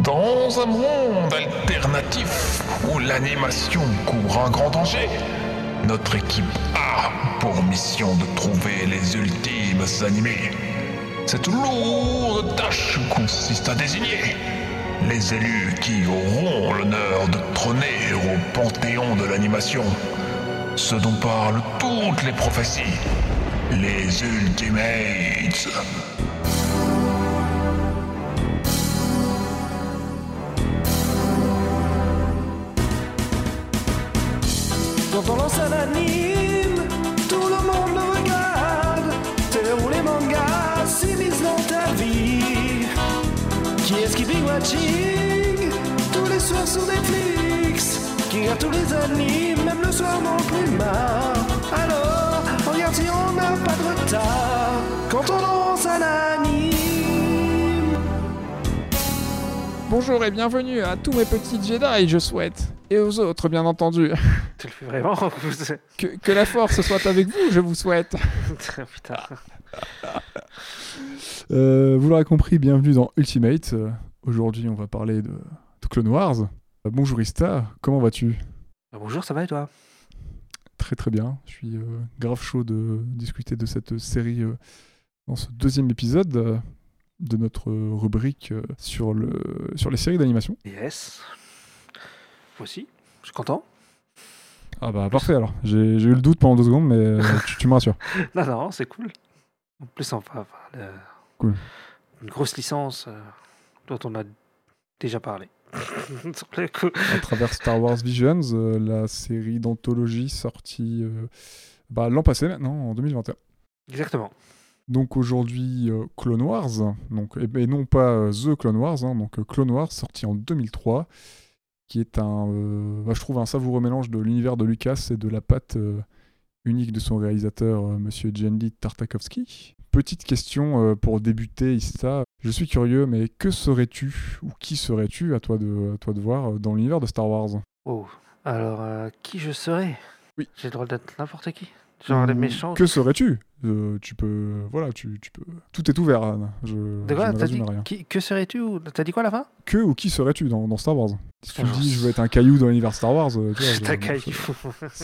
Dans un monde alternatif où l'animation couvre un grand danger, notre équipe a pour mission de trouver les ultimes animés. Cette lourde tâche consiste à désigner les élus qui auront l'honneur de trôner au panthéon de l'animation, ce dont parlent toutes les prophéties, les Ultimates. Watching tous les soirs sur Netflix Qui regarde tous les animes, même le soir non plus marre. Alors, regarde si on n'a pas de retard. Quand on lance un anime. Bonjour et bienvenue à tous mes petits Jedi, je souhaite. Et aux autres, bien entendu. Tu le fais vraiment Que, que la force soit avec vous, je vous souhaite. Putain. Euh, vous l'aurez compris, bienvenue dans Ultimate. Euh, Aujourd'hui, on va parler de, de Clone Wars. Euh, bonjour Ista, comment vas-tu? Bah, bonjour, ça va et toi? Très très bien. Je suis euh, grave chaud de discuter de cette série euh, dans ce deuxième épisode euh, de notre euh, rubrique euh, sur, le, sur les séries d'animation. Yes. Moi aussi, je suis content. Ah bah parfait alors. J'ai j'ai eu le doute pendant deux secondes, mais euh, tu, tu me rassures. Non, non, c'est cool. En plus, on va parler de- Cool. Une grosse licence euh, dont on a déjà parlé. Coup. À travers Star Wars Visions, euh, la série d'anthologie sortie euh, bah, l'an passé maintenant, en 2021. Exactement. Donc aujourd'hui, euh, Clone Wars, donc, et, et non pas The Clone Wars, hein, donc Clone Wars sorti en 2003, qui est un, bah, je trouve, un savoureux mélange de l'univers de Lucas et de la patte unique de son réalisateur, euh, Monsieur Jendy Tartakovsky. Petite question euh, pour débuter, Issa. Je suis curieux, mais que serais-tu, ou qui serais-tu, à toi de, à toi de voir, euh, dans l'univers de Star Wars? Oh. Alors, euh, qui je serais? Oui. J'ai le droit d'être n'importe qui. Genre les méchants. Que serais-tu? Euh, Tu peux, voilà, tu, tu peux. Tout est ouvert, Anne. Je, De quoi je dit rien. qui, Que serais-tu ou- T'as dit quoi à la fin? Que ou qui serais-tu dans, dans Star Wars? Si tu me dis je veux être un caillou dans l'univers Star Wars, euh, tu vois, je- bon, caillou.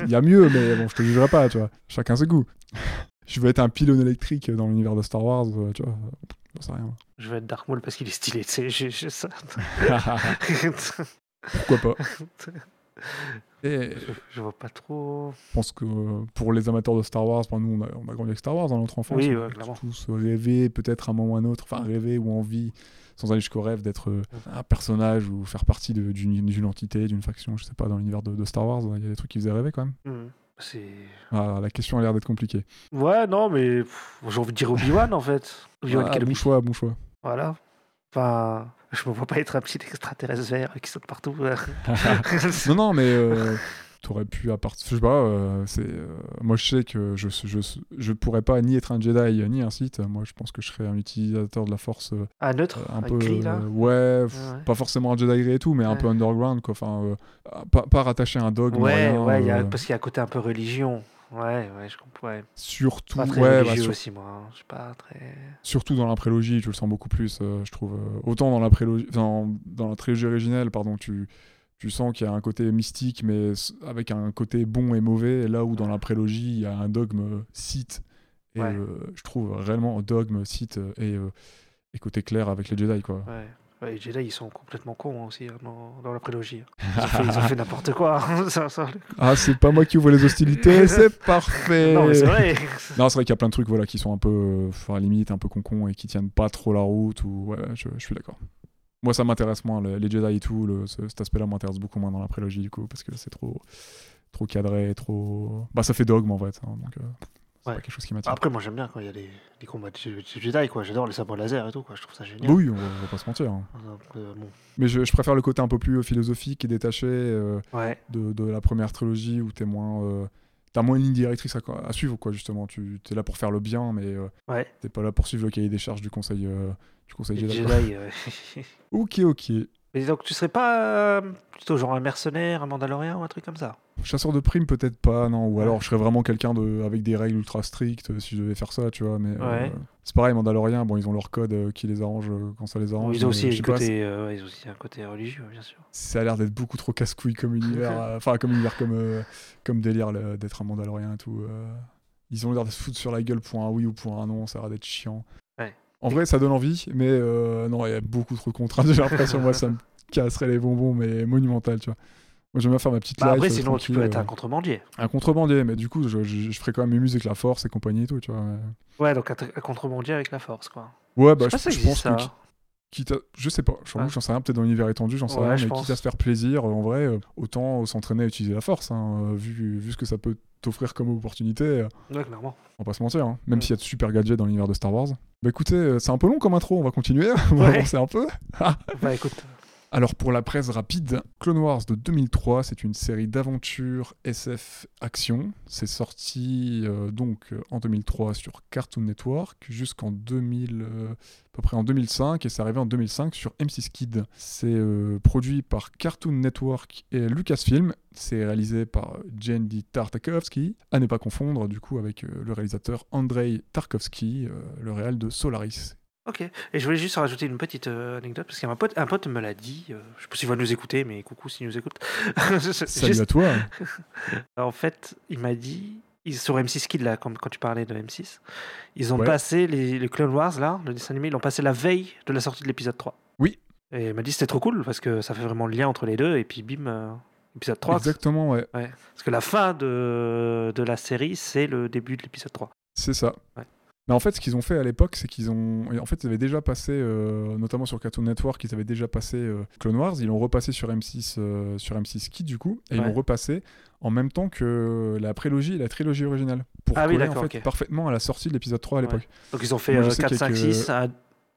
il y a mieux, mais bon, je te jugerai pas, tu vois. Chacun ses goûts. je veux être un pylône électrique dans l'univers de Star Wars, euh, tu vois. J'en sais rien. Je vais être Dark Maul parce qu'il est stylé, tu sais. je- je- ça. Pourquoi pas Et je, je vois pas trop. je pense que pour les amateurs de Star Wars, enfin, nous, on a, on a grandi avec Star Wars dans notre enfance. Oui, on ouais, a clairement. tous rêvé, peut-être à un moment ou à un autre, enfin rêver ou envie, sans aller jusqu'au rêve, d'être euh, un personnage ou faire partie d'une entité, d'une faction, je sais pas, dans l'univers de, de Star Wars. Il y a des trucs qui faisaient rêver quand même. Hmm. C'est. Ah, la question a l'air d'être compliquée. Ouais, non, mais j'ai envie de dire Obi-Wan en fait. Obi-Wan Ah, bon choix, bon choix. Voilà. Enfin, je me vois pas être un petit extraterrestre vert qui saute partout. non, non, mais euh, t'aurais pu, à part, je sais pas, euh, c'est, euh, moi je sais que je, je, je pourrais pas ni être un Jedi ni un Sith. Moi, je pense que je serais un utilisateur de la Force euh, un neutre, un peu, gris là. ouais, pas forcément un Jedi gris et tout, mais un peu underground, quoi. Enfin, pas, pas rattaché à un dogme. Ouais, ouais, il y a- parce qu'il y a un côté un peu religion. Ouais, ouais, je comprends. Ouais. surtout, Pas très ouais, bah, sur- aussi, moi. hein. Je suis pas très. surtout dans la prélogie, tu le sens beaucoup plus, euh, je trouve. euh, autant dans la prélogie, enfin, dans la trilogie originelle, pardon, tu, tu sens qu'il y a un côté mystique, mais avec un côté bon et mauvais. Là où dans la prélogie, il y a un dogme euh, Sith. Et Ouais. euh, je trouve réellement dogme Sith euh, et, euh, et côté clair avec les Jedi, quoi. Ouais. Ouais, les Jedi, ils sont complètement cons hein, aussi hein, dans, dans la prélogie. hein. Ils ont fait, ils ont fait n'importe quoi. ça- ça- Ah, c'est pas moi qui ouvre les hostilités, c'est parfait. Non, c'est vrai. Non, c'est vrai qu'il y a plein de trucs voilà, qui sont un peu, euh, enfin, limite, un peu concon et qui tiennent pas trop la route. Ou... Ouais, je, je suis d'accord. Moi, ça m'intéresse moins. le- les Jedi et tout, le- ce- cet aspect-là m'intéresse beaucoup moins dans la prélogie, du coup, parce que c'est trop, trop cadré, trop. Bah, ça fait dogme en fait. hein, donc, euh, c'est Ouais. pas quelque chose qui m'attire. Après, moi, j'aime bien quand il y a des, des combats de de Jedi, quoi. J'adore les sabres laser et tout, quoi. Je trouve ça génial. oui, on va, on va pas se mentir. hein. Donc, euh, bon. Mais je, je préfère le côté un peu plus euh, philosophique et détaché euh, Ouais. de, de la première trilogie où t'es moins. euh, T'as moins une ligne directrice à, à suivre, quoi, justement. Tu es là pour faire le bien, mais euh, Ouais. t'es pas là pour suivre le cahier des charges du conseil, euh, du conseil Les Jedi. Ok, ok. Mais donc, tu serais pas euh, plutôt genre un mercenaire, un mandalorien ou un truc comme ça? Chasseur de primes, peut-être pas, non. Ou alors, je serais vraiment quelqu'un de... avec des règles ultra strictes euh, si je devais faire ça, tu vois. Mais euh, c'est pareil, Mandalorian, bon, ils ont leur code euh, qui les arrange euh, quand ça les arrange. ils ont, mais aussi pas, côté, ils ont aussi un côté religieux, bien sûr. ça a l'air d'être beaucoup trop casse-couille comme univers. Enfin, comme univers, comme, comme délire d'être un Mandalorien et tout. Ils ont l'air de se foutre sur la gueule pour un oui ou pour un non, ça a l'air d'être chiant. En vrai, ça donne envie, mais euh, non, il y a beaucoup trop de contraintes. J'ai l'impression, moi, ça me casserait les bonbons, mais monumental, tu vois. Moi, j'aime bien faire ma petite Bah, life. après, euh, sinon, tu peux être euh, un contrebandier. un contrebandier, mais du coup, je, je, je ferais quand même mes musiques, la force et compagnie et tout, tu vois. Ouais, donc un, un contrebandier avec la force, quoi. Ouais, bah, je je, ça pense existe, que. Quitte à- Je sais pas, j'en sais rien, peut-être dans l'univers étendu, j'en sais Ouais, rien, mais pense. quitte à se faire plaisir, euh, en vrai, euh, autant s'entraîner à utiliser la force, hein, euh, vu, vu ce que ça peut t'offrir comme opportunité, Ouais, clairement. on va pas se mentir, hein, même s'il y a de super gadgets dans l'univers de Star Wars. Bah écoutez, c'est un peu long comme intro, on va continuer, on va avancer un peu. Bah écoute, Alors pour la presse rapide, Clone Wars de 2003, c'est une série d'aventure SF action. C'est sorti euh, donc en 2003 sur Cartoon Network jusqu'en 2000, euh, à peu près en 2005 et c'est arrivé en 2005 sur M6 Kid. C'est euh, produit par Cartoon Network et Lucasfilm. C'est réalisé par Jandy Tartakovsky, à ne pas confondre du coup avec le réalisateur Andrei Tarkovsky, le réal de Solaris. Ok. Et je voulais juste rajouter une petite euh, anecdote, parce qu'un pote, un pote me l'a dit, euh, je sais pas s'il va nous écouter, mais coucou s'il nous écoute. Salut Juste- à toi. En fait, il m'a dit, ils, sur M6 Kid, là, comme quand tu parlais de M6, ils ont Ouais. passé les, les Clone Wars, là, le dessin animé, ils l'ont passé la veille de la sortie de l'épisode 3. Oui. Et il m'a dit c'était trop cool, parce que ça fait vraiment le lien entre les deux, et puis bim, euh, épisode 3. Exactement, ouais. Ouais. Parce que la fin de, de la série, c'est le début de l'épisode 3. C'est ça. Ouais. Mais en fait, ce qu'ils ont fait à l'époque, c'est qu'ils ont. En fait, ils avaient déjà passé, euh, notamment sur Cartoon Network, ils avaient déjà passé euh, Clone Wars. Ils l'ont repassé sur M6, euh, sur M6 Kid, du coup. Et ils l'ont repassé en même temps que la prélogie et la trilogie originale. Pour Ah oui, coller, en fait, parfaitement à la sortie de l'épisode 3 à Ouais. l'époque. Donc ils ont fait Moi, je euh, sais 4, 5, qu'avec, 6, 1,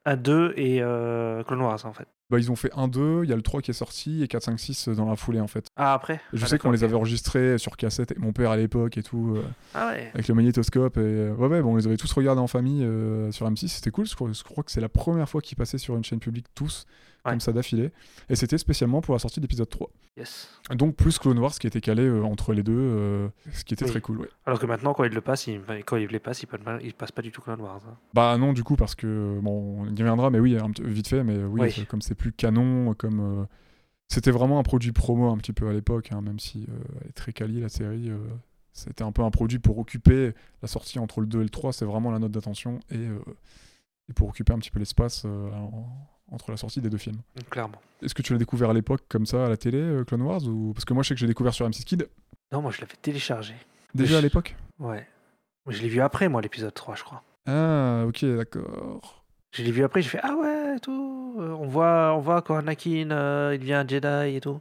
1, 2 et euh, Clone Wars, en fait. Bah, ils ont fait 1, 2, il y a le 3 qui est sorti et 4, 5, 6 dans la foulée, en fait. Ah, après je Ah, sais qu'on les avait enregistrés sur cassette avec mon père à l'époque et tout. euh, Ah ouais. avec le magnétoscope et euh, ouais ouais bon, on les avait tous regardés en famille euh, sur M6 c'était cool je crois, je crois que c'est la première fois qu'ils passaient sur une chaîne publique tous Ouais. comme ça d'affilée et c'était spécialement pour la sortie de l'épisode 3 Yes. donc plus Clone Wars qui était calé euh, entre les deux euh, ce qui était Oui. très cool ouais. Alors que maintenant, quand ils le passent, ils, quand ils les passent, ils, passent- ils passent pas du tout Clone Wars. hein. bah non du coup parce que bon on y reviendra mais oui un petit- vite fait mais oui, Oui. euh, comme c'est plus canon comme euh, c'était vraiment un produit promo un petit peu à l'époque hein, même si elle est très quali la série c'était un peu un produit pour occuper la sortie entre le 2 et le 3 c'est vraiment la note d'attention et, et pour occuper un petit peu l'espace en- entre la sortie des deux films. Donc, Clairement. Est-ce que tu l'as découvert à l'époque comme ça à la télé, euh, Clone Wars ou... Parce que moi je sais que j'ai découvert sur M6 Kid Non, moi je l'avais téléchargé. déjà je- à l'époque? Ouais. Mais Je l'ai vu après, moi, l'épisode 3, je crois. Ah ok d'accord. Je l'ai vu après, j'ai fait Ah ouais, et tout. Euh, on, voit, on voit quand Anakin euh, il devient un Jedi et tout.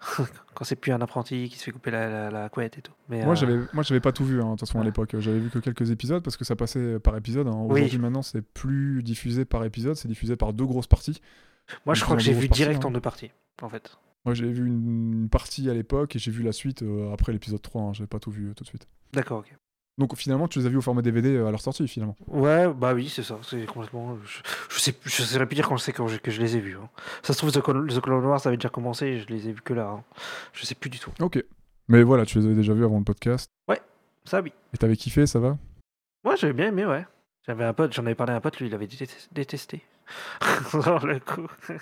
quand c'est plus un apprenti qui se fait couper la, la, la couette et tout. Mais, Moi euh, j'avais moi j'avais pas tout vu hein, de toute façon à Ouais. l'époque. J'avais vu que quelques épisodes parce que ça passait par épisode. hein. Oui. Aujourd'hui maintenant c'est plus diffusé par épisode, c'est diffusé par deux grosses parties. Moi, je crois que j'ai vu direct parties, en hein. deux parties, en fait. Moi j'ai vu une, partie à l'époque et j'ai vu la suite euh, après l'épisode 3. Hein. J'avais pas tout vu tout de suite. D'accord, ok. Donc finalement tu les as vus au format DVD à leur sortie finalement. Ouais, bah oui, c'est ça. C'est complètement. Je, je sais, je saurais plus dire quand c'est quand je- que je les ai vus. hein. Ça se trouve, The Clone, The Clone Wars, ça avait déjà commencé et je les ai vus que là. hein. Je sais plus du tout. Ok. Mais voilà, tu les avais déjà vus avant le podcast. Ça, oui. Et t'avais kiffé, ça va? Moi, j'avais bien aimé, ouais. J'avais un pote, j'en avais parlé à un pote, lui, il avait détesté. Genre le coup.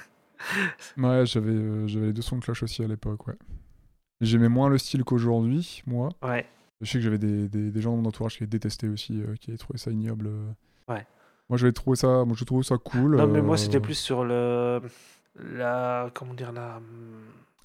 Ouais, j'avais euh, j'avais les deux sons de cloche aussi à l'époque, ouais. J'aimais moins le style qu'aujourd'hui, moi. Ouais. Je sais que j'avais des, des, des gens dans mon entourage qui détestaient aussi, euh, qui avaient trouvé ça ignoble. euh. Ouais. Moi, j'avais trouvé ça, moi, je trouvais ça cool. Non, mais euh, moi, c'était plus sur le. La. Comment dire, la.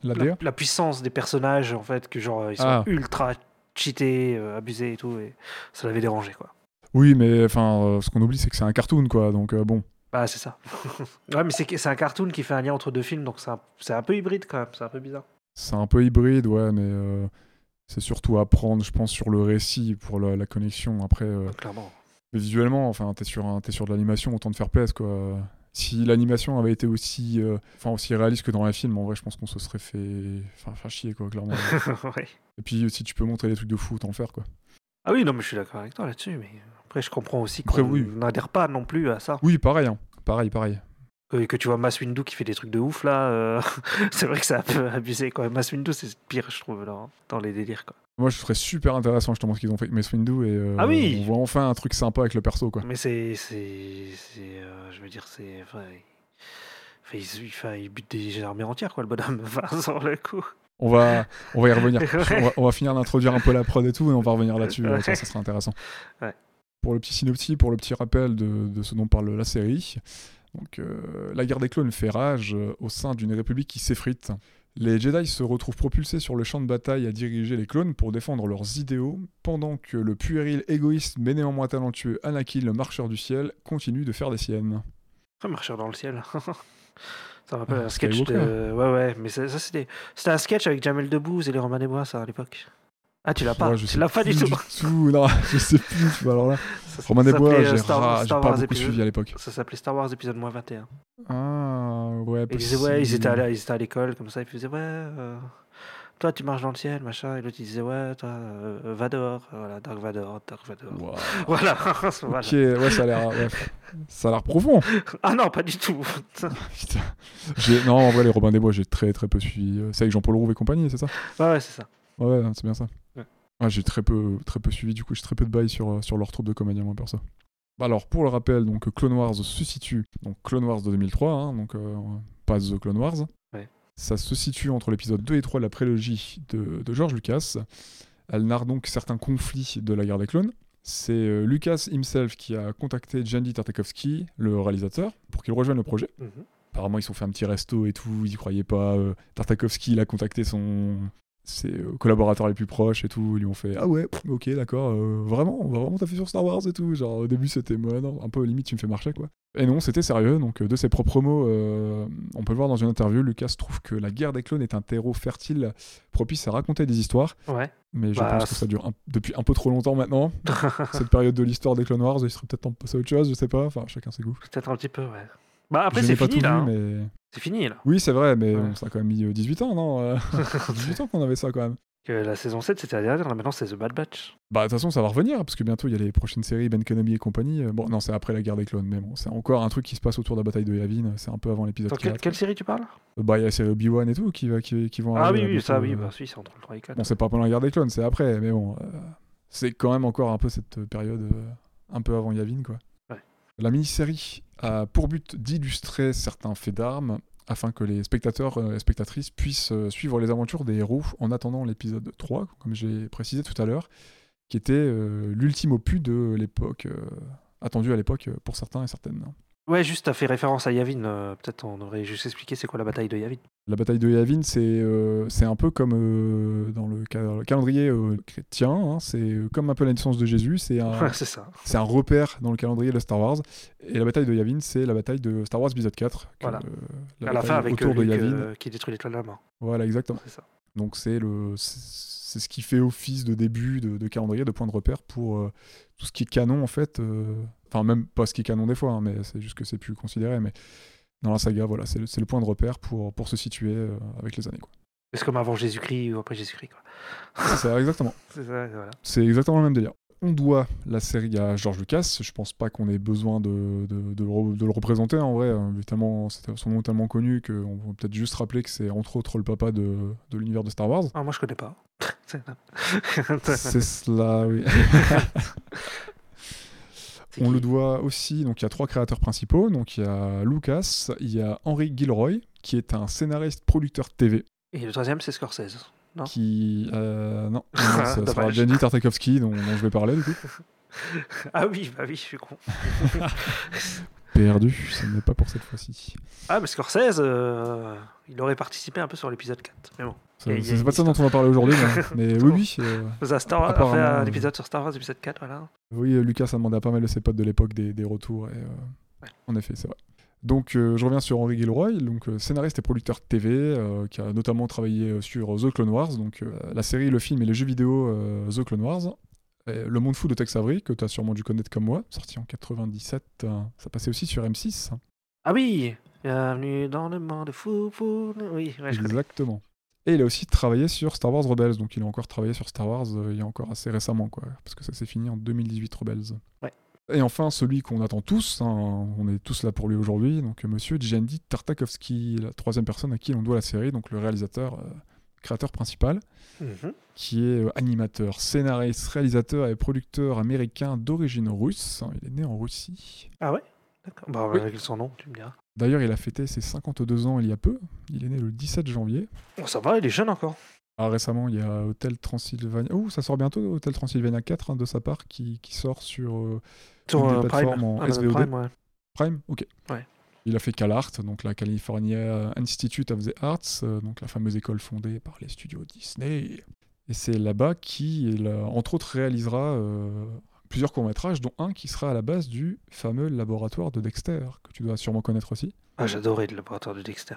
La la, DA la puissance des personnages, en fait, que genre, ils sont Ah. ultra cheatés, euh, abusés et tout, et ça l'avait dérangé, quoi. Oui, mais enfin, euh, ce qu'on oublie, c'est que c'est un cartoon, quoi. Donc euh, bon. Bah, c'est ça. ouais, mais c'est un cartoon qui fait un lien entre deux films, donc c'est un, peu hybride quand même, c'est un peu bizarre. C'est un peu hybride, ouais, mais euh, c'est surtout à prendre, je pense, sur le récit pour la, la connexion. Après, euh, clairement. visuellement, enfin, t'es sur, un- t'es sur de l'animation, autant de faire plaisir, quoi. Si l'animation avait été aussi, euh, enfin, aussi réaliste que dans les films, en vrai, je pense qu'on se serait fait, enfin, faire chier, quoi, clairement. Ouais. Et puis, si tu peux montrer des trucs de fou, autant faire, quoi. Ah oui, non, mais je suis d'accord avec toi là-dessus, mais après, je comprends aussi qu'on oui. n'adhère pas non plus à ça. Oui, pareil, hein. pareil, pareil. Que, que tu vois Mass Windu qui fait des trucs de ouf là, euh, c'est vrai que c'est un peu abusé quoi. Mass Windu c'est pire je trouve dans, dans les délires quoi. Moi, je trouverais super intéressant justement ce qu'ils ont fait avec Mace Windu et euh, Ah oui on voit enfin un truc sympa avec le perso quoi. Mais c'est. c'est, c'est euh, je veux dire, c'est. Enfin, il, enfin, il, bute des armées entières, quoi, le bonhomme. Enfin, sur le coup. On va, on va y revenir. Ouais. on, va, on va finir d'introduire un peu la prod et tout, et on va revenir là-dessus. Ouais. Ça, ça sera intéressant. Ouais. Pour le petit synopsis, pour le petit rappel de, de ce dont parle la série. Donc, euh, la guerre des clones fait rage euh, au sein d'une république qui s'effrite. Les Jedi se retrouvent propulsés sur le champ de bataille à diriger les clones pour défendre leurs idéaux, pendant que le puéril, égoïste mais néanmoins talentueux Anakin, le marcheur du ciel, continue de faire des siennes. Un marcheur dans le ciel. ça me rappelle Ah, un sketch de. Ouais, ouais, mais ça, ça, c'était. C'était un sketch avec Jamel Debbouze et les Romains des Bois, ça, à l'époque. Ah, tu l'as pas Ouais, je Tu sais l'as pas du tout. tout. Non, je sais plus. Alors là, Romain ça des Bois, s'appelait, euh, j'ai pas beaucoup épisode- suivi à l'époque. Ça s'appelait Star Wars épisode moins 21. Ah, ouais, ils disaient, ouais, ils étaient à, la- ils étaient à l'école, comme ça, ils faisaient, ouais, euh, toi, tu marches dans le ciel, machin. Et l'autre, il disait, ouais, toi, euh, Vador, voilà, Dark Vador, Dark Vador. Wow. Voilà. Ok, ouais, ça a l'air, ouais, profond. Ah non, pas du tout. Putain. Non, en vrai, les Robins des Bois, j'ai très très peu suivi. Euh, C'est avec Jean-Paul Rouve et compagnie, c'est ça? Ouais, ouais, c'est ça. Ouais, c'est bien ça. Ah, j'ai très peu, très peu suivi, du coup, j'ai très peu de bails sur, euh, sur leur troupe de comédiens, moi, perso. Alors, pour le rappel, donc Clone Wars se situe, donc Clone Wars de 2003, hein, donc euh, pas The Clone Wars. Ouais. Ça se situe entre l'épisode 2 et 3 de la prélogie de, de George Lucas. Elle narre donc certains conflits de la guerre des clones. C'est euh, Lucas himself qui a contacté Jandy Tartakovsky, le réalisateur, pour qu'il rejoigne le projet. Mhm. Apparemment, ils se sont fait un petit resto et tout, ils y croyaient pas. euh, Tartakovsky, il a contacté son ses euh, collaborateurs les plus proches et tout, ils lui ont fait Ah ouais, pff, ok, d'accord, euh, vraiment, on va vraiment taffer sur Star Wars et tout. Genre, au début, c'était moi, non, un peu limite, tu me fais marcher quoi. Et non, c'était sérieux, donc euh, de ses propres mots, euh, on peut le voir dans une interview, Lucas trouve que la guerre des clones est un terreau fertile propice à raconter des histoires, Ouais. mais je Bah, pense que ça dure un- depuis un peu trop longtemps maintenant. Cette période de l'histoire des Clone Wars, il serait peut-être temps de passer à autre chose, je sais pas, enfin, chacun ses goûts. Peut-être un petit peu, ouais. Bah après, c'est pas fini tout là. vu, hein. mais. C'est fini là. Oui, c'est vrai, mais Ouais. ça a quand même mis euh, 18 ans, non euh, 18 ans qu'on avait ça quand même. Que la saison 7, c'était la dernière, là, maintenant c'est The Bad Batch. Bah, de toute façon, ça va revenir, parce que bientôt, il y a les prochaines séries, Ben Kenobi et compagnie. Euh, Bon, non, c'est après la guerre des clones, mais bon, c'est encore un truc qui se passe autour de la bataille de Yavin, c'est un peu avant l'épisode Dans 4. quelle, quelle série tu parles? Euh, Bah, il y a la série Obi-Wan et tout qui, va, qui, qui vont Ah arriver, oui, oui, ça, oui, euh. bah si, c'est entre le 3 et 4. Bon, c'est pas pendant la guerre des clones, c'est après, mais bon, euh, c'est quand même encore un peu cette période euh, un peu avant Yavin, quoi. Ouais. La mini-série a pour but d'illustrer certains faits d'armes afin que les spectateurs euh, et spectatrices puissent euh, suivre les aventures des héros en attendant l'épisode 3, comme j'ai précisé tout à l'heure, qui était euh, l'ultime opus de l'époque, euh, attendu à l'époque euh, pour certains et certaines. Ouais, juste, t'as fait référence à Yavin. euh, Peut-être on aurait juste expliqué c'est quoi la bataille de Yavin. La bataille de Yavin, c'est euh, un peu comme euh, dans le, ca- le calendrier euh, chrétien, hein, c'est euh, comme un peu la naissance de Jésus, c'est un, Ouais, c'est un repère dans le calendrier de Star Wars. Et la bataille de Yavin, c'est la bataille de Star Wars épisode 4. que, Voilà. la à la fin, avec autour de Yavin. qui détruit l'étoile de la main. Voilà, exactement. Ça. Donc c'est le c'est c'est ce qui fait office de début de, de calendrier, de point de repère pour tout ce qui est canon en fait. Enfin même pas ce qui est canon des fois, hein, mais c'est juste que c'est plus considéré. Mais dans la saga, voilà, c'est le, point de repère pour, pour se situer euh, avec les années. Quoi. C'est comme avant Jésus-Christ ou après Jésus-Christ. C'est ça, exactement. C'est voilà. Exactement le même délire. On doit la série à George Lucas. Je pense pas qu'on ait besoin de, de, de le, re- de le représenter en vrai. hein, C'est son nom est tellement connu qu'on peut peut-être juste rappeler que c'est entre autres le papa de, l'univers de Star Wars. Ah, moi, je connais pas. C'est cela, oui. On le doit aussi, donc il y a trois créateurs principaux. Donc il y a Lucas, il y a Henry Gilroy, qui est un scénariste producteur TV. Et le troisième, c'est Scorsese. Non? Qui. euh, non, non, ça sera. Jenny Tartakovsky, dont, dont je vais parler du coup. Ah oui, bah oui, je suis con. Perdu, ce n'est pas pour cette fois-ci. Ah, mais Scorsese, euh, il aurait participé un peu sur l'épisode 4. Mais bon. Ça- C'est pas de ça dont on va parler aujourd'hui, mais, mais oui, oui. euh, Ça, Star Wars, a fait un euh, épisode sur Star Wars, épisode 4, voilà. Oui, euh, Lucas a demandé à pas mal de ses potes de l'époque des, des retours. Et, euh, Ouais. En effet, c'est vrai. Donc, euh, je reviens sur Henry Gilroy, donc, euh, scénariste et producteur TV, euh, qui a notamment travaillé sur The Clone Wars, donc la série, le film et les jeux vidéo The Clone Wars. Et le monde fou de Tex Avery, que tu as sûrement dû connaître comme moi, sorti en 97. euh, ça passait aussi sur M6. Ah oui Bienvenue dans le monde fou, fou. Oui, ouais, je connais. Exactement. Et il a aussi travaillé sur Star Wars Rebels, donc il a encore travaillé sur Star Wars euh, il y a encore assez récemment, quoi, parce que ça s'est fini en 2018 Rebels. Ouais. Et enfin, celui qu'on attend tous, hein, on est tous là pour lui aujourd'hui, donc monsieur Djandy Tartakovsky, la troisième personne à qui l'on doit la série, donc le réalisateur, euh, créateur principal, Mhm. qui est euh, animateur, scénariste, réalisateur et producteur américain d'origine russe. Il est né en Russie. Ah ouais? D'accord. Bah, Oui. avec son nom, tu me diras. D'ailleurs, il a fêté ses 52 ans il y a peu. Il est né le 17 janvier. Bon, ça va, il est jeune encore. Ah, récemment, il y a Hotel Transylvania. Oh, ça sort bientôt, Hotel Transylvania 4 hein, de sa part, qui, qui sort sur euh, Sur Une des euh, Prime. en SVOD. Prime, ouais. Prime? Ok. Ouais. Il a fait CalArt, donc la California Institute of the Arts, euh, donc la fameuse école fondée par les studios Disney. Et c'est là-bas qu'il, euh, entre autres, réalisera euh, plusieurs courts-métrages, dont un qui sera à la base du fameux laboratoire de Dexter, que tu dois sûrement connaître aussi. Ah, j'adorais le laboratoire de Dexter.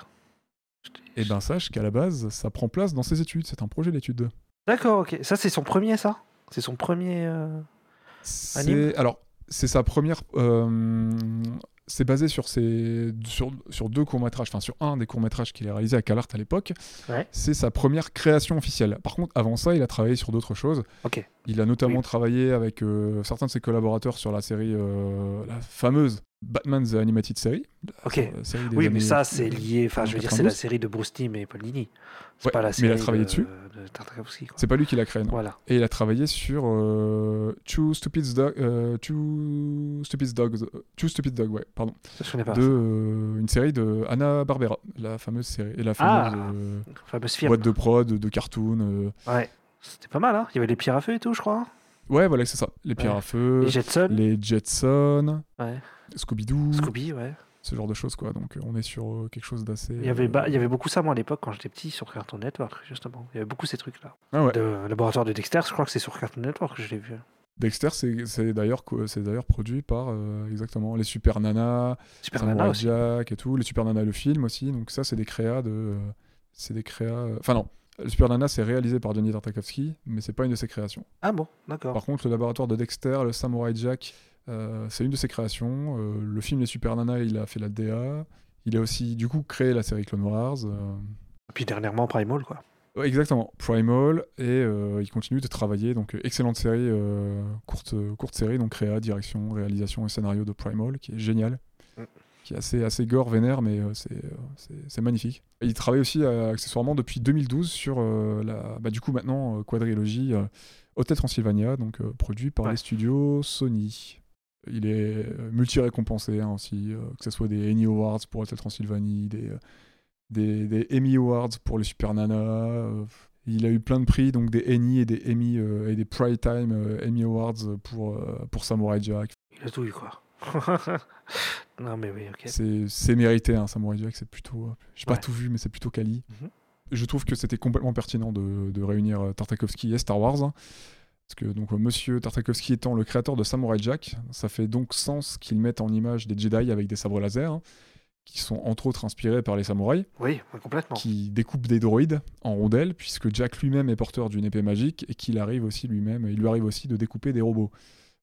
Et ben sache qu'à la base, ça prend place dans ses études, c'est un projet d'études. D'accord, ok. Ça, c'est son premier, ça? C'est son premier. euh, Anime? alors c'est sa première. euh, c'est basé sur ses sur, sur deux courts métrages, enfin sur un des courts métrages qu'il a réalisé à CalArt à l'époque. Ouais. C'est sa première création officielle. Par contre, avant ça, il a travaillé sur d'autres choses. Il a notamment Oui. travaillé avec euh, certains de ses collaborateurs sur la série, euh, la fameuse Batman the Animated Series. Ok. série des Oui, mais ça, c'est lié. Enfin, je veux dire, c'est la 92. série de Bruce Timm et Paul Dini. C'est Ouais, pas la mais série il a travaillé de, dessus. de. C'est pas lui qui l'a créé, non. Voilà. Et il a travaillé sur euh, Two Stupid Dogs, euh, Two Stupid Dogs, euh, Two Stupid Dogs, ouais, pardon, Ça, je connais pas. de euh, une série de Anna Barbera, la fameuse série, et la fameuse Ah, euh, Fameuse firme. boîte de prod, de cartoon. euh. Ouais. C'était pas mal, hein. Il y avait les pierres à feu et tout, je crois. Ouais, voilà, c'est ça. Les pierres Ouais. à feu, Les Jetsons. les Jetsons, Ouais. Scooby-Doo, Scooby, ouais. ce genre de choses, quoi. Donc, euh, on est sur euh, quelque chose d'assez. Il y, avait euh, il y avait beaucoup ça, moi, à l'époque, quand j'étais petit, sur Cartoon Network, justement. Il y avait beaucoup ces trucs-là. Ah ouais. Le laboratoire de Dexter, je crois que c'est sur Cartoon Network que je l'ai vu. Dexter, c'est d'ailleurs co- c'est d'ailleurs produit par euh, exactement les Super Nana, Super Samurai Nana aussi. Jack et tout, les Super Nana le film aussi. Donc ça, c'est des créas de, euh, c'est des créas. Enfin non, le Super Nana c'est réalisé par Johnny Tartakovsky, mais c'est pas une de ses créations. Ah bon, d'accord. Par contre, le laboratoire de Dexter, le Samurai Jack, c'est une de ses créations. Euh, le film Les Super Nana, il a fait la DA. Il a aussi du coup créé la série Clone Wars. euh, Et puis dernièrement, Primal, quoi. Exactement, Primal, et euh, il continue de travailler, donc euh, excellente série, euh, courte, courte série, donc créa, direction, réalisation et scénario de Primal, qui est génial, Mm. qui est assez, assez gore, vénère, mais euh, c'est, euh, magnifique. Et il travaille aussi euh, accessoirement depuis 2012 sur euh, la, bah, du coup maintenant, euh, quadrilogie euh, Hotel Transylvania, donc euh, produit par Ouais. les studios Sony. Il est euh, multi-récompensé hein, aussi, euh, que ce soit des Annie Awards pour Hotel Transylvanie, des, euh, des, des Emmy Awards pour les Super Nana. il a eu plein de prix, donc des Annie et des Emmy et des Primetime euh, Emmy Awards pour, pour Samurai Jack. Il a tout eu, quoi. non, mais oui, ok. C'est mérité, hein, Samurai Jack, c'est plutôt. J'ai pas Ouais. tout vu, mais c'est plutôt quali. Mhm. Je trouve que c'était complètement pertinent de, de réunir Tartakovsky et Star Wars. Parce que donc, monsieur Tartakovsky étant le créateur de Samurai Jack, ça fait donc sens qu'il mette en image des Jedi avec des sabres laser, hein, qui sont entre autres inspirés par les samouraïs. Oui, complètement. qui découpe des droïdes en rondelles, puisque Jack lui-même est porteur d'une épée magique et qu'il arrive aussi lui-même, il lui arrive aussi de découper des robots.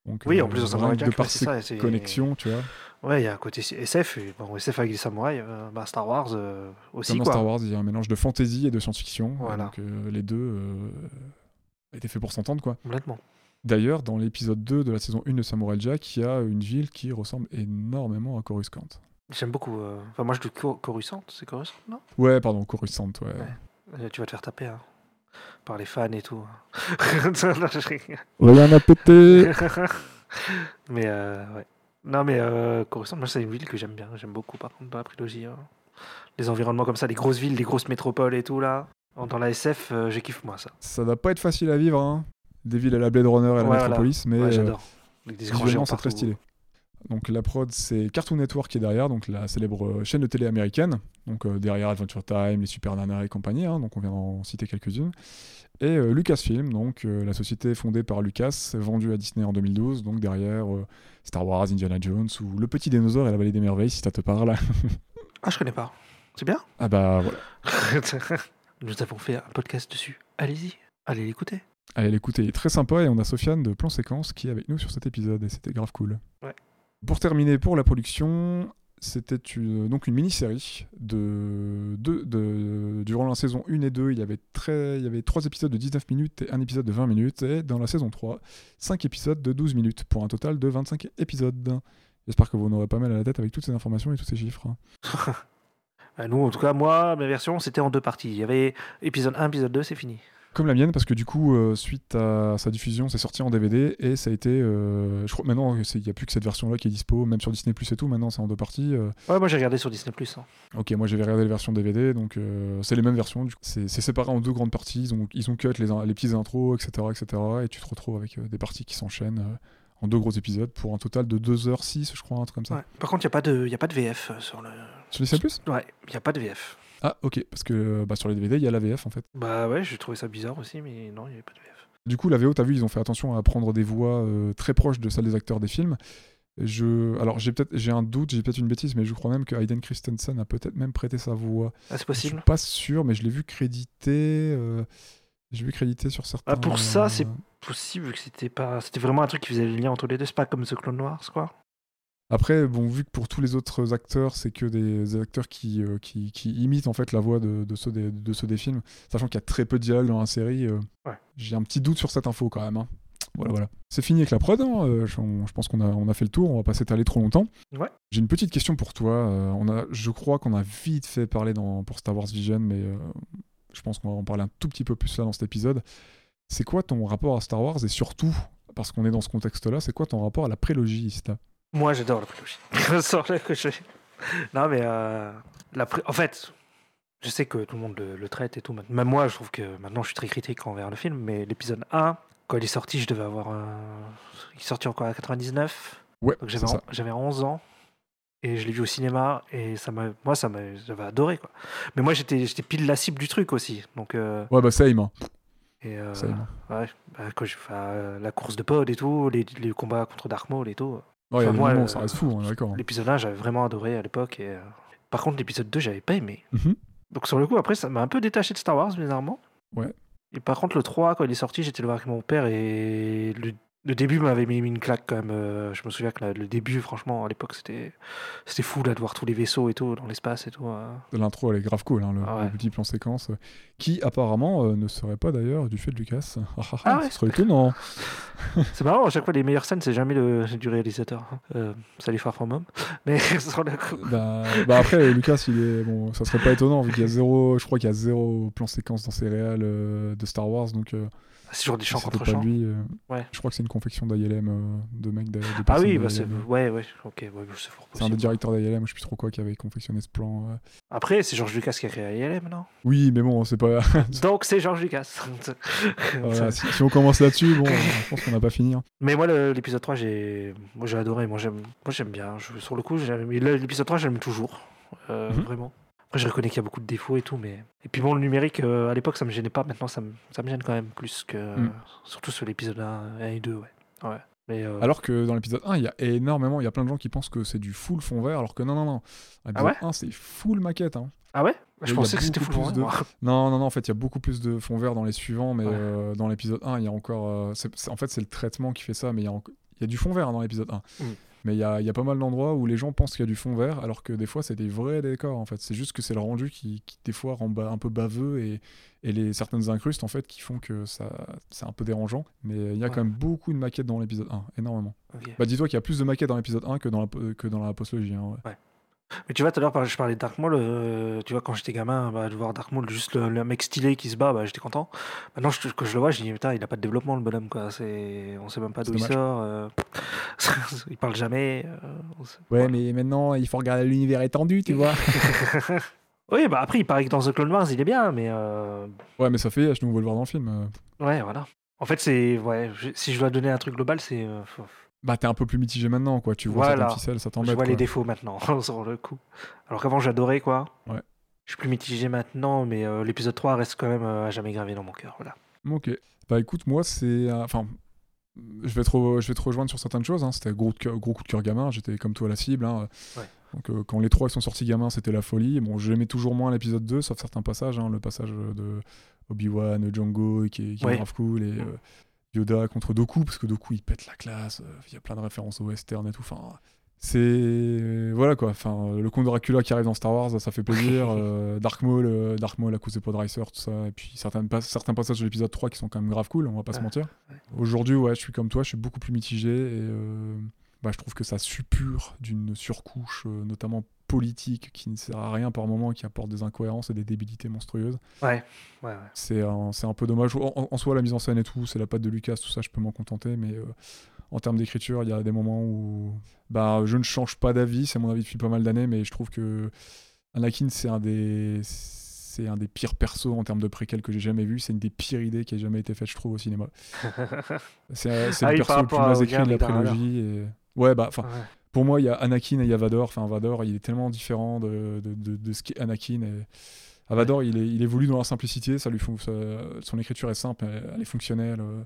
Donc, Oui, euh, en plus, Samurai Jack, de par ses ça. connexions, tu vois. Ouais, il y a un côté SF. Bon, SF avec les samouraïs, euh, bah, Star Wars euh, aussi, Comme dans quoi. Star Wars, il y a un mélange de fantasy et de science-fiction. Voilà. Donc euh, les deux étaient faits pour s'entendre, quoi. Complètement. D'ailleurs, dans l'épisode 2 de la saison 1 de Samurai Jack, il y a une ville qui ressemble énormément à Coruscant. J'aime beaucoup. euh, Enfin, moi, je dis Cor- Coruscant. C'est Coruscant, non? Ouais, pardon, Coruscant, ouais. Ouais. Euh, Tu vas te faire taper, hein. Par les fans et tout. Non, je rigole. Rien à péter mais euh, ouais. Non, mais euh, Coruscant, moi, c'est une ville que j'aime bien. J'aime beaucoup, par contre, dans la trilogie. hein. Les environnements comme ça, les grosses villes, les grosses métropoles et tout, là. Dans la SF, euh, j'ai kiffé, moi, ça. Ça va pas être facile à vivre, hein. Des villes à la Blade Runner et à la voilà. Métropolis, mais Ouais, euh, j'adore. Avec des grands Visuellement, géants c'est très stylé. Donc la prod, c'est Cartoon Network qui est derrière, donc la célèbre euh, chaîne de télé américaine. Donc euh, derrière Adventure Time, les Super Nana et compagnie, hein, donc on vient d'en citer quelques-unes. Et euh, Lucasfilm, donc la société fondée par Lucas, vendue à Disney en 2012, donc derrière Star Wars, Indiana Jones ou Le Petit Dinosaure et la Vallée des Merveilles, si ça te parle. Ah, je connais pas. C'est bien? Ah bah voilà, Nous avons fait un podcast dessus. Allez-y, allez l'écouter. allez l'écouter, il est très sympa et on a Sofiane de Plan Séquence qui est avec nous sur cet épisode et c'était grave cool. Ouais. Pour terminer pour la production, c'était une- donc une mini-série de deux, de, durant la saison 1 et 2, il y, avait très, il y avait 3 épisodes de 19 minutes et un épisode de 20 minutes. Et dans la saison 3, 5 épisodes de 12 minutes, pour un total de 25 épisodes. J'espère que vous n'aurez pas mal à la tête avec toutes ces informations et tous ces chiffres. Euh, Nous, en tout cas, moi, ma version, c'était en deux parties. Il y avait épisode 1, épisode 2, c'est fini. Comme la mienne, parce que du coup, euh, suite à sa diffusion, c'est sorti en DVD et ça a été. euh, je crois maintenant, il n'y a plus que cette version-là qui est dispo, même sur Disney Plus et tout. Maintenant, c'est en deux parties. euh. Ouais, moi, j'ai regardé sur Disney. Hein. Ok, moi j'avais regardé les versions DVD, donc euh, c'est les mêmes versions. du coup. C'est séparé en deux grandes parties. Ils ont, ils ont cut les, les petites intros, etc., etc. Et tu te retrouves avec des parties qui s'enchaînent en deux gros épisodes pour un total de 2h06, je crois, un truc comme ça. Ouais. Par contre, il n'y a, pas de- y a pas de VF sur le. Sur Disney Plus? Ouais, il n'y a pas de VF. Ah, ok, parce que euh, bah, sur les DVD, il y a la VF en fait. Bah ouais, j'ai trouvé ça bizarre aussi, mais non, il n'y avait pas de VF. Du coup, la VO, t'as vu, ils ont fait attention à prendre des voix euh, très proches de celles des acteurs des films. Je... Alors, j'ai peut-être j'ai un doute, j'ai peut-être une bêtise, mais je crois même que Hayden Christensen a peut-être même prêté sa voix. Ah, c'est Je suis possible pas sûr, mais je l'ai vu crédité. euh, J'ai vu crédité sur certains. Ah, pour ça, c'est- Possible, vu que c'était pas. C'était vraiment un truc qui faisait le lien entre les deux. C'est pas comme The Clone Wars, quoi. Après, bon, vu que pour tous les autres acteurs, c'est que des acteurs qui, euh, qui, qui imitent en fait la voix de, de ceux, des, de ceux des films, sachant qu'il y a très peu de dialogue dans la série, euh, Ouais. j'ai un petit doute sur cette info quand même. hein. Voilà, voilà. C'est fini avec la prod. hein, euh, je, on- je pense qu'on a, on a fait le tour. On va pas s'étaler trop longtemps. Ouais. J'ai une petite question pour toi. euh, on a, je crois qu'on a vite fait parler dans, pour Star Wars Vision, mais euh, je pense qu'on va en parler un tout petit peu plus là dans cet épisode. C'est quoi ton rapport à Star Wars et surtout, parce qu'on est dans ce contexte-là, c'est quoi ton rapport à la prélogie là Moi, j'adore la prélogie. Sans cocher. Non, mais euh, la pré- en fait, je sais que tout le monde le, le traite et tout. Même moi, je trouve que maintenant, je suis très critique envers le film. Mais l'épisode 1, quand il est sorti, je devais avoir. un- Il est sorti encore à 99. Ouais, Donc j'avais, j'avais 11 ans. Et je l'ai vu au cinéma. Et ça m'a, moi, ça m'a, j'avais adoré. Quoi. Mais moi, j'étais, j'étais pile la cible du truc aussi. Donc. euh, Ouais, bah same. hein. et, euh, ouais, bah, quand euh, la course de pod et tout, les, les combats contre Dark Maul et tout. Ouais, Enfin, moi, moments ça reste fou, est d'accord. L'épisode 1, j'avais vraiment adoré à l'époque. Et, euh, Par contre, l'épisode 2, j'avais pas aimé. Mhm. Donc, sur le coup, après, ça m'a un peu détaché de Star Wars, bizarrement. Ouais. Et par contre, le 3, quand il est sorti, j'étais le voir avec mon père et le, le début m'avait mis une claque quand même. Euh, Je me souviens que le début, franchement, à l'époque, c'était c'était fou là, de voir tous les vaisseaux et tout dans l'espace et tout. euh. L'intro, elle est grave cool, hein, le, Ah ouais. le petit plan séquence, euh, qui apparemment euh, ne serait pas d'ailleurs du fait de Lucas. Ah, ah, ah, Ah ouais. Ce serait étonnant. C'est marrant, à chaque fois, les meilleures scènes, c'est jamais le, du réalisateur. hein. Euh, salut Far From Home. Mais sur le coup. bah, bah après, Lucas, il est bon, ça serait pas étonnant vu qu'il y a zéro, je crois qu'il y a zéro plan séquence dans ses réals euh, de Star Wars, donc C'est toujours des chants contre chants. lui. euh, Ouais. Je crois que c'est une confection d'ILM euh, de mecs de, de Ah oui, bah c'est. Ouais, ouais, ok, ouais, c'est fort C'est un des directeurs d'ILM, je sais plus trop quoi, qui avait confectionné ce plan. euh. Après, c'est George Lucas qui a créé ILM, non? Oui, mais bon, c'est pas. Donc c'est George Lucas. Voilà, si, si on commence là-dessus, bon, je pense qu'on n'a pas fini. hein. Mais moi, l'épisode 3, j'ai moi j'ai adoré. Moi, j'aime moi, j'aime bien. Je- sur le coup, l'épisode 3, j'aime toujours. Euh, Mhm. Vraiment. Après, je reconnais qu'il y a beaucoup de défauts et tout. mais Et puis bon, le numérique, euh, à l'époque, ça me gênait pas. Maintenant, ça me, ça me gêne quand même plus que. Mhm. Surtout sur l'épisode 1, 1 et 2, ouais. ouais. Mais, euh, Alors que dans l'épisode 1, il y a énormément, il y a plein de gens qui pensent que c'est du full fond vert, alors que non, non, non. L'épisode ouais 1, c'est full maquette. Hein. Ah ouais Je a pensais que c'était full plus hein, de-. Non, non, non, en fait, il y a beaucoup plus de fond vert dans les suivants, mais Ouais. euh, dans l'épisode 1, il y a encore. en fait, c'est le traitement qui fait ça, mais il y a, enco- il y a du fond vert hein, dans l'épisode 1. Mm. Mais il y a, y a pas mal d'endroits où les gens pensent qu'il y a du fond vert, alors que des fois, c'est des vrais décors, en fait. C'est juste que c'est le rendu qui, qui, des fois, rend un peu baveux et, et les, certaines incrustes, en fait, qui font que ça, c'est un peu dérangeant. Mais il y a Ouais. quand même beaucoup de maquettes dans l'épisode 1, énormément. Bah, dis-toi qu'il y a plus de maquettes dans l'épisode 1 que dans la, que dans la postologie. hein, ouais. Mais tu vois, tout à l'heure, je parlais de Dark Maul. euh, tu vois, quand j'étais gamin, bah, de voir Dark Maul, juste le, le mec stylé qui se bat, bah, j'étais content. Maintenant, je- quand je le vois, je dis, putain, il a pas de développement, le bonhomme, quoi. C'est... On sait même pas d'où il sort. euh, il parle jamais. euh, sait- Ouais, voilà. mais maintenant, il faut regarder l'univers étendu, tu vois. oui, bah après, il paraît que dans The Clone Wars, il est bien, mais. euh, ouais, mais ça fait H, nous on veut le voir dans le film. Ouais, voilà. En fait, c'est. Ouais, je- si je dois donner un truc global, c'est. faut- Bah, t'es un peu plus mitigé maintenant, quoi. Tu vois Voilà. certaines ficelles, ça Je t'embête. vois les défauts maintenant, sur le coup. Alors qu'avant, j'adorais, quoi. Ouais. Je suis plus mitigé maintenant, mais euh, l'épisode 3 reste quand même euh, à jamais gravé dans mon cœur. Voilà. Ok. Bah, écoute, moi, c'est. euh, Enfin. Je vais, te je vais te rejoindre sur certaines choses. Hein. C'était gros, coup de cœur gamin. J'étais comme toi à la cible. hein. Ouais. Donc, quand les trois sont sortis gamins, c'était la folie. Bon, j'aimais toujours moins l'épisode 2, sauf certains passages. hein. Le passage de Obi-Wan, Django, qui est, qui est Ouais. grave cool. Et Yoda contre Doku, parce que Doku il pète la classe. euh, Il y a plein de références au western et tout. Enfin, c'est voilà quoi enfin le comte Dracula qui arrive dans Star Wars ça fait plaisir euh, Dark Maul euh, Dark Maul à cause des Podricer tout ça et puis certains, pas- certains passages de l'épisode 3 qui sont quand même grave cool on va pas se Ouais, mentir ouais. aujourd'hui ouais je suis comme toi je suis beaucoup plus mitigé et euh, bah, je trouve que ça suppure d'une surcouche notamment politique qui ne sert à rien par moment qui apporte des incohérences et des débilités monstrueuses Ouais, ouais, ouais. c'est un, c'est un peu dommage. En, soi, la mise en scène et tout, c'est la patte de Lucas, tout ça, je peux m'en contenter. Mais euh, en termes d'écriture, il y a des moments où bah, je ne change pas d'avis. C'est mon avis depuis pas mal d'années, mais je trouve que Anakin, c'est un des. C'est un des pires persos en termes de préquels que j'ai jamais vu. C'est une des pires idées qui a jamais été faite, je trouve, au cinéma. C'est c'est Ah le oui, perso le plus mal écrit de la prélogie. Et... Ouais, bah, enfin, Ouais. Pour moi, il y a Anakin et il y a Vador. Enfin, Vador, il est tellement différent de, de, de- de ce qu'est Anakin. Et... Ah, Vador, il, est, il évolue dans la simplicité. Ça lui ça- son écriture est simple, elle, elle est fonctionnelle. euh,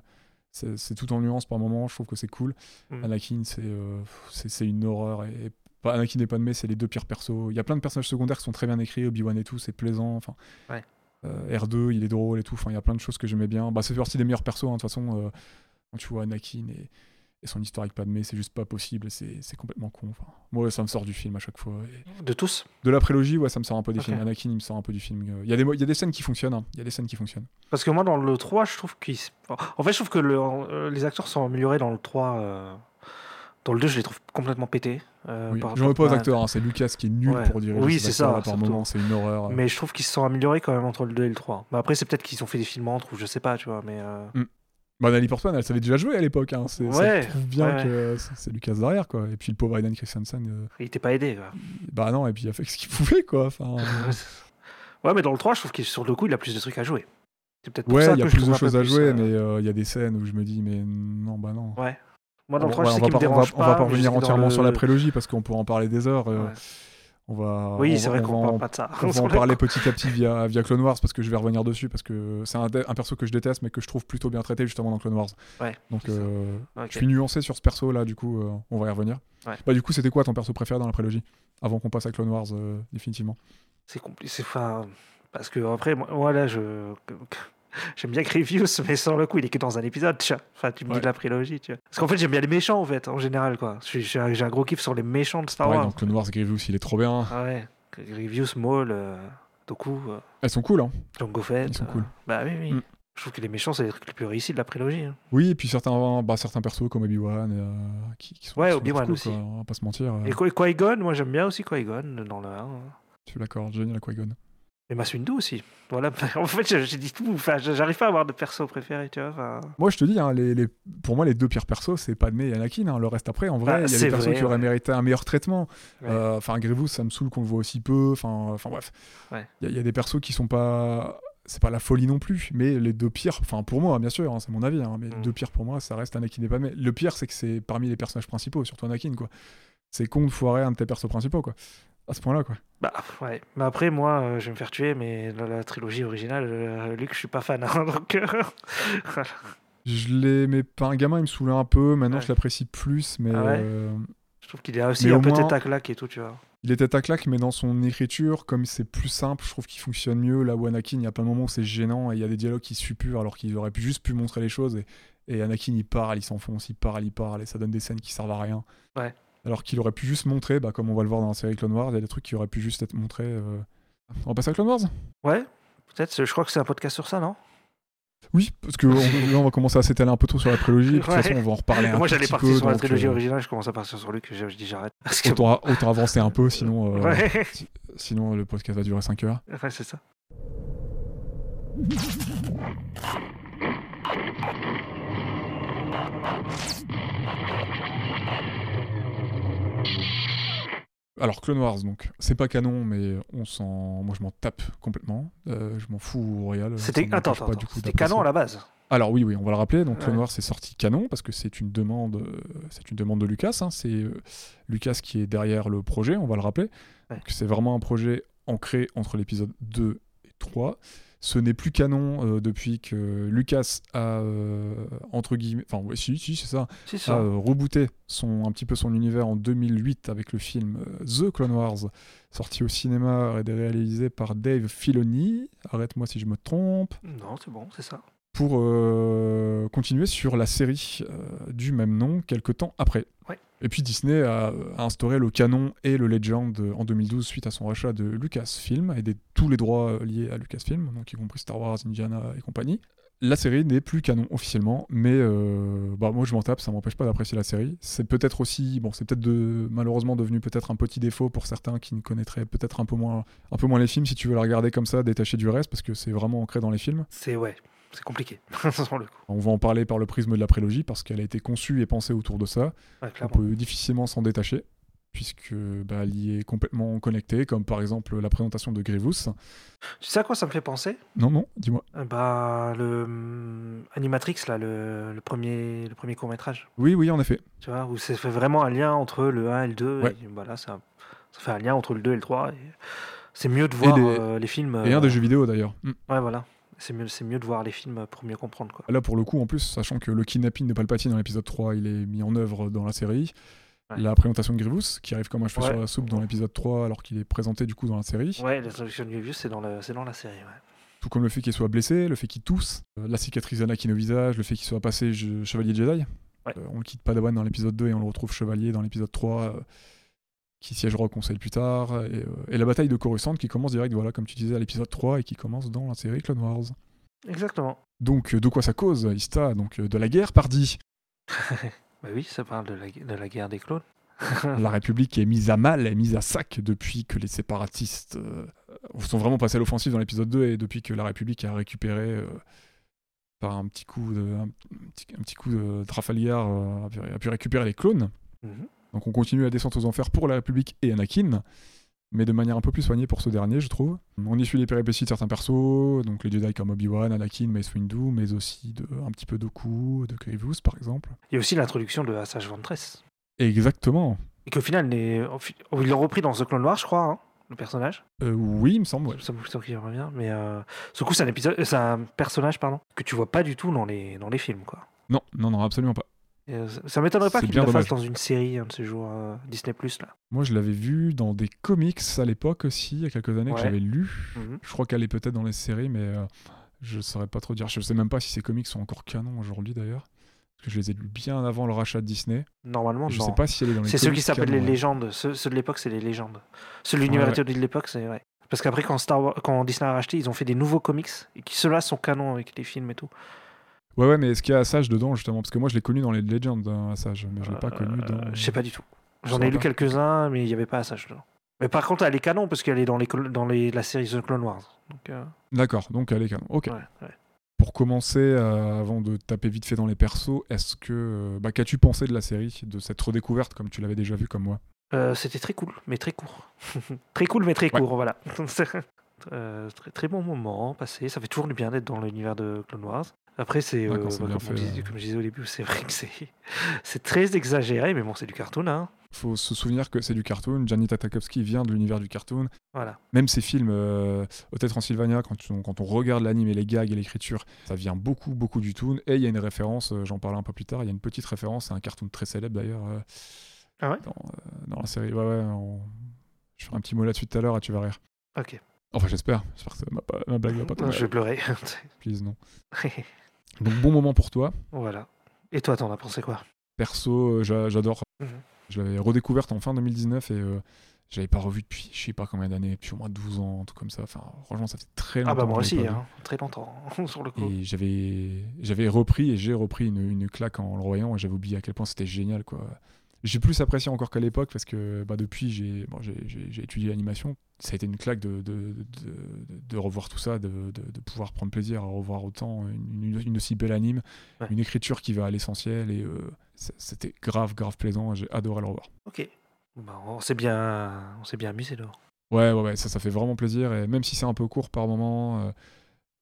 C'est tout en nuances par moment. Je trouve que c'est cool. Mm. Anakin, c'est euh, c'est une horreur. Et, et pas Anakin et Padmé, c'est les deux pires persos. Il y a plein de personnages secondaires qui sont très bien écrits. Obi-Wan et tout, c'est plaisant. Enfin, Ouais. euh, R2, il est drôle et tout. Enfin, il y a plein de choses que j'aimais bien. Bah, c'est partie des meilleurs persos. hein, De toute façon, euh, quand tu vois Anakin et, et son histoire avec Padmé, c'est juste pas possible. C'est complètement con. Enfin, moi, ça me sort du film à chaque fois. Et De tous de la prélogie, ouais, ça me sort un peu des films. Anakin, il me sort un peu du film. Euh, Il y, a des il y a des scènes qui fonctionnent. hein. Il y a des scènes qui fonctionnent. Parce que moi, dans le 3, je trouve qu'ils. En fait, je trouve que le- euh, les acteurs sont améliorés dans le 3. euh, Dans le 2, je les trouve complètement pétés. euh, Oui. par J'en veux pas aux acteurs. hein. C'est Lucas qui est nul Ouais. pour diriger. Oui, ces c'est ça, Par moment, c'est une horreur. Mais je trouve qu'ils se sont améliorés quand même entre le 2 et le 3. Mais après, c'est peut-être qu'ils ont fait des films entre ou je sais pas, tu vois. Mais euh, Bah, Nathalie Portman, elle savait déjà jouer à l'époque. Hein. C'est- Ouais, Ça prouve bien ouais, que c'est Lucas derrière. Quoi. Et puis le pauvre Aiden Christensen, euh, il était pas aidé. Quoi. bah non, et puis il a fait ce qu'il pouvait. Quoi. Enfin, euh, ouais, mais dans le 3, je trouve qu'il sur le coup, il a plus de trucs à jouer. C'est peut-être ouais, il y a plus de trouve choses à plus, jouer, euh, mais il y a des scènes où je me dis, mais non, bah non. Ouais. Moi, dans le On- 3, ouais, je sais on va qu'il me pas- on va- dérange on va pas revenir entièrement sur la prélogie parce qu'on pourrait en parler des heures. On va, Oui, c'est vrai on qu'on parle en- pas de ça. On va en le parler petit à petit via, via Clone Wars parce que je vais revenir dessus parce que c'est un, un perso que je déteste mais que je trouve plutôt bien traité justement dans Clone Wars. Ouais, Donc c'est euh, je suis nuancé sur ce perso là, du coup euh, on va y revenir. Ouais. Bah, du coup, c'était quoi ton perso préféré dans la prélogie Avant qu'on passe à Clone Wars, euh, définitivement? C'est compliqué. Enfin, parce que après, moi, moi, là, je. J'aime bien Grievous, mais sans le coup, il est que dans un épisode, tu vois. Enfin, tu me Ouais. dis de la prélogie, tu vois. Parce qu'en fait, j'aime bien les méchants, en fait, en général, quoi. J'ai un, gros kiff sur les méchants de Star Pareil, Wars. dans Clone Wars, Grievous, il est trop bien. Ah ouais. Grievous, Maul, euh, Doku, euh, Elles sont cool, hein Jango Fett. Ils sont euh, cool. Bah oui, oui. Mm. Je trouve que les méchants, c'est les trucs les plus réussis de la prélogie. hein. Oui, et puis certains, bah, certains persos comme Obi-Wan euh, qui, qui sont, Ouais, Obi-Wan aussi. quoi, on va pas se mentir. euh, Et Qui- Qui-Gon, moi, j'aime bien aussi Qui-Gon dans le 1. hein. Suis d'accord, génial Qui-Gon. Et Mace Windu aussi. Voilà. En fait, j'ai dit tout. Enfin, j'arrive pas à avoir de perso préféré, tu vois. Enfin, Moi, je te dis, hein, les, les- pour moi, les deux pires persos, c'est Padmé et Anakin. hein. Le reste après, en vrai, Bah, il y a des persos vrai, qui auraient ouais. mérité un meilleur traitement. Ouais. Euh, Enfin, Grievous, ça me saoule qu'on le voit aussi peu. Enfin, enfin bref. Ouais. Il y, a- il y a des persos qui sont pas. C'est pas la folie non plus, mais les deux pires, enfin pour moi bien sûr, hein, c'est mon avis, hein, mais les Mm. deux pires pour moi, ça reste Anakin et Padmé. Le pire, c'est que c'est parmi les personnages principaux, surtout Anakin, quoi. C'est con de foirer un de tes persos principaux, quoi. À ce point-là, quoi. Bah ouais. Mais après, moi, euh, je vais me faire tuer, mais dans la trilogie originale, euh, Luke, je suis pas fan. hein, donc, euh, voilà. Je l'aimais pas, un gamin, il me saoulait un peu. Maintenant, Ouais. je l'apprécie plus, mais Ah ouais euh, Je trouve qu'il est aussi un peu moins- tête à claque et tout, tu vois. Il était à claque, mais dans son écriture, comme c'est plus simple, je trouve qu'il fonctionne mieux. Là où Anakin, il y a plein de moments où c'est gênant et il y a des dialogues qui suppurent alors qu'il aurait pu juste pu montrer les choses. Et, et Anakin, il parle, il s'enfonce, il parle, il parle, et ça donne des scènes qui servent à rien. Ouais. Alors qu'il aurait pu juste montrer, bah, comme on va le voir dans la série Clone Wars, il y a des trucs qui auraient pu juste être montrés. euh. On va passer à Clone Wars Ouais, peut-être. Je crois que c'est un podcast sur ça, non? Oui, parce que on- là, on va commencer à s'étaler un peu trop sur la prélogie. De toute Ouais. façon, on va en reparler un Moi, j'allais partir peu, sur la trilogie euh, originale, je commence à partir sur Luke, je, je dis j'arrête. Autant, autant avancer un peu, sinon, euh, Ouais, sinon le podcast va durer 5 heures. ouais c'est ça. Alors Clone Wars, donc c'est pas canon, mais on s'en, moi je m'en tape complètement. Euh, je m'en fous au Royal. ça C'était attends, attends, attends. canon à la base. Alors oui, oui, on va le rappeler. Donc Clone Ouais. Wars c'est sorti canon parce que c'est une demande, euh, c'est une demande de Lucas. hein. C'est euh, Lucas qui est derrière le projet. On va le rappeler. Ouais. C'est vraiment un projet ancré entre l'épisode 2 et 3. Ce n'est plus canon euh, depuis que Lucas a euh, entre guillemets, enfin ouais, si, si c'est ça, a euh, rebooté son, un petit peu son univers en 2008 avec le film The Clone Wars, sorti au cinéma et réalisé par Dave Filoni. Arrête-moi si je me trompe. Non, c'est bon, c'est ça. Pour euh, continuer sur la série euh, du même nom quelques temps après. Ouais. Et puis Disney a, a instauré le canon et le Legend en 2012 suite à son rachat de Lucasfilm et des, tous les droits euh, liés à Lucasfilm, donc y compris Star Wars, Indiana et compagnie. La série n'est plus canon officiellement, mais euh, bah moi je m'en tape, ça m'empêche pas d'apprécier la série. C'est peut-être aussi, bon, c'est peut-être de, malheureusement devenu peut-être un petit défaut pour certains qui ne connaîtraient peut-être un peu moins, un peu moins les films si tu veux la regarder comme ça, détaché du reste, parce que c'est vraiment ancré dans les films. C'est ouais, c'est compliqué. sur le coup. On va en parler par le prisme de la prélogie parce qu'elle a été conçue et pensée autour de ça. Ouais, On peut difficilement s'en détacher puisque bah, elle y est complètement connectée, comme par exemple la présentation de Grievous. Tu sais à quoi ça me fait penser? Non, non, dis-moi. Euh, Bah le hum, Animatrix là, le, le premier le premier court métrage. Oui, oui, en effet. Tu vois, où ça fait vraiment un lien entre le 1 et le 2. Ouais. Et voilà, ça, ça fait un lien entre le 2 et le 3. et C'est mieux de voir les- euh, les films. Et un euh, des jeux vidéo d'ailleurs. Ouais, voilà. C'est mieux, mieux de voir les films pour mieux comprendre. Quoi. Là, pour le coup, en plus, sachant que le kidnapping de Palpatine dans l'épisode 3, il est mis en œuvre dans la série. Ouais. La présentation de Grievous, qui arrive comme un cheveu Ouais. sur la soupe dans l'épisode 3, alors qu'il est présenté du coup dans la série. Ouais, la traduction de Grievous, c'est dans, le- dans la série. Ouais. Tout comme le fait qu'il soit blessé, le fait qu'il tousse, euh, la cicatrice d'Anakin au visage, le fait qu'il soit passé je- chevalier Jedi. Euh, on le quitte Padawan dans l'épisode 2 et on le retrouve chevalier dans l'épisode 3, euh, qui siégera au conseil plus tard. Et, euh, et la bataille de Coruscant qui commence direct, voilà, comme tu disais, à l'épisode 3 et qui commence dans la série Clone Wars. Exactement. Donc, euh, de quoi ça cause, Ista Donc, euh, de la guerre, pardi? Bah oui, ça parle de la, de la guerre des clones. La République est mise à mal, est mise à sac depuis que les séparatistes euh, sont vraiment passés à l'offensive dans l'épisode 2 et depuis que la République a récupéré euh, par un petit coup de, un, petit, un petit coup de Trafalgar euh, a, pu, a pu récupérer les clones. Mhm. Donc on continue la descente aux enfers pour la République et Anakin, mais de manière un peu plus soignée pour ce dernier, je trouve. On y suit les péripéties de certains persos, donc les Jedi comme Obi-Wan, Anakin, Mace Windu, mais aussi de, un petit peu Dooku, de Grievous par exemple. Il y a aussi l'introduction de Assage Ventress. Exactement. Et qu'au final, fi- oh, ils l'ont repris dans The Clone Wars, je crois, hein, le personnage. Euh, oui, il me semble. ouais. Ça me semble qu'il revient. Mais euh, ce coup, c'est un, épisode, c'est un personnage pardon, que tu vois pas du tout dans les, dans les films. Quoi. Non, non, non, absolument pas. Euh, ça- m'étonnerait pas qu'il le fasse dans une série un de ces jours euh, Disney Plus là. Moi, je l'avais vu dans des comics à l'époque aussi, il y a quelques années, que j'avais lu. Mhm. Je crois qu'elle est peut-être dans les séries, mais euh, je saurais pas trop dire. Je sais même pas si ces comics sont encore canon aujourd'hui d'ailleurs. Parce que je les ai lus bien avant le rachat de Disney. Normalement, je non. sais pas si elle est dans les C'est ceux qui s'appellent les légendes. Ceux, ceux de l'époque, c'est les légendes. Ceux de l'univers Ouais, étendu de l'époque, c'est vrai. Parce qu'après, quand, Star Wars, quand Disney a racheté, ils ont fait des nouveaux comics. Et qui ceux-là sont canons avec les films et tout. Ouais, ouais, mais est-ce qu'il y a Assage dedans justement? Parce que moi, je l'ai connu dans les Legends, hein, Assage, mais je l'ai pas connu Euh, dans. Je sais pas du tout. Je J'en ai lu quelques-uns, mais il n'y avait pas Assage dedans. Mais par contre, elle est canon parce qu'elle est dans, les, dans les, la série The Clone Wars. Donc, euh, D'accord, donc elle est canon. Ok. ouais, ouais. Pour commencer, euh, avant de taper vite fait dans les persos, est-ce que. bah, Qu'as-tu pensé de la série De cette redécouverte comme tu l'avais déjà vu comme moi? Euh, C'était très cool, mais très court. très cool, mais très Ouais. court, voilà. Euh, très, très bon moment passé. Ça fait toujours du bien d'être dans l'univers de Clone Wars. Après, c'est euh, bah, comme, je disais au début, c'est vrai que c'est très exagéré, mais bon, c'est du cartoon, hein. faut se souvenir que c'est du cartoon. Janita Tarkovsky vient de l'univers du cartoon. Voilà. Même ces films, euh, Hotel Transylvania, quand, on regarde l'anime et les gags et l'écriture, ça vient beaucoup, beaucoup du toon. Et il y a une référence, euh, j'en parlerai un peu plus tard, il y a une petite référence à un cartoon très célèbre d'ailleurs euh, Ah ouais? dans, dans la série. Ouais, ouais, on- je ferai un petit mot là-dessus tout à l'heure et tu vas rire. Ok. Enfin, j'espère. J'espère que ma, ma blague va pas Non, je vais tomber. pleurer. Please, non. Donc, bon moment pour toi. voilà. Et toi, t'en as pensé quoi? Perso, euh, j'a- j'adore. Mhm. Je l'avais redécouverte en fin 2019 et euh, je l'avais pas revu depuis je sais pas combien d'années, depuis au moins 12 ans, un truc comme ça. Enfin, franchement, ça fait très longtemps. Ah bah moi aussi, hein. très longtemps, sur le coup. Et j'avais, j'avais repris et j'ai repris une, une claque en le voyant et j'avais oublié à quel point c'était génial quoi. J'ai plus apprécié encore qu'à l'époque parce que bah, depuis j'ai, bon, étudié l'animation. Ça a été une claque de, de, de, de revoir tout ça, de, pouvoir prendre plaisir à revoir autant une, aussi belle anime, Ouais. une écriture qui va à l'essentiel et euh, c'était grave grave plaisant. J'ai adoré le revoir. Ok. Bah, on s'est bien, on bien amusé dehors. Ouais, ouais, ouais, ça, ça fait vraiment plaisir. Et même si c'est un peu court par moment, euh,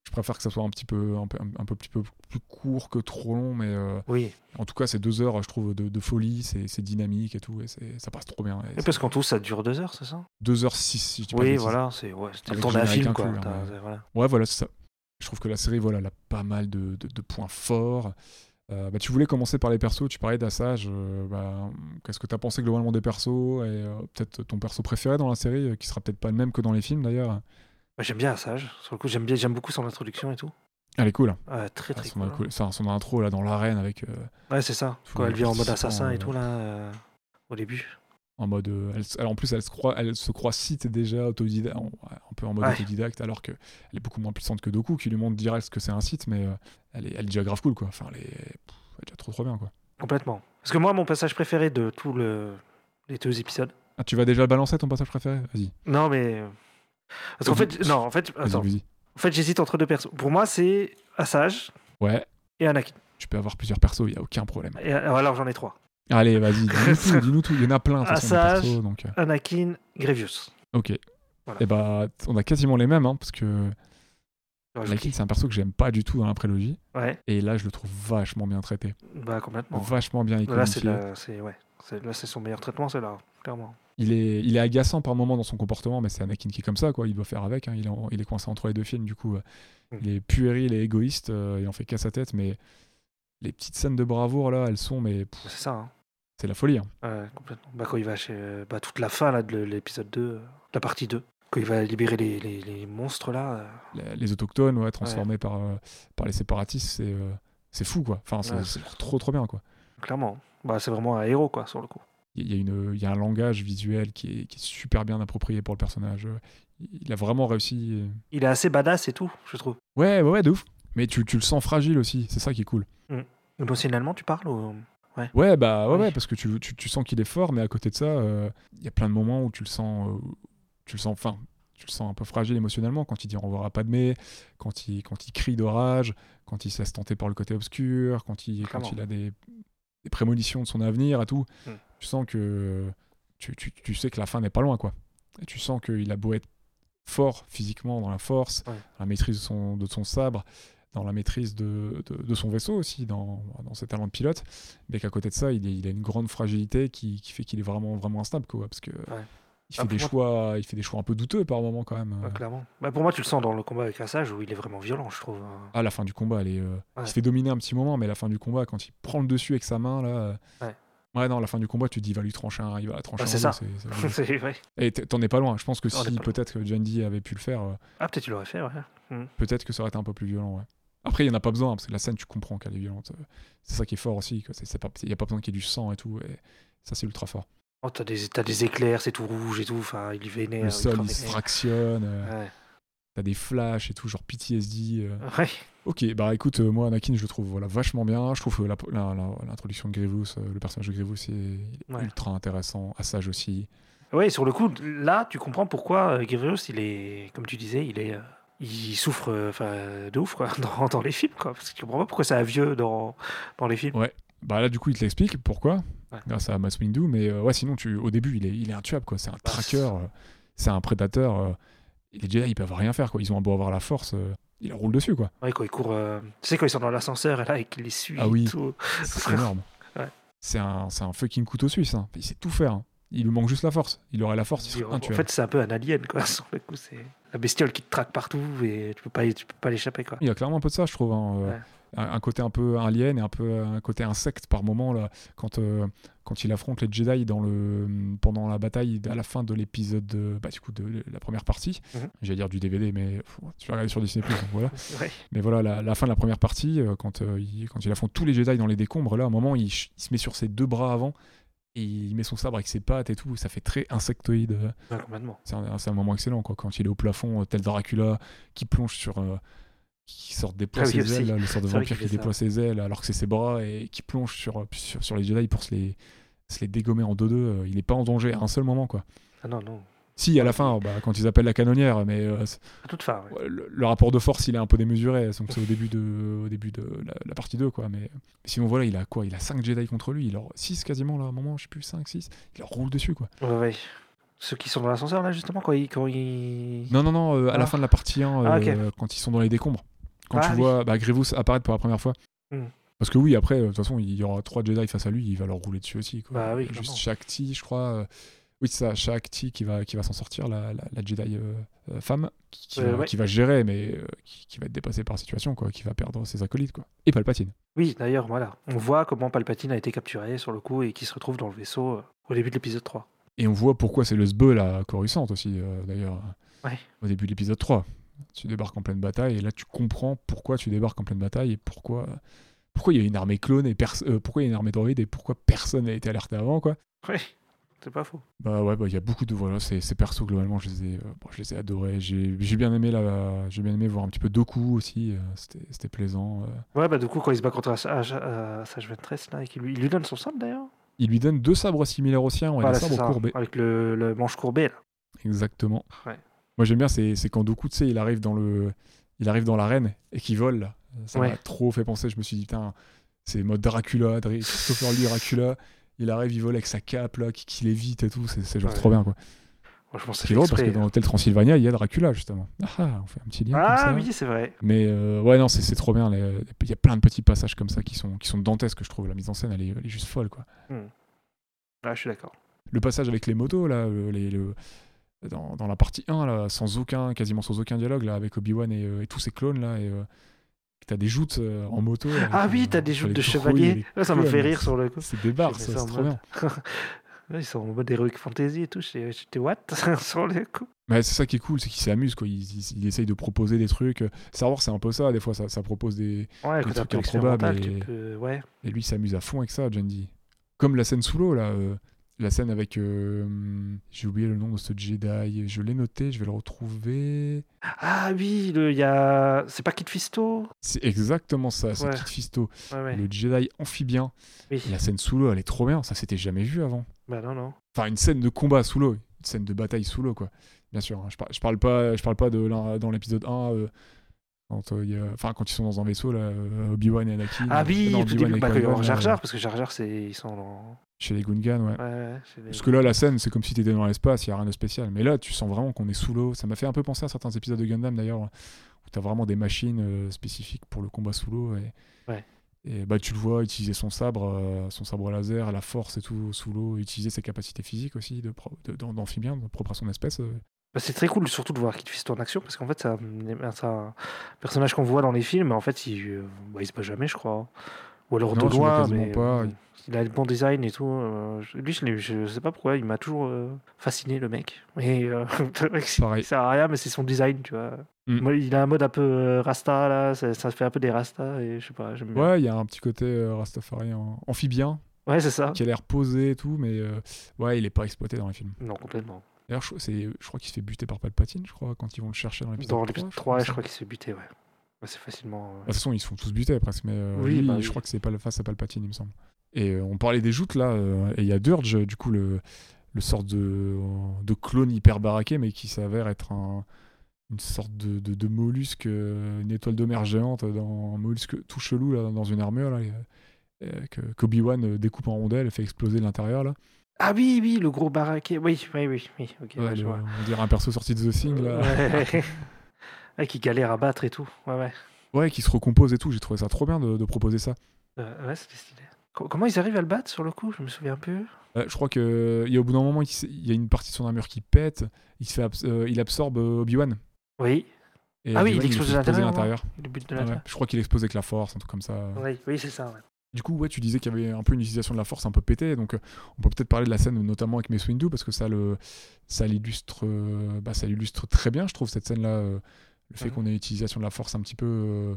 je préfère que ça soit un petit peu, un peu, un, peu, petit peu plus court que trop long. Mais euh, Oui. en tout cas, c'est deux heures, je trouve, de, de folie. C'est dynamique et tout. Et ça passe trop bien. Et parce qu'en tout, ça dure deux heures, c'est ça? Deux heures six, si je dis Oui, voilà. C'est ouais, c'était le temps d'un film, quoi. inclus, hein, ouais. voilà. Ouais, voilà, c'est ça. Je trouve que la série, voilà, elle a pas mal de, de- de points forts. Euh, bah, tu voulais commencer par les persos, tu parlais d'Assage. euh, bah, Qu'est-ce que tu as pensé globalement des persos Et peut-être ton perso préféré dans la série, qui sera peut-être pas le même que dans les films d'ailleurs? Bah, j'aime bien Assage. Sur le coup, j'aime bien, j'aime beaucoup son introduction et tout. Elle est cool. Ouais, très Ah, très son, cool. ça, son intro là dans l'arène avec euh, Ouais, c'est ça. Quand elle vient en mode assassin et euh, tout, là, euh, au début. en mode. euh, elle, elle- en plus, elle se croit, elle se croit site déjà autodidacte, un peu en mode Ouais. autodidacte, alors qu'elle est beaucoup moins puissante que Doku, qui lui montre direct ce que c'est un site, mais euh, elle, est, elle est déjà grave cool quoi. Enfin, elle est, pff, elle est déjà trop trop bien quoi. Complètement. Parce que moi, mon passage préféré de tous le... les deux épisodes. Ah, tu vas déjà balancer ton passage préféré? Vas-y. Non, mais. Parce qu'en fait, non, en fait, attends. En fait, j'hésite entre deux persos. Pour moi, c'est Assage Ouais, et Anakin. tu peux avoir plusieurs persos, il y a aucun problème. Et, euh, alors, j'en ai trois. Allez, vas-y, dis-nous tout, dis-nous tout. Il y en a plein, persos, donc. euh, Anakin, Grievous. ok. Voilà. Et bah, t- on a quasiment les mêmes, hein, parce que Ouais, Anakin, c'est un perso que j'aime pas du tout dans la prélogie, Ouais, et là, je le trouve vachement bien traité, bah complètement. vachement bien Là, c'est la- ouais. C'est- Là, c'est son meilleur traitement, c'est là, clairement. Il est, il est agaçant par moments dans son comportement, mais c'est Anakin qui est comme ça, quoi. Il doit faire avec. hein. Il, est en- il est coincé entre les deux films, du coup. euh, Mm. Il est puéril et égoïste. euh, il en fait qu'à sa tête, mais les petites scènes de bravoure là, elles sont, mais C'est ça, hein. c'est la folie. hein. Ouais, complètement. Bah, quand il va chez. Bah, toute la fin là, de l'épisode 2, euh, la partie 2, quand il va libérer les, les, les monstres là. Les, les autochtones, ouais, transformés par, euh, par les séparatistes, c'est, euh, c'est fou, quoi. Enfin, c'est trop, trop bien, quoi. clairement. Bah, c'est vraiment un héros, quoi, sur le coup. Il y a, une, il y a un langage visuel qui est, qui est super bien approprié pour le personnage. euh, Il a vraiment réussi. euh. Il est assez badass et tout, je trouve. Ouais, ouais, ouais, de ouf. Mais tu, tu le sens fragile aussi. C'est ça qui est cool. Émotionnellement, tu parles ou... Ouais, bah ouais, Oui. ouais, parce que tu, tu, tu sens qu'il est fort, mais à côté de ça, euh, il y a plein de moments où tu le sens, euh, tu le sens, enfin, tu le sens un peu fragile émotionnellement quand il dit reverra pas de mai, quand il, quand il crie d'orage, quand il se laisse tenter par le côté obscur, quand il, quand il a des, des prémonitions de son avenir et tout. Mm. Tu sens que tu, tu, tu sais que la fin n'est pas loin, quoi. Et tu sens qu'il a beau être fort physiquement dans la force, Ouais. la maîtrise de son, de son sabre, dans la maîtrise de, de, de son vaisseau aussi, dans, dans ses talents de pilote, mais qu'à côté de ça, il, est- il a une grande fragilité qui, qui fait qu'il est vraiment, vraiment instable, quoi, parce que il, fait Ah, des choix, il fait des choix un peu douteux par moment quand même. Euh, clairement. Bah, pour moi, tu le sens dans le combat avec Assage où il est vraiment violent, je trouve. hein. Ah, la fin du combat, elle est, euh, Ouais. il se fait dominer un petit moment, mais la fin du combat, quand il prend le dessus avec sa main, là. Ouais. Non, la fin du combat, tu te dis, va lui trancher un, il va la trancher en c'est ça. vrai. Et t'en es pas loin. Je pense que si peut-être que Jandy avait pu le faire, euh, Ah, peut-être tu l'aurais fait, ouais. peut-être que ça aurait été un peu plus violent, ouais. Après, il n'y en a pas besoin, parce que la scène, tu comprends qu'elle est violente. C'est ça qui est fort aussi. Il n'y a pas besoin qu'il y ait du sang et tout. Et ça, c'est ultra fort. Oh, t'as des, t'as des éclairs, c'est tout rouge et tout. Enfin, il est vénère. Le sol, il se fractionne. euh, Ouais. T'as des flashs et tout, genre PTSD. euh. Ouais. Ok, bah écoute, euh, moi, Anakin, je le trouve voilà, vachement bien. Je trouve l'introduction de Grievous, euh, le personnage de Grievous, est Ouais. ultra intéressant. Assage aussi. Ouais, sur le coup, là, tu comprends pourquoi euh, Grievous, il est, comme tu disais, il est, il souffre, enfin, de ouf, quoi, dans, dans les films, quoi. Parce que tu comprends pas pourquoi c'est un vieux dans, dans les films. Bah là, du coup, il te l'explique pourquoi, Ouais. grâce à Mass Windu. Mais ouais, sinon, tu, au début, il est, il est intuable, quoi. C'est un tracker, euh, c'est un prédateur. les Jedi, ils peuvent rien faire, quoi. Ils ont beau avoir la force, leur roulent dessus, quoi. Ouais, quand ils courent, euh, tu sais, quand ils sont dans l'ascenseur et là, et qu'ils les suivent. Ah oui. C'est énorme. Ouais. C'est un, c'est un fucking couteau suisse. hein. Il sait tout faire. hein. Il lui manque juste la force. Il aurait la force, il serait en fait, c'est un peu un alien, quoi. Sur le coup, c'est la bestiole qui te traque partout et tu peux pas, tu peux pas l'échapper, quoi. Il y a clairement un peu de ça, je trouve. hein, euh, Ouais. Un, un côté un peu alien et un peu un côté insecte par moment là, quand, euh, quand il affronte les Jedi dans le, pendant la bataille à la fin de l'épisode de, bah, du coup, de la première partie. Mhm. J'allais dire du DVD, mais tu vas regarder sur Disney donc voilà. Ouais. Mais voilà, la, la fin de la première partie, euh, quand, euh, il, quand il affronte tous les Jedi dans les décombres, là, à un moment, il, se met sur ses deux bras avant et il met son sabre avec ses pattes et tout. Ça fait très insectoïde. euh, Ouais, c'est un, moment excellent quoi, quand il est au plafond, euh, tel Dracula, qui plonge sur. euh, qui sort déploie Ah oui, ses aussi. ailes, là, le sort de vampire qui déploie ses ailes alors que c'est ses bras et qui plonge sur, sur, sur les Jedi pour se les, se les dégommer en 2-2. euh, il est pas en danger à un seul moment quoi. Ah non, non. Si, à la fin, bah, quand ils appellent la canonnière, mais euh, À toute fin, ouais. le, le rapport de force il est un peu démesuré, donc c'est au début de, au début de la, la partie 2 quoi. Mais sinon voilà, il a quoi Il a 5 Jedi contre lui, il leur 6 quasiment là, à un moment, je sais plus, 5, 6, il leur roule dessus quoi. Ouais, ouais. Ceux qui sont dans l'ascenseur, là, justement, quand ils. Quand ils... Non, non, non, euh, à la Ah. fin de la partie 1, Ah, quand ils sont dans les décombres. Quand Ah, tu oui. vois bah, Grievous apparaître pour la première fois. Hmm. Parce que oui, après, euh, de toute façon, il y aura trois Jedi face à lui, il va leur rouler dessus aussi. Quoi. Bah oui, Juste. Shakti, je crois. euh, Oui, c'est ça, Shakti qui va, qui va s'en sortir, la, la, la Jedi euh, femme, qui, qui Euh, va, ouais. qui va gérer, mais euh, qui, qui va être dépassée par la situation, quoi, qui va perdre ses acolytes. Quoi. Et Palpatine. Oui, d'ailleurs, voilà. On voit comment Palpatine a été capturé sur le coup et qui se retrouve dans le vaisseau au début de l'épisode 3. Et on voit pourquoi c'est le sbeul à Coruscant aussi, d'ailleurs, Ouais. au début de l'épisode 3. Tu débarques en pleine bataille et là tu comprends pourquoi tu débarques en pleine bataille et pourquoi pourquoi il y a une armée clone et euh, pourquoi il y a une armée droïde et pourquoi personne n'a été alerté avant quoi. Oui, c'est pas faux. Bah ouais, bah il y a beaucoup de voilà, ces, ces persos globalement, je les ai, euh, bon, je les ai adorés. J'ai j'ai bien aimé la, j'ai bien aimé voir un petit peu Doku aussi. euh, C'était c'était plaisant. euh. Ouais, bah du coup, quand il se bat contre Sage euh, Sage Ventress, là, et qu'il lui, il lui donne son sabre d'ailleurs. Il lui donne deux sabres similaires aux siens, ouais, Voilà, courbés. Avec le, le manche courbé, là. Exactement. Ouais. Moi j'aime bien, c'est quand Doku, tu sais, il arrive dans le, il arrive dans l'arène et qu'il vole. Là. Ça m'a trop fait penser. Je me suis dit putain, c'est mode Dracula, Dra- Christopher Lee Dracula. Il arrive, il vole avec sa cape là, qui, qui l'évite et tout. C'est genre Ouais. trop bien quoi. Moi, je pense que C'est drôle parce que dans Hôtel Transylvania, il y a Dracula justement. Ah, ah, on fait un petit lien comme Ah ça. oui, c'est vrai. Mais euh, ouais, non, c'est trop bien. Il y a plein de petits passages comme ça qui sont, qui sont dantesques, je trouve. La mise en scène, elle est, elle est juste folle, quoi. Ah, je suis d'accord. Le passage avec les motos, là, le- les, le- dans, dans la partie 1, là, sans aucun, quasiment sans aucun dialogue, là, avec Obi-Wan et, euh, et tous ces clones, là, et euh, t'as des joutes euh, en moto. Ah oui, t'as des joutes de les Ouais, ça me fait rire sur le coup. C'est des barres, ça, c'est trop mode- bien. Ils sont en mode Heroic Fantasy et tout. J'étais what sur le coup. Mais c'est ça qui est cool, c'est qu'ils s'amusent, quoi. Ils, ils, ils essayent de proposer des trucs. Star Wars, c'est un peu ça, des fois, ça, ça propose des. Ouais, Des trucs improbables expérimental, tu et- peux... Ouais. Et lui, il s'amuse à fond avec ça, Jandy. Comme la scène sous l'eau, là. La scène avec. euh, J'ai oublié le nom de ce Jedi. Je l'ai noté, je vais le retrouver. Ah oui, le- il y a... C'est pas Kit Fisto? C'est exactement ça, c'est Ouais. Kit Fisto. Ouais, ouais. Le Jedi amphibien. Oui. La scène sous l'eau, elle est trop bien. Ça, c'était jamais vu avant. Bah non, non. Enfin, une scène de combat sous l'eau. Une scène de bataille sous l'eau, quoi. Bien sûr. hein. Je, par- je parle pas, je parle pas de dans l'épisode 1. euh, quand, euh, il y a- enfin, quand ils sont dans un vaisseau, là, Obi-Wan et Anakin. Ah oui, non, Obi-Wan et bah, Jar Jar, parce que Jar Jar, c'est... ils sont dans... Chez les Gungans, ouais. Les- Parce que là, la scène, c'est comme si t'étais dans l'espace, il y a rien de spécial. Mais là, tu sens vraiment qu'on est sous l'eau. Ça m'a fait un peu penser à certains épisodes de Gundam d'ailleurs, où t'as vraiment des machines euh, spécifiques pour le combat sous l'eau. Et, Ouais. et bah, tu le vois utiliser son sabre, euh, son sabre laser, la force et tout sous l'eau, utiliser ses capacités physiques aussi de pro- de- d'amphibien, de- propre à son espèce. euh. Bah, c'est très cool surtout de voir Kit Fisto en action parce qu'en fait c'est un, personnage qu'on voit dans les films mais en fait il, bah, il se bat jamais je crois ou alors Non, de tu loin mais pas. Il a le bon design et tout euh, lui je, je sais pas pourquoi il m'a toujours euh, fasciné le mec et euh, il sert à rien mais c'est son design tu vois Mm. Il a un mode un peu euh, rasta là ça, ça fait un peu des rasta et je sais pas j'aime Ouais, il y a un petit côté euh, Rastafari en- amphibien ouais c'est ça qui a l'air posé et tout, mais ouais, il est pas exploité dans les films. non complètement D'ailleurs, je, crois qu'il se fait buter par Palpatine, je crois, quand ils vont le chercher dans l'épisode dans 3. l'épisode je 3 il me je crois qu'il s'est buté ouais Ouais, c'est facilement euh, De toute façon, ils se font tous buter presque, mais euh, Oui, lui, bah je oui. crois que c'est pas le face à Palpatine, il me semble. Et euh, on parlait des joutes là, euh, et il y a Durge, du coup, le, le sort de, de clone hyper baraqué, mais qui s'avère être un, une sorte de, de, de mollusque, euh, une étoile de mer géante, dans un mollusque tout chelou là, dans une armure là, que qu'Obi-Wan euh, découpe en rondelles et fait exploser de l'intérieur là. ah oui oui le gros baraquet oui oui oui oui ok Ouais, ouais, je vois on dirait un perso sorti de The Thing là. Ouais. Ouais, qui galère à battre et tout. Ouais, ouais. Ouais, qui se recompose et tout. J'ai trouvé ça trop bien de, de proposer ça. Euh, ouais, c'était stylé. Co- Comment ils arrivent à le battre sur le coup? Je me souviens plus. Euh, je crois que il y a au bout d'un moment, il, y a une partie de son armure qui pète. Il se fait abs- euh, il absorbe euh, Obi-Wan. Oui, Et Ah oui, il explose de l'intérieur, Ah ouais. Je crois qu'il explose avec la force, un truc comme ça. Oui, oui c'est ça. Ouais. Du coup, ouais, tu disais qu'il y avait un peu une utilisation de la force un peu pétée. Donc, euh, on peut peut-être parler de la scène, notamment avec Mace Windu, parce que ça le, ça l'illustre, euh, bah, ça l'illustre très bien, je trouve cette scène-là. euh, le fait qu'on ait une utilisation de la force un petit peu,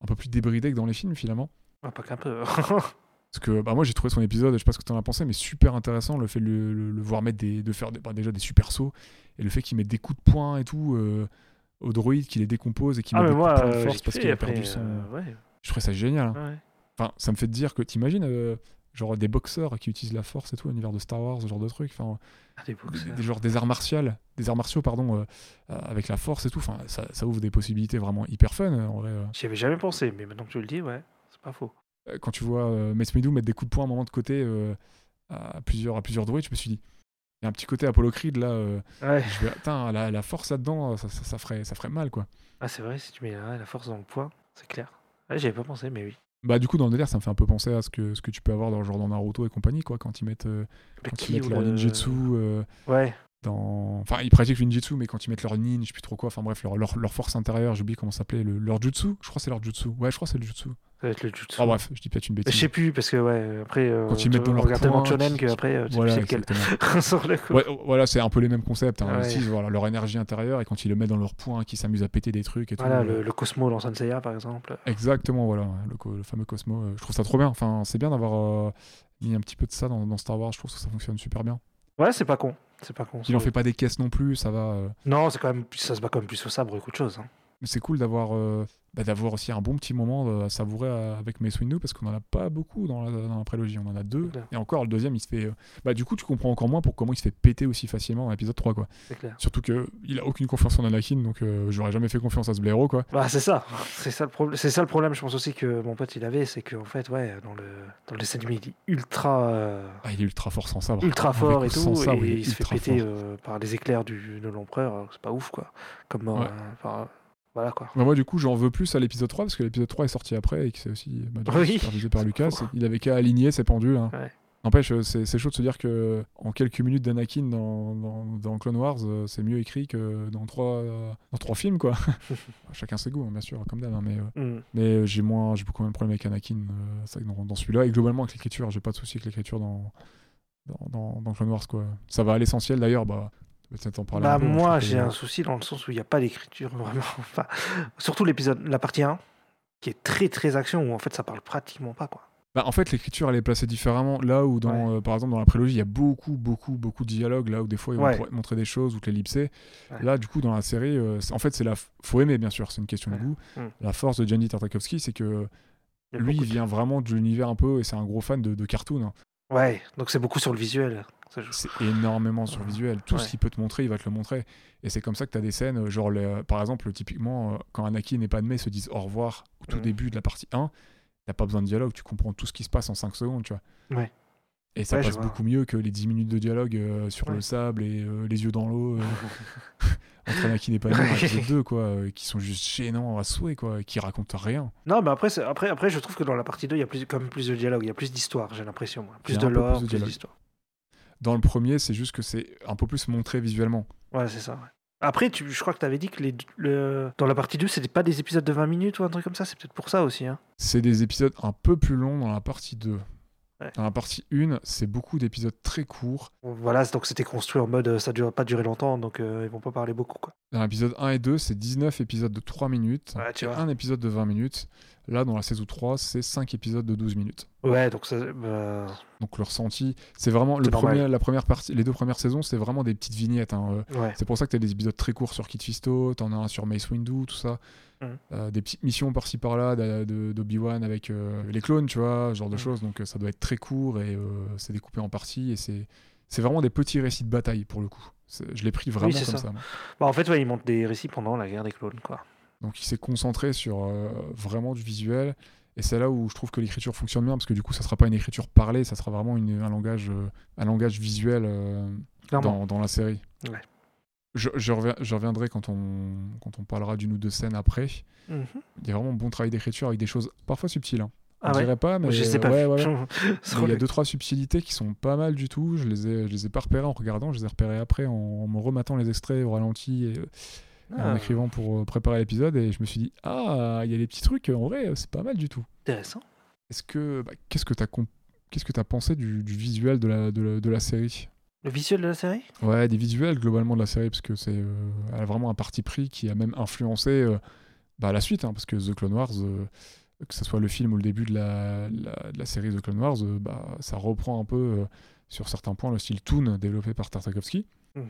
un peu plus débridée que dans les films finalement. Ah, pas qu'un peu. Parce que bah, moi j'ai trouvé son épisode, je sais pas ce que tu en as pensé, mais super intéressant le fait de le, le- le voir mettre des, de faire des- bah, déjà des super sauts et le fait qu'il mette des coups de poing et tout euh, au droïde, qu'il les décompose et qu'il ah, met des moi, coups de poing de euh, force parce qu'il a perdu son. euh, ouais, Je trouvais ça génial. hein. ouais. Enfin, ça me fait te dire que t'imagines euh, genre des boxeurs qui utilisent la force et tout, l'univers de Star Wars, ce genre de truc. Enfin, Ah, des des, genre des arts martiaux, des arts martiaux pardon, euh, euh, avec la force et tout. Enfin, ça, ça ouvre des possibilités vraiment hyper fun. En vrai. J'y avais jamais pensé, mais maintenant que tu le dis, ouais, c'est pas faux. Euh, quand tu vois euh, Windu mettre des coups de poing à un moment de côté euh, à plusieurs à plusieurs je me suis dit, il y a un petit côté Apollo Creed là. euh, Ouais. je vais, Putain, la, la force là-dedans, ça, ça, ça ferait, ça ferait mal quoi. Ah, c'est vrai, si tu mets la, la force dans le poing, c'est clair. Ouais, j'y avais pas pensé, mais oui. Bah du coup dans le délire ça me fait un peu penser à ce que, ce que tu peux avoir dans genre dans Naruto et compagnie quoi quand ils mettent, euh, Le quand ils mettent leur le- ninjutsu euh, Ouais, dans enfin ils pratiquent le ninjutsu mais quand ils mettent leur nin je sais plus trop quoi enfin bref leur, leur, leur force intérieure j'ai oublié comment ça s'appelait le, leur jutsu je crois que c'est leur jutsu ouais je crois que c'est le jutsu Ça va être le jutsu. Ah bref, je dis peut-être une Je bêtise. sais plus, parce que ouais, après, euh, Quand ils mettent dans leur regardes tellement shonen qui- qu'après, euh, tu Voilà, sais lequel. Ouais, voilà, c'est un peu les mêmes concepts. Hein. Ouais. Utilisent, voilà, leur énergie intérieure et quand ils le mettent dans leur poing, qu'ils s'amusent à péter des trucs et tout. Voilà, euh, le, le Cosmo dans Senseiya, par exemple. Exactement, voilà, le, le fameux Cosmo. je trouve ça trop bien. Enfin, c'est bien d'avoir mis un petit peu de ça dans, dans Star Wars. Je trouve que ça fonctionne super bien. Ouais, c'est pas con. C'est pas con. Il en fait pas des caisses non plus, ça va. euh, Non, c'est quand même, ça se bat quand même plus au sabre qu'autre chose. hein. Mais c'est cool d'avoir euh, bah, d'avoir aussi un bon petit moment euh, à savourer euh, avec Mace Windu parce qu'on en a pas beaucoup dans la, dans la prélogie. On en a deux. Et encore, le deuxième, il se fait. Bah, du coup, tu comprends encore moins pour comment il se fait péter aussi facilement dans l'épisode 3, quoi. Clair. Surtout que il a aucune confiance en Anakin, donc euh, j'aurais jamais fait confiance à ce blaireau, quoi. Bah, c'est ça. C'est ça, le problème. c'est ça le problème, je pense aussi, que mon pote il avait. C'est qu'en fait, ouais, dans le, dans le dessin animé, il est ultra, euh, Ah, il est ultra fort sans sabre. ultra Avec fort et sans tout. sabre, et il se fait péter euh, par les éclairs du, de l'empereur. que C'est pas ouf, quoi. Comme mort. Ouais. par- Voilà, quoi. Moi, du coup, j'en veux plus à l'épisode 3 parce que l'épisode 3 est sorti après et que c'est aussi bah, Oui. supervisé par Lucas. Il avait qu'à aligner ses pendules. hein. Ouais. N'empêche, euh, c'est c'est chaud de se dire que en quelques minutes d'Anakin dans, dans, dans Clone Wars, euh, c'est mieux écrit que dans trois, euh, dans trois films, quoi. Chacun ses goûts, hein, bien sûr, comme d'hab. hein, mais Mm. mais j'ai moins, j'ai beaucoup moins de problèmes avec Anakin euh, c'est dans, dans celui-là. Et globalement, avec l'écriture, j'ai pas de souci avec l'écriture dans, dans, dans, dans Clone Wars, quoi. Ça va à l'essentiel d'ailleurs, bah. Parler Bah, un peu, je moi, j'ai un souci dans le sens où il n'y a pas d'écriture, vraiment. Enfin, surtout l'épisode, la partie 1, qui est très très action, où en fait ça parle pratiquement pas, quoi. Bah, en fait, l'écriture, elle est placée différemment. Là où, dans, euh, par exemple, dans la prélogie, il y a beaucoup, beaucoup, beaucoup de dialogues. Là où des fois, ils vont Ouais. montrer des choses ou te l'ellipser. Ouais. Là, du coup, dans la série, euh, en fait, c'est la. f- Faut aimer, bien sûr, c'est une question de goût. Mm. La force de Gianni Tartakovsky, c'est que lui, il vient vraiment de l'univers un peu et c'est un gros fan de, de cartoon. hein. Ouais, donc c'est beaucoup sur le visuel. C'est énormément sur le visuel. Tout Ouais. ce qu'il peut te montrer, il va te le montrer. Et c'est comme ça que tu as des scènes, euh, genre, les- par exemple, typiquement, euh, quand Anakin et Padmé se disent au revoir au tout Mhm. début de la partie 1, t'as pas besoin de dialogue, tu comprends tout ce qui se passe en 5 secondes, tu vois. Ouais. Et ça Ouais, passe beaucoup mieux que les 10 minutes de dialogue euh, sur Ouais. le sable et euh, les yeux dans l'eau euh, entre Anakin et Padmé l'épisode 2, quoi, euh, qui sont juste gênants à souhait, quoi, qui racontent rien. Non, mais après, après, après, je trouve que dans la partie 2, il y a plus, quand même plus de dialogue, il y a plus d'histoire, j'ai l'impression. moi. Plus de lore, plus d'histoire. Dans le premier, c'est juste que c'est un peu plus montré visuellement. Ouais, c'est ça. ouais. Après, tu, je crois que tu avais dit que les, le, dans la partie 2, c'était pas des épisodes de 20 minutes ou un truc comme ça, c'est peut-être pour ça aussi. Hein. C'est des épisodes un peu plus longs dans la partie 2. Ouais. Dans la partie 1, c'est beaucoup d'épisodes très courts. Voilà, donc c'était construit en mode euh, ça ne va pas durer longtemps, donc euh, ils vont pas parler beaucoup. Quoi. Dans l'épisode 1 et 2, c'est 19 épisodes de 3 minutes Ouais, tu et vois. un épisode de 20 minutes. Là, dans la saison 3, c'est 5 épisodes de 12 minutes. Ouais, donc ça, bah, Donc le ressenti, c'est vraiment le normal. premier, la première partie, les deux premières saisons, c'est vraiment des petites vignettes. hein, euh, ouais. C'est pour ça que tu as des épisodes très courts sur Kit Fisto, t'en as un sur Mace Windu, tout ça. Mhm. Euh, des petites missions par-ci par-là d'Obi-Wan avec euh, les clones, tu vois, ce genre de Mhm. choses. Donc euh, ça doit être très court et c'est découpé en parties et c'est c'est vraiment des petits récits de bataille pour le coup. Je l'ai pris vraiment c'est comme ça. Bah, en fait, ouais, ils montent des récits pendant la guerre des clones. Quoi. Donc il s'est concentré sur euh, vraiment du visuel. Et c'est là où je trouve que l'écriture fonctionne bien, parce que du coup, ça sera pas une écriture parlée, ça sera vraiment une- un, langage, euh, un langage visuel euh, dans, dans la série. Ouais. Je, je reviens- je reviendrai quand on, quand on parlera d'une ou deux scènes après. Mhm. Il y a vraiment un bon travail d'écriture avec des choses parfois subtiles. hein. Ah on ouais dirait pas, mais Je sais pas. ouais, ouais, il y a deux trois subtilités qui sont pas mal du tout. Je les ai, je les ai pas repérées en regardant, je les ai repérées après en, en me rematant les extraits au ralenti et, en Ah, écrivant pour euh, préparer l'épisode. Et je me suis dit ah, il y a des petits trucs. En vrai, c'est pas mal du tout. Intéressant. Est-ce que bah, qu'est-ce que t'as qu'est-ce que t'as pensé du, du visuel de la, de, la, de la série? Le visuel de la série? Ouais, des visuels globalement de la série parce que c'est euh, elle a vraiment un parti pris qui a même influencé euh, bah, la suite hein, parce que The Clone Wars euh, que ce soit le film ou le début de la, la- de la série The Clone Wars bah, ça reprend un peu sur certains points le style Toon développé par Tartakovsky. Mhm.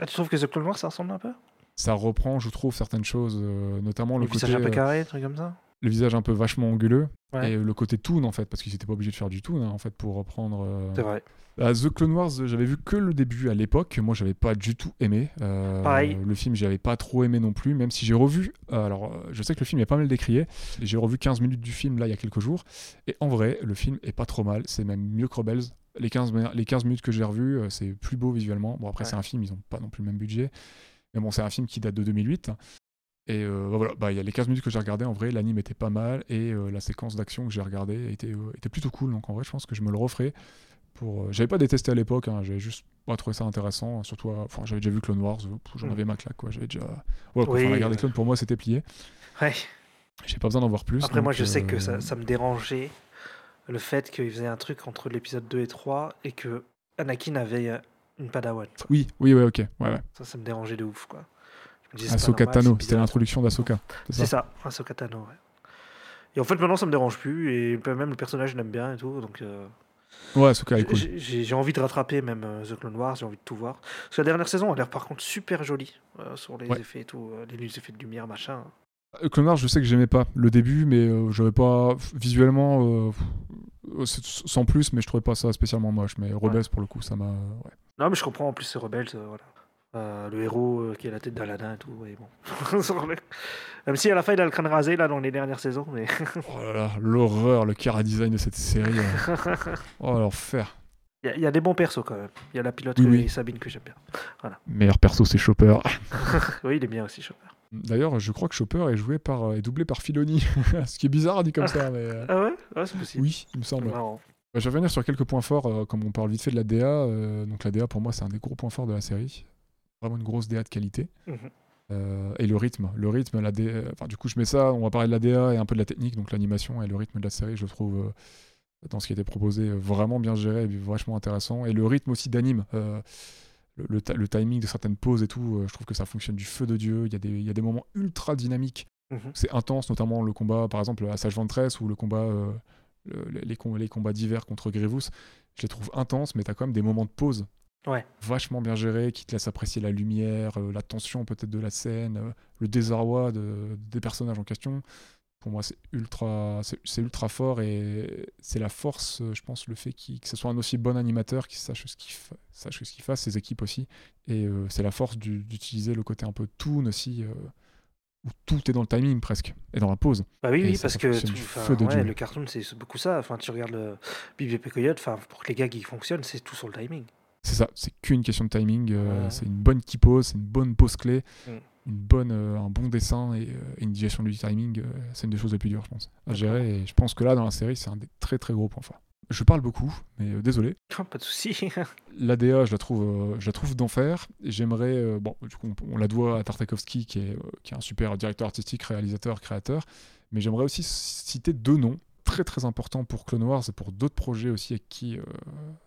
Ah, tu trouves que The Clone Wars, ça ressemble un peu? Ça reprend je trouve certaines choses notamment le, Le côté visage un peu carré, truc comme ça? Le visage un peu vachement anguleux Ouais. et le côté Toon en fait parce qu'ils étaient pas obligés de faire du Toon hein, en fait pour reprendre euh, C'est vrai. Ah, The Clone Wars, j'avais vu que le début à l'époque. Moi, j'avais pas du tout aimé. Euh, Pareil. Le film, j'avais pas trop aimé non plus, même si j'ai revu. euh, alors, je sais que le film est pas mal décrié. J'ai revu 15 minutes du film là il y a quelques jours. Et en vrai, le film est pas trop mal. C'est même mieux que Rebels. Les 15, mi- les 15 minutes que j'ai revues, c'est plus beau visuellement. Bon, après, Ouais. c'est un film, ils ont pas non plus le même budget. Mais bon, c'est un film qui date de 2008. Et euh, bah voilà, bah, il y a les 15 minutes que j'ai regardé, en vrai, l'anime était pas mal et euh, la séquence d'action que j'ai regardée était, euh, était plutôt cool. Donc en vrai, je pense que je me le referai. Pour, j'avais pas détesté à l'époque, hein, j'avais juste pas trouvé ça intéressant. Surtout, à- enfin, j'avais déjà vu Clone Wars, j'en Mm. avais ma claque, quoi. J'avais déjà. Oui, enfin, la guerre des clones pour moi c'était plié. Ouais. j'ai pas besoin d'en voir plus. Après, moi, je sais que ça, ça me dérangeait le fait qu'il faisait un truc entre l'épisode 2 et 3 et que Anakin avait une padawan. quoi. Oui, oui, ouais, ok. Ouais, ouais. Ça, ça me dérangeait de ouf, quoi. Ahsoka Tano, c'était l'introduction d'Ahsoka. C'est ça. ça, Ahsoka Tano, ouais. Et en fait, maintenant, ça me dérange plus et même le personnage, je l'aime bien et tout, donc... euh, Ouais, Ahsoka est cool. J'ai- envie de rattraper même euh, The Clone Wars, j'ai envie de tout voir. Parce que la dernière saison a l'air par contre super jolie euh, sur les Ouais. effets et tout, euh, les effets de lumière, machin. Clone Wars, je sais que j'aimais pas le début, mais j'avais pas visuellement sans plus, mais je trouvais pas ça spécialement moche. Mais Rebels pour le coup, ça m'a. ouais. Non, mais je comprends en plus c'est Rebels, voilà. Euh, le héros euh, qui a la tête d'Aladin et tout, et bon. Même si à la fin il a le crâne rasé là dans les dernières saisons, mais Oh là là, l'horreur, le cara design de cette série. euh. oh l'enfer. il y, a- il y a des bons persos quand même. Il y a la pilote Oui, Sabine que j'aime bien. Meilleur perso, c'est Chopper. Oui, il est bien aussi, Chopper. D'ailleurs, je crois que Chopper est joué par est doublé par Filoni, ce qui est bizarre dit comme ça, mais Ah ouais? Ouais, c'est possible. oui, il me semble. Marrant. Bah, je vais revenir sur quelques points forts, euh, comme on parle vite fait de la DA. euh, donc la DA, pour moi, c'est un des gros points forts de la série. Vraiment une grosse DA de qualité. Mhm. Euh, et le rythme. Le rythme, la DA, enfin, du coup, je mets ça, on va parler de la DA et un peu de la technique, donc l'animation et le rythme de la série, je trouve, euh, dans ce qui était proposé, euh, vraiment bien géré et vachement intéressant. Et le rythme aussi d'anime. euh, le, le ti- le timing de certaines pauses et tout, euh, je trouve que ça fonctionne du feu de Dieu. Il y, a des- il y a des moments ultra dynamiques Mhm. c'est intense, notamment le combat, par exemple, à Sage Ventress ou le combat, euh, le- les, com- les combats d'hiver contre Grievous. Je les trouve intenses, mais tu as quand même des moments de pause Ouais. vachement bien gérés qui te laissent apprécier la lumière, euh, la tension peut-être de la scène, euh, le désarroi de- des personnages en question. Pour moi, c'est ultra, c'est ultra fort et c'est la force, euh, je pense, le fait que ce soit un aussi bon animateur qui sache ce qu'il sache ce qu'il fasse, ses équipes aussi. Et euh, c'est la force du- d'utiliser le côté un peu toon aussi, où tout est dans le timing presque, et dans la pause. Bah oui, Et oui, parce que tout- feu de ouais, le cartoon, c'est beaucoup ça. Enfin, tu regardes le Bibi Coyote, enfin, pour que les gags ils fonctionnent, c'est tout sur le timing. C'est ça, c'est qu'une question de timing. euh, Ouais. C'est une bonne key pose, c'est une bonne pause clé, Mm. une bonne, euh, un bon dessin et, euh, et une digestion du timing. c'est une des choses les plus dures, je pense, à gérer. Et je pense que là, dans la série, c'est un des très très gros points forts. Je parle beaucoup, mais désolé. Pas de souci. L'ADA, je la trouve, je la trouve d'enfer. J'aimerais, bon, du coup, on, on la doit à Tartakovsky, qui est, qui est un super directeur artistique, réalisateur, créateur. Mais j'aimerais aussi citer deux noms très très importants pour Clone Wars et pour d'autres projets aussi avec qui, euh,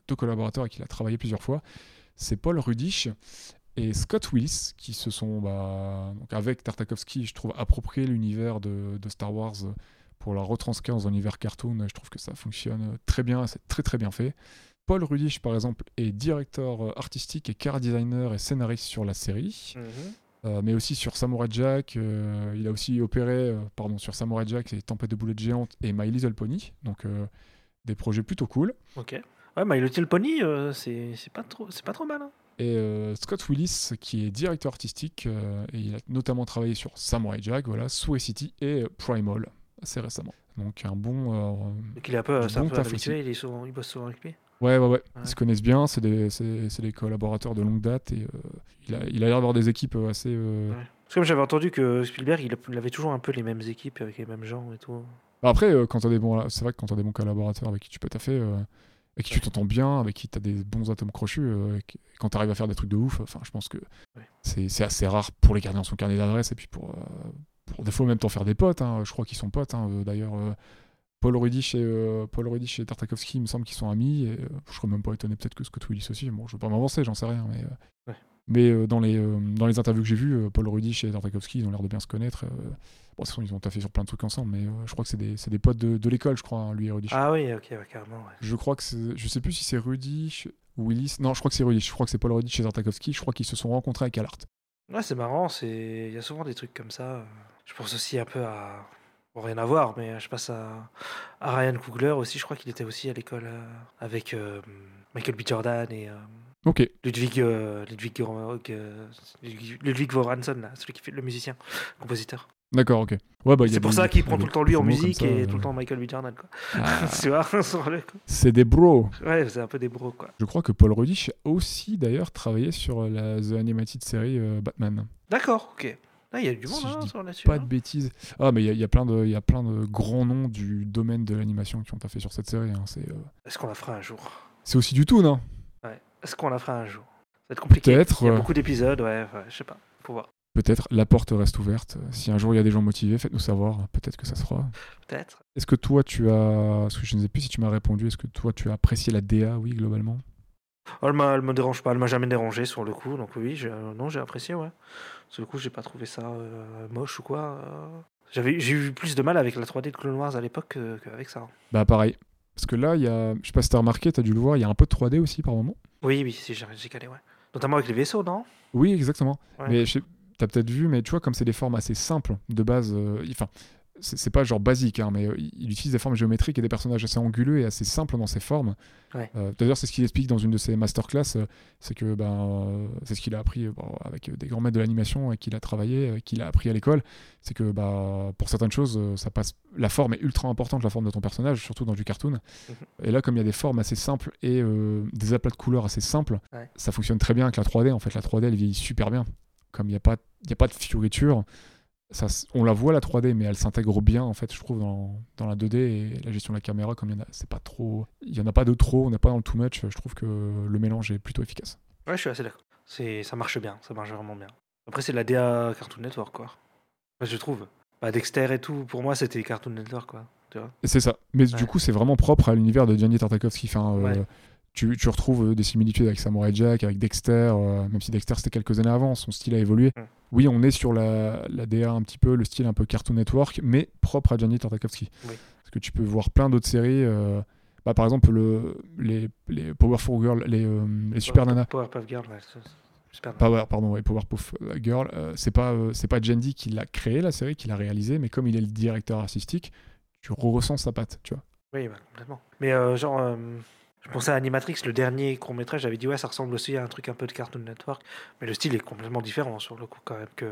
deux collaborateurs avec qui il a travaillé plusieurs fois. C'est Paul Rudish et Scott Willis, qui se sont, bah, avec Tartakovsky, je trouve, approprié l'univers de, Star Wars pour la retranscrire dans un univers cartoon. Je trouve que ça fonctionne très bien, c'est très très bien fait. Paul Rudish, par exemple, est directeur artistique et car designer et scénariste sur la série, Mhm. Euh, mais aussi sur Samurai Jack. euh, il a aussi opéré euh, pardon, sur Samurai Jack et Tempête de boulettes géantes et My Little Pony, donc des projets plutôt cool. Ok. Ouais, My Little Pony, c'est pas trop, c'est pas trop mal. hein. Et Scott Willis, qui est directeur artistique, et il a notamment travaillé sur Samurai Jack, voilà, Sway City et Primal, assez récemment. Donc un bon... Donc il est un peu, un bon peu taf habitué, il, est souvent, il bosse souvent avec lui. Ouais, ouais, ouais. Ils se connaissent bien, c'est des, c'est, c'est des collaborateurs de longue date et euh, il, a, il a l'air d'avoir des équipes euh, assez. euh, Ouais. Parce que comme j'avais entendu que Spielberg, il, avait toujours un peu les mêmes équipes avec les mêmes gens et tout. bah Après, quand t'as des bons, c'est vrai que quand t'as des bons collaborateurs avec qui tu peux taffer, euh, avec qui tu t'entends bien, avec qui t'as des bons atomes crochus, euh, quand t'arrives à faire des trucs de ouf, enfin, je pense que Ouais. c'est, c'est assez rare pour les garder dans son carnet d'adresse et puis pour, euh, pour des fois même t'en faire des potes. hein. Je crois qu'ils sont potes. hein. D'ailleurs, Paul Rudish et euh, Paul Rudish et Tartakovsky, il me semble qu'ils sont amis. Et, euh, je serais même pas étonné peut-être que Scott Willis aussi. Bon, je veux pas m'avancer, j'en sais rien, mais. euh, Ouais. Mais euh, dans, les, dans les interviews que j'ai vues, Paul Rudish et Tartakovsky, ils ont l'air de bien se connaître. Bon, de toute façon, ils ont taffé sur plein de trucs ensemble, mais je crois que c'est des, des potes de, de l'école, je crois, hein, lui et Rudish. Ah oui, ok, ouais, carrément. Ouais. Je crois que c'est. Je sais plus si c'est Rudish ou Willis. Non, je crois que c'est Rudish. Je crois que c'est Paul Rudish et Tartakovsky. Je crois qu'ils se sont rencontrés avec Alart. Ouais, c'est marrant, il y a souvent des trucs comme ça. Je pense aussi un peu à bon, rien à voir, mais je passe à, à Ryan Coogler aussi. Je crois qu'il était aussi à l'école euh, avec euh, Michael B. Jordan et euh. Ludwig euh, Ludwig euh, là, celui qui fait le musicien, compositeur. D'accord, ok. Ouais, bah, c'est pour des- ça qu'il prend tout le temps lui en musique ça, et euh. tout le temps Michael B. Jordan. Quoi. Ah, tu vois, c'est des bros. Ouais, c'est un peu des bros quoi. Je crois que Paul Rudish a aussi d'ailleurs travaillé sur la The Animated Series euh, Batman. D'accord, ok. Là, il y a du monde Si hein, sur là-dessus. Pas hein. de bêtises. Ah, mais il y, a- il y a plein de, y a plein de grands noms du domaine de l'animation qui ont taffé sur cette série. hein. C'est, euh, Est-ce qu'on la fera un jour? c'est aussi du tout, non Ouais. Est-ce qu'on la fera un jour? Ça va être compliqué. Peut-être, Il y a ouais. beaucoup d'épisodes, ouais, ouais, je sais pas. Faut voir. Peut-être la porte reste ouverte. Si un jour il y a des gens motivés, faites-nous savoir. Peut-être que ça sera. Peut-être. Est-ce que toi tu as. Parce que je ne sais plus si tu m'as répondu. Est-ce que toi tu as apprécié la DA, oui, globalement? Oh, elle, elle me dérange pas, elle m'a jamais dérangé sur le coup, donc oui, euh, non, j'ai apprécié, ouais. Sur le coup, j'ai pas trouvé ça euh, moche ou quoi. euh. J'avais, j'ai eu plus de mal avec la 3D de Clone Wars à l'époque que- qu'avec ça. Bah pareil. Parce que là, il y a. Je sais pas si t'as remarqué, t'as dû le voir, il y a un peu de 3D aussi par moment. Oui, oui, j'ai, j'ai calé, ouais. Notamment avec les vaisseaux, non? Oui, exactement. Ouais. Mais je t'as peut-être vu, mais tu vois, comme c'est des formes assez simples de base, euh, enfin, c'est pas genre basique, hein, mais euh, il il utilise des formes géométriques et des personnages assez anguleux et assez simples dans ses formes. Ouais. Euh, D'ailleurs, c'est ce qu'il explique dans une de ses masterclass, euh, c'est que ben, c'est ce qu'il a appris bon, avec des grands maîtres de l'animation et qu'il a travaillé, qu'il a appris à l'école. C'est que bah, pour certaines choses, ça passe. La forme est ultra importante, la forme de ton personnage, surtout dans du cartoon. Mhm. Et là, comme il y a des formes assez simples et euh, des aplats de couleurs assez simples, Ouais. ça fonctionne très bien avec la 3D. En fait, la 3D, elle vieillit super bien. Comme il n'y a, pas- y a pas de fioriture, ça, on la voit la 3D, mais elle s'intègre bien, en fait, je trouve, dans, dans la 2D et la gestion de la caméra, comme il y en a, c'est pas trop. Il y en a pas de trop, on n'est pas dans le too much. Je trouve que le mélange est plutôt efficace. Ouais, je suis assez d'accord. C'est, ça marche bien, ça marche vraiment bien. Après, c'est de la DA Cartoon Network, quoi. Enfin, je trouve. Bah, Dexter et tout, pour moi, c'était Cartoon Network, quoi. C'est ça. Mais Ouais. du coup, c'est vraiment propre à l'univers de Gianni Tartakovsky. Enfin, euh, Ouais. Tu, tu retrouves euh, des similitudes avec Samurai Jack, avec Dexter, euh, même si Dexter c'était quelques années avant, son style a évolué. Mm. Oui, on est sur la, la DA un petit peu, le style un peu Cartoon Network, mais propre à Gianni Tartakovsky. Oui. Parce que tu peux voir plein d'autres séries. euh, bah, par exemple, le, les, les Powerful Girls, les, euh, les Super Nana. Powerpuff Girl, ouais. Super Nana. Power, pardon, ouais, Powerpuff Girl, c'est pas, c'est pas Jandy qui l'a créé la série, qui l'a réalisée, mais comme il est le directeur artistique, tu ressens sa patte, tu vois. Oui, bah, complètement. Mais genre, je pensais à Animatrix, le dernier court métrage, j'avais dit ouais, ça ressemble aussi à un truc un peu de Cartoon Network, mais le style est complètement différent sur le coup quand même que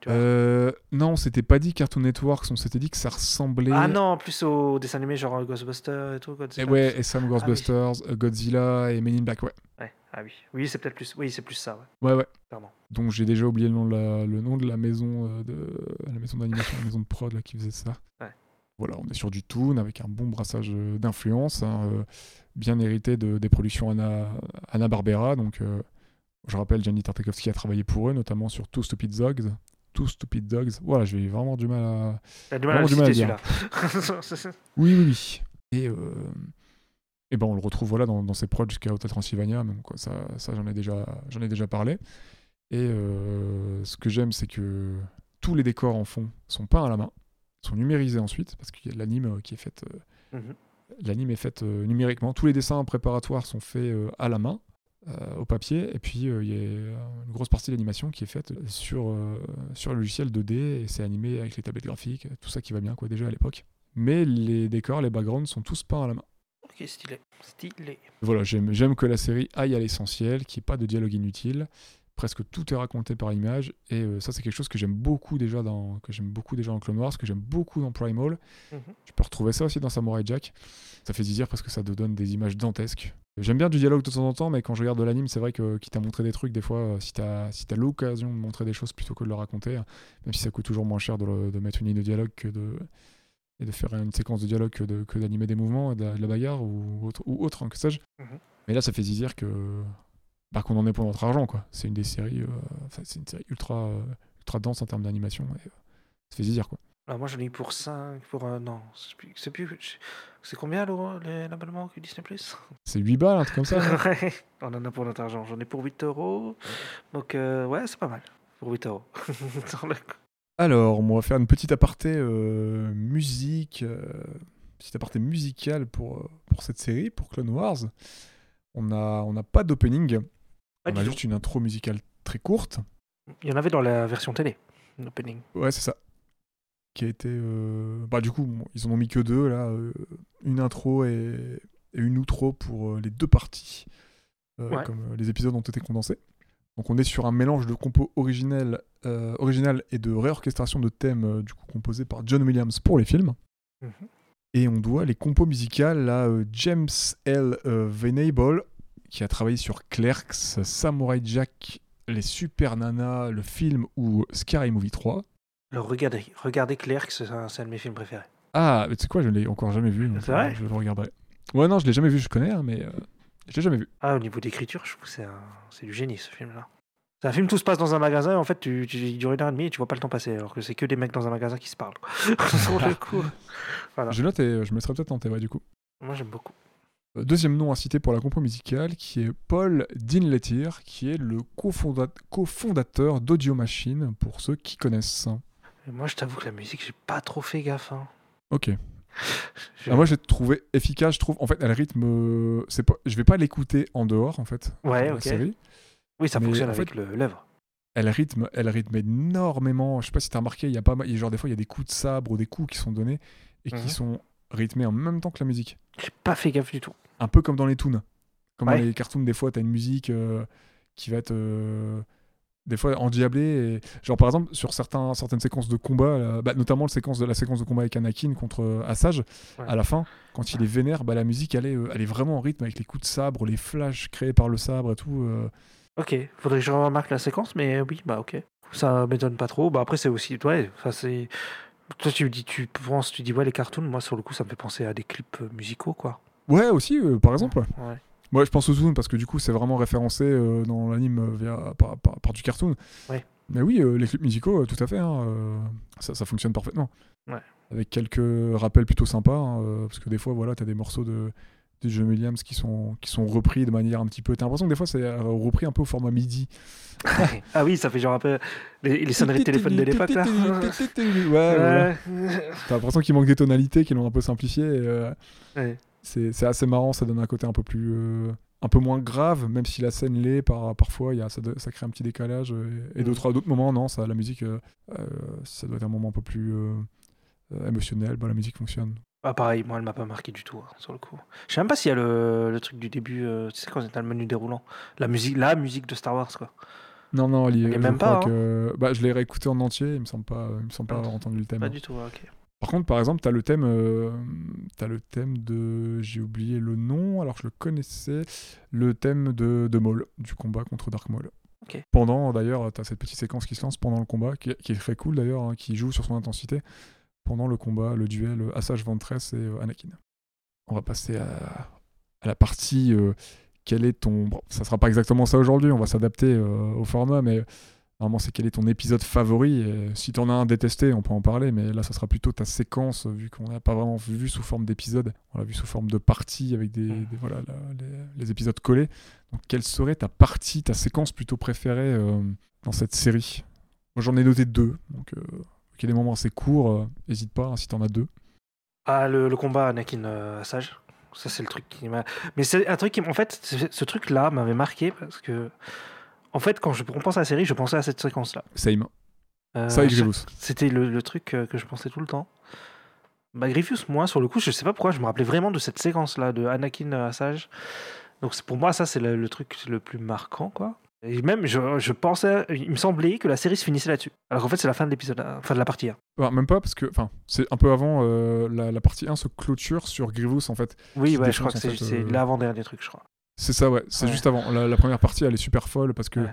tu vois. Euh, non, on s'était pas dit Cartoon Network, on s'était dit que ça ressemblait. Ah non, plus au dessin animé genre euh, Ghostbusters et tout. Et Godzilla. ouais, et Sam Ghostbusters, euh, Godzilla et Men in Black, ouais. Ouais, Ah oui, oui, c'est peut-être plus. Oui, c'est plus ça, ouais, Ouais, ouais. clairement. Donc j'ai déjà oublié le nom de la, le nom de la maison euh, de la maison d'animation, la maison de prod là, qui faisait ça. Ouais. Voilà, on est sur du Toon avec un bon brassage euh, d'influence, hein, euh, bien hérité de, des productions Anna, Anna Barbera. Donc, euh, je rappelle, Gianni Tartakovsky a travaillé pour eux, notamment sur Two Stupid Dogs. Two Stupid Dogs. Voilà, j'ai vraiment du mal à. T'as du mal à du mal à citer dire. Oui, oui, oui. Et, euh, et ben on le retrouve voilà dans, dans ses prods jusqu'à Hotel Transylvania, donc quoi, ça, ça j'en ai déjà ai déjà parlé. Et euh, ce que j'aime, c'est que tous les décors en fond sont peints à la main, sont numérisés ensuite parce qu'il y a de l'anime qui est faite Mhm. L'anime est faite euh, numériquement. Tous les dessins préparatoires sont faits euh, à la main. euh, au papier et puis il y a une grosse partie de l'animation qui est faite sur, sur le logiciel 2D et c'est animé avec les tablettes graphiques tout ça qui va bien quoi déjà à l'époque mais les décors les backgrounds sont tous peints à la main Ok, stylé. Stylé. voilà, j'aime que la série aille à l'essentiel, qu'il n'y ait pas de dialogue inutile. Presque tout est raconté par image. Et euh, ça, c'est quelque chose que j'aime beaucoup déjà dans, que j'aime beaucoup déjà dans Clone Wars, que j'aime beaucoup dans Primal. Mhm. Tu peux retrouver ça aussi dans Samurai Jack. Ça fait dire parce que ça te donne des images dantesques. J'aime bien du dialogue de temps en temps, mais quand je regarde de l'anime, c'est vrai que quitte à montrer des trucs, des fois, euh, si t'as si t'as l'occasion de montrer des choses plutôt que de le raconter, hein, même si ça coûte toujours moins cher de, le- de mettre une ligne de dialogue que de et de faire une séquence de dialogue que de- d'animer des mouvements, et de, la- de la bagarre ou autre, ou autre hein, que sais-je. Mhm. Mais là, ça fait dire que bah, qu'on en est pour notre argent, quoi. C'est une des séries, euh, c'est une série ultra, euh, ultra dense en termes d'animation, et euh, ça fait dire quoi. Alors moi j'en ai eu pour 5, pour un non, c'est plus, c'est plus, c'est combien l'abonnement que Disney Plus? C'est 8 balles, un truc comme ça. Ouais, On en a pour notre argent, j'en ai pour 8 euros, donc euh, ouais c'est pas mal, pour 8 euros. Alors, on va faire une petite aparté euh, musique, euh, petite aparté musicale pour, euh, pour cette série, pour Clone Wars. On n'a on a pas d'opening, Ah, on a juste une intro musicale très courte. Il y en avait dans la version télé, l'opening. Ouais, c'est ça. Qui a été. euh, Bah, du coup, bon, ils en ont mis que deux, là. euh, une intro et, et une outro pour euh, les deux parties. Ouais. Comme les épisodes ont été condensés. Donc, on est sur un mélange de compos originel, euh, original et de réorchestration de thèmes, du coup, composés par John Williams pour les films. Mhm. Et on doit les compos musicales à James L. Venable, qui a travaillé sur Clerks, Samurai Jack, Les Super Nanas, le film ou Scary Movie 3. Alors regardez, regardez Clerks, c'est un, de mes films préférés. Ah, mais tu sais quoi, je ne l'ai encore jamais vu. C'est vrai euh, Je le regarderai. Ouais, non, je l'ai jamais vu, je connais, hein, mais euh, je l'ai jamais vu. Ah, au niveau d'écriture, je trouve que c'est du génie ce film-là. C'est un film, tout se passe dans un magasin, et en fait, tu, tu, il dure une heure et demie et tu vois pas le temps passer, alors que c'est que des mecs dans un magasin qui se parlent. quoi. Sur le coup. Voilà. Je note et euh, je mettrai peut-être en théorie du coup. Moi, j'aime beaucoup. Euh, Deuxième nom à citer pour la compo musicale, qui est Paul Dinletier, qui est le cofonda- cofondateur d'Audio Machine, pour ceux qui connaissent. Et moi, je t'avoue que la musique, j'ai pas trop fait gaffe. hein. Ok. Je- Ah, moi, j'ai trouvé efficace. Je trouve, en fait, elle rythme. C'est pas, je vais pas l'écouter en dehors, en fait. Ouais, la ok. série. Oui, ça mais fonctionne en avec fait- le- l'œuvre. Elle rythme, elle rythme énormément. Je sais pas si t'as remarqué, il y a pas, genre des fois, il y a des coups de sabre ou des coups qui sont donnés et Mhm. qui sont rythmés en même temps que la musique. J'ai pas fait gaffe du tout. Un peu comme dans les toons. Comme Ouais. dans les cartoons, des fois, t'as une musique euh, qui va être. euh, des fois endiablée. Et... Genre, par exemple, sur certains, certaines séquences de combat, là, bah, notamment le séquence de, la séquence de combat avec Anakin contre euh, Assage, Ouais. à la fin, quand il est vénère, bah, la musique, elle est, euh, elle est vraiment en rythme avec les coups de sabre, les flashs créés par le sabre et tout. euh. Ok, faudrait que je remarque la séquence, mais oui, bah ok. Ça m'étonne pas trop. Bah après, c'est aussi. Ouais, enfin, c'est. Toi, tu dis, tu penses, tu dis, ouais, les cartoons, moi, sur le coup, ça me fait penser à des clips euh, musicaux, quoi. Ouais, aussi, euh, par exemple. Ouais. Moi, je pense aux Toon parce que du coup, c'est vraiment référencé euh, dans l'anime euh, via par, par- par du cartoon. Ouais. Mais oui, euh, les clips musicaux, tout à fait, hein, ça, ça fonctionne parfaitement. Ouais. Avec quelques rappels plutôt sympas, hein, parce que des fois, voilà, t'as des morceaux de, de John Williams qui sont, qui sont repris de manière un petit peu. T'as l'impression que des fois, c'est euh, repris un peu au format MIDI. ah oui, ça fait genre un peu les, les sonneries de téléphone de l'époque, là. ouais. Ouais. T'as l'impression qu'il manque des tonalités, qu'ils l'ont un peu simplifié. euh, Ouais. c'est assez marrant, ça donne un côté un peu plus. euh, un peu moins grave, même si la scène l'est, par, parfois il y a, ça, crée un petit décalage. Et, et Mm. d'autres à d'autres moments, non, ça, la musique, euh, ça doit être un moment un peu plus émotionnel. Bah, la musique fonctionne. Ah, pareil, moi, elle m'a pas marqué du tout, hein, sur le coup. Je sais même pas s'il y a le, le truc du début, euh, tu sais, quand dans le menu déroulant. La musique, la musique de Star Wars, quoi. Non, non, elle y est- même pas, hein. que- bah, je l'ai réécouté en entier, il me semble pas, il me semble pas Ah, avoir entendu le thème. Pas du tout, ok. Par contre, par exemple, tu as le thème, euh, t'as le thème de, j'ai oublié le nom, alors je le connaissais, le thème de, de Maul, du combat contre Dark Maul. Pendant, d'ailleurs, tu as cette petite séquence qui se lance pendant le combat, qui, qui est très cool d'ailleurs, hein, qui joue sur son intensité, pendant le combat, le duel euh, Assage Ventress et euh, Anakin. On va passer à, à la partie, euh, quel est ton... Bon, ça sera pas exactement ça aujourd'hui, on va s'adapter euh, au format, mais Normalement, c'est quel est ton épisode favori. Et si t'en as un détesté, on peut en parler, mais là, ça sera plutôt ta séquence, vu qu'on n'a pas vraiment vu sous forme d'épisode. On l'a vu sous forme de partie avec des, Mm. des- voilà, la- les, les épisodes collés. Donc, quelle serait ta partie, ta séquence plutôt préférée euh, dans cette série? Moi, j'en ai noté deux. Donc, euh, y des moments assez courts, euh, n'hésite pas hein, si t'en as deux. Ah, le, le combat Anakin euh, Sage. Ça, c'est le truc qui m'a. Mais c'est un truc qui. En fait, ce truc-là m'avait marqué parce que. En fait, quand je on pense à la série, je pensais à cette séquence-là. Same. Euh, Ça. C'était le, le truc euh, que je pensais tout le temps. Bah, Grievous, moi, sur le coup, je sais pas pourquoi, je me rappelais vraiment de cette séquence-là de Anakin euh, Sage. Donc, pour moi, ça, c'est le, le truc le plus marquant, quoi. Et même, je, je pensais, il me semblait que la série se finissait là-dessus. Alors qu'en fait, c'est la fin de l'épisode, fin de la partie. hein. Enfin, même pas, parce que enfin, c'est un peu avant, euh, la, la partie 1 se clôture sur Grievous, en fait. Oui, ouais, je crois que c'est euh, l'avant-dernier truc, je crois. C'est ça, ouais. C'est Ouais. juste avant. La, la première partie, elle est super folle parce que Ouais.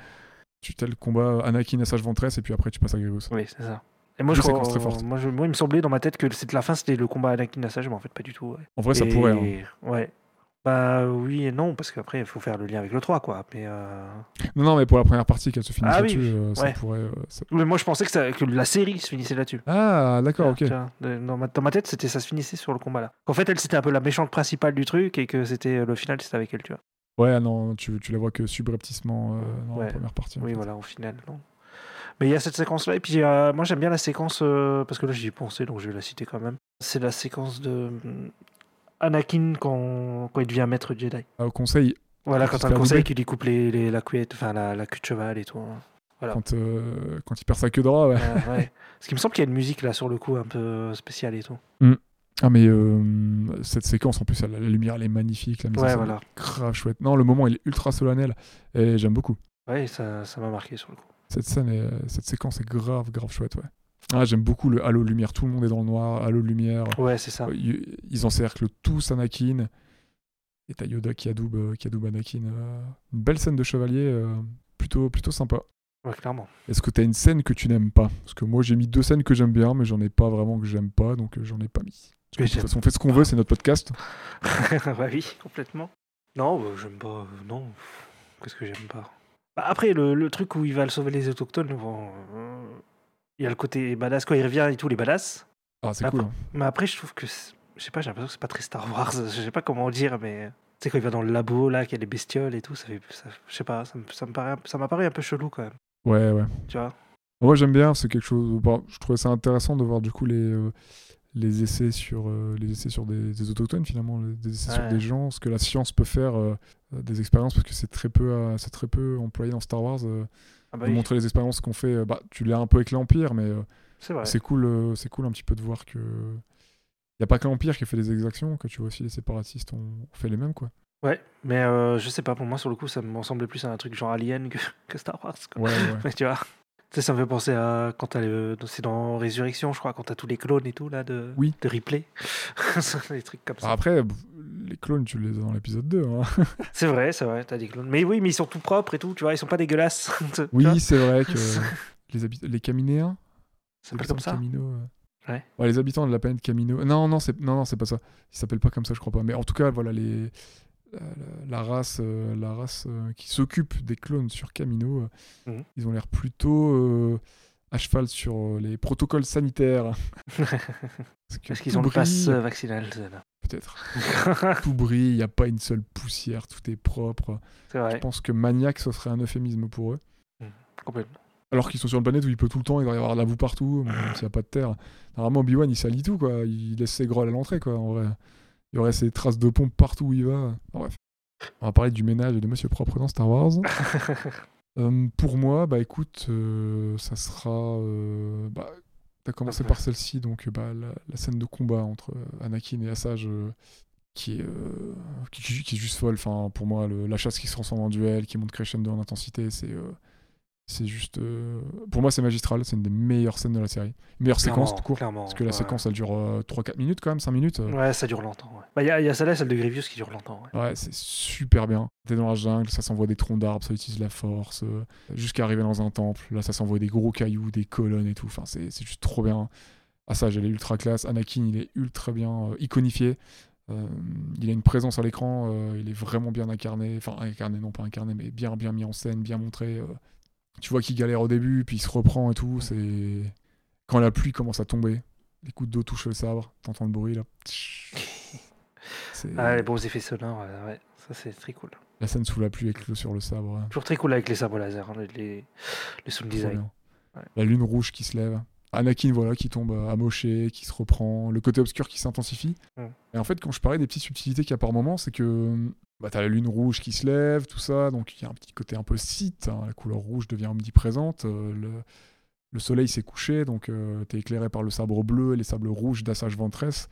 tu t'as le combat Anakin et Sage Ventress et puis après tu passes à Grievous. Oui, c'est ça. Et moi, je crois, très moi, je- moi, il me semblait dans ma tête que c'était la fin, c'était le combat Anakin Sage, mais en fait, pas du tout. Ouais. En vrai, ça pourrait. hein. Ouais. Bah oui et non, parce qu'après, il faut faire le lien avec le 3, quoi. Mais, euh, Non, non, mais pour la première partie, qu'elle se finisse Ah oui, là-dessus, euh, ça ouais. pourrait. euh, ça- mais moi, je pensais que, ça- que la série se finissait là-dessus. Ah, d'accord, ok. Vois, de- Dans ma, dans ma tête, c'était ça se finissait sur le combat là. Qu'en fait, elle, c'était un peu la méchante principale du truc et que c'était le final, c'était avec elle, tu vois. Ouais, ah non, tu, tu la vois que subrepticement euh, dans Ouais. la première partie. en Oui, fait. voilà, au final, non. Mais il y a cette séquence-là, et puis euh, moi j'aime bien la séquence, euh, parce que là j'y ai pensé, donc je vais la citer quand même. C'est la séquence de Anakin quand, quand il devient maître Jedi. Ah, Au conseil, Voilà, Quand fait conseil qui lui coupe les, les- la, cuette, enfin, la, la queue de cheval et tout. hein. Voilà. quand, euh, quand il perd sa queue de rat, ouais. Euh, ouais. Parce qu'il me semble qu'il y a une musique là sur le coup un peu spéciale et tout. Ah, mais euh, cette séquence, en plus, elle- la lumière, elle est magnifique. La en Ouais, voilà. grave chouette. Non, le moment, il est ultra solennel et j'aime beaucoup. Ouais, ça ça m'a marqué sur le coup. Cette scène, est- cette séquence est grave, grave chouette, ouais. Ah, j'aime beaucoup le halo lumière. Tout le monde est dans le noir, halo lumière. Ouais, c'est ça. Euh, Ils ils encerclent tous Anakin. Et t'as Yoda qui adoube, euh, qui adoube Anakin. euh, Une belle scène de chevalier, plutôt, plutôt sympa. Ouais, clairement. Est-ce que t'as une scène que tu n'aimes pas? Parce que moi j'ai mis deux scènes que j'aime bien, mais j'en ai pas vraiment que j'aime pas, donc j'en ai pas mis. Que de toute façon, on fait ce qu'on veut, c'est notre podcast. bah oui, complètement. Non, bah, j'aime pas. non. Qu'est-ce que j'aime pas? Bah, Après, le, le truc où il va sauver les autochtones, bon, euh, il y a le côté badass. Quand il revient et tout, les badass. Ah, c'est cool. hein. Mais après, je trouve que. Je sais pas, j'ai l'impression que c'est pas très Star Wars. Je sais pas comment dire, mais. Tu sais, quand il va dans le labo, là, qu'il y a les bestioles et tout, ça fait. ça- je sais pas, ça me, ça me paraît, ça m'a paru un peu chelou quand même. Ouais, ouais. Tu vois? Moi, j'aime bien. C'est quelque chose. bon, je trouvais ça intéressant de voir du coup les, euh, les essais sur euh, les essais sur des, des autochtones finalement, les- des essais sur Ouais. des gens, ce que la science peut faire, euh, des expériences parce que c'est très peu, c'est très peu employé dans Star Wars. Ah bah de oui, montrer les expériences qu'on fait. euh, bah, tu l'as un peu avec l'Empire, mais euh, c'est cool. euh, c'est cool un petit peu de voir que il y a pas que l'Empire qui fait des exactions, que tu vois aussi les séparatistes ont fait les mêmes quoi. Ouais, mais euh, je sais pas, pour moi, sur le coup, ça me semblait plus à un truc genre Alien que, que Star Wars. Quoi. Ouais, ouais. Mais tu vois sais, ça me fait penser à quand t'as le. C'est dans Résurrection, je crois, quand t'as tous les clones et tout, là, de, Oui. de des trucs comme ça. Après, les clones, tu les as dans l'épisode 2. hein. C'est vrai, c'est vrai, t'as des clones. Mais oui, mais ils sont tout propres et tout, tu vois, ils sont pas dégueulasses. Oui, c'est vrai que les, les Caminéens, ça s'appelle les comme habitants ça. Camino, euh, Ouais. les habitants de la planète Camino. Non, non, c'est non, non, c'est pas ça. Ils s'appellent pas comme ça, je crois pas. Mais en tout cas, voilà les la, la- race, euh, la race euh, qui s'occupe des clones sur Camino, euh, Mhm. ils ont l'air plutôt euh, à cheval sur euh, les protocoles sanitaires. Parce qu'ils ont le pass brille, euh, vaccinal, c'est là. Peut-être. tout brille, il n'y a pas une seule poussière, tout est propre. Je pense que maniaque, ce serait un euphémisme pour eux. complètement. Alors qu'ils sont sur une planète où il peut tout le temps, il doit y avoir de la boue partout, même s'il n'y a pas de terre. Normalement, Obi-Wan, il salit tout, quoi. Il laisse ses grolles à l'entrée, quoi, en vrai. Il y aurait ces traces de pompe partout où il va. Enfin, bref. On va parler du ménage et de Monsieur Propre dans Star Wars. Euh, pour moi, bah écoute, euh, ça sera. Euh, bah, T'as commencé par celle-ci, donc euh, bah, la, la scène de combat entre euh, Anakin et Asajj, euh, qui, est, qui, qui- qui est juste folle. Enfin, pour moi, le- la chasse qui se transforme en duel, qui monte crescendo en intensité, c'est. Euh, c'est juste. euh, Pour moi, c'est magistral. C'est une des meilleures scènes de la série. Meilleure séquence, tout court. Parce que la ouais. séquence, elle dure euh, 3-4 minutes quand même, 5 minutes. euh. Ouais, ça dure longtemps. ouais. Bah, Il y, a- y a celle-là, celle de Grievous qui dure longtemps. Ouais. Ouais, c'est super bien. T'es dans la jungle, ça s'envoie des troncs d'arbres, ça utilise la force, euh, jusqu'à arriver dans un temple. Là, ça s'envoie des gros cailloux, des colonnes et tout. Enfin, c'est c'est juste trop bien. Ah, ça, elle est ultra classe. Anakin, il est ultra bien euh, iconifié. Euh, il a une présence à l'écran, euh, il est vraiment bien incarné. Enfin, incarné, non pas incarné, mais bien, bien mis en scène, bien montré. Tu vois qu'il galère au début, puis il se reprend et tout. C'est quand la pluie commence à tomber, les coups d'eau touchent le sabre, t'entends le bruit là. Ah, les beaux effets sonores, ouais, ça c'est très cool. la scène sous la pluie avec l'eau sur le sabre. Toujours très cool avec les sabres laser, hein, les, les sound design. Ouais. La lune rouge qui se lève. Anakin, voilà, qui tombe amoché, qui se reprend. Le côté obscur qui s'intensifie. Mm. Et en fait, quand je parlais des petites subtilités qu'il y a par moment, c'est que bah, t'as la lune rouge qui se lève, tout ça. Donc il y a un petit côté un peu Sith. hein, la couleur rouge devient omniprésente. euh, le, le soleil s'est couché, donc euh, t'es éclairé par le sabre bleu et les sabres rouges d'Assage Ventress.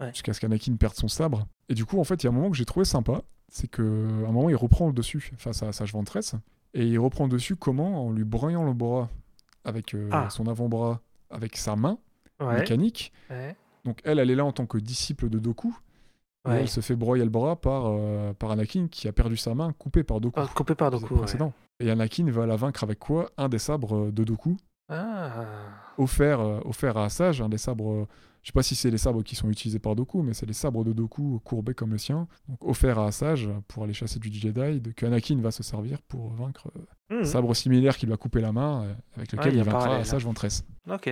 Ouais. Jusqu'à ce qu'Anakin perde son sabre. Et du coup, en fait, il y a un moment que j'ai trouvé sympa. C'est qu'à un moment, il reprend le dessus face à Assage Ventress. Et il reprend le dessus comment? En lui broyant le bras avec euh, Ah. son avant-bras avec sa main Ouais, mécanique. ouais, Donc elle, elle est là en tant que disciple de Doku. Et elle se fait broyer le bras par, euh, par Anakin qui a perdu sa main coupée par Doku. Ah, coupé par Doku. précédent. Et Anakin va la vaincre avec quoi? Un des sabres euh, de Doku, Ah, offert, euh, offert à Asajj, un des sabres. Euh, je sais pas si c'est les sabres qui sont utilisés par Doku, mais c'est les sabres de Doku courbés comme le sien. Donc offert à Asajj pour aller chasser du Jedi, de, que Anakin va se servir pour vaincre euh, mhm. sabre similaire qui lui a coupé la main, euh, avec lequel il y il vaincra Asajj Ventress. Ok.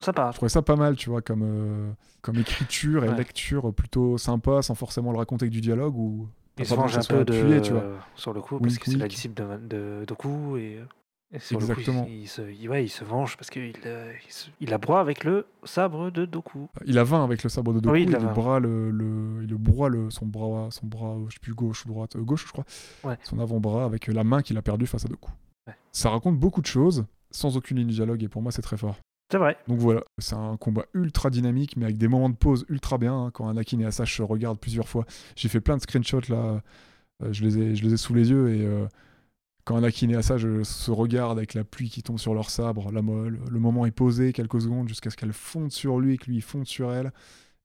Sympa. Je trouvais ça pas mal, tu vois, comme, euh, comme écriture et Ouais. lecture plutôt sympa, sans forcément le raconter avec du dialogue. Ou Il se venge un peu de... tu vois. sur le coup, Wink, parce que c'est la disciple de, de Doku. Et, et sur le coup, Exactement. il, il se, il- ouais, il se venge parce qu'il euh, il, avec le sabre de Doku. Il a 20 avec le sabre de Doku, Oui, il a le 20. bras le, le- il le broie le, son bras, son bras, je sais plus gauche ou droite, euh, gauche je crois, Ouais. son avant-bras avec la main qu'il a perdue face à Doku. Ouais. Ça raconte beaucoup de choses sans aucune ligne de dialogue et pour moi c'est très fort. C'est vrai. Donc voilà, c'est un combat ultra dynamique, mais avec des moments de pause ultra bien. hein, quand Anakin et Asajj se regardent plusieurs fois. J'ai fait plein de screenshots là, euh, je, les ai, je les ai sous les yeux. Et euh, quand Anakin et Asajj se regardent avec la pluie qui tombe sur leur sabre, la molle, le moment est posé quelques secondes jusqu'à ce qu'elle fonde sur lui et que lui il fonde sur elle.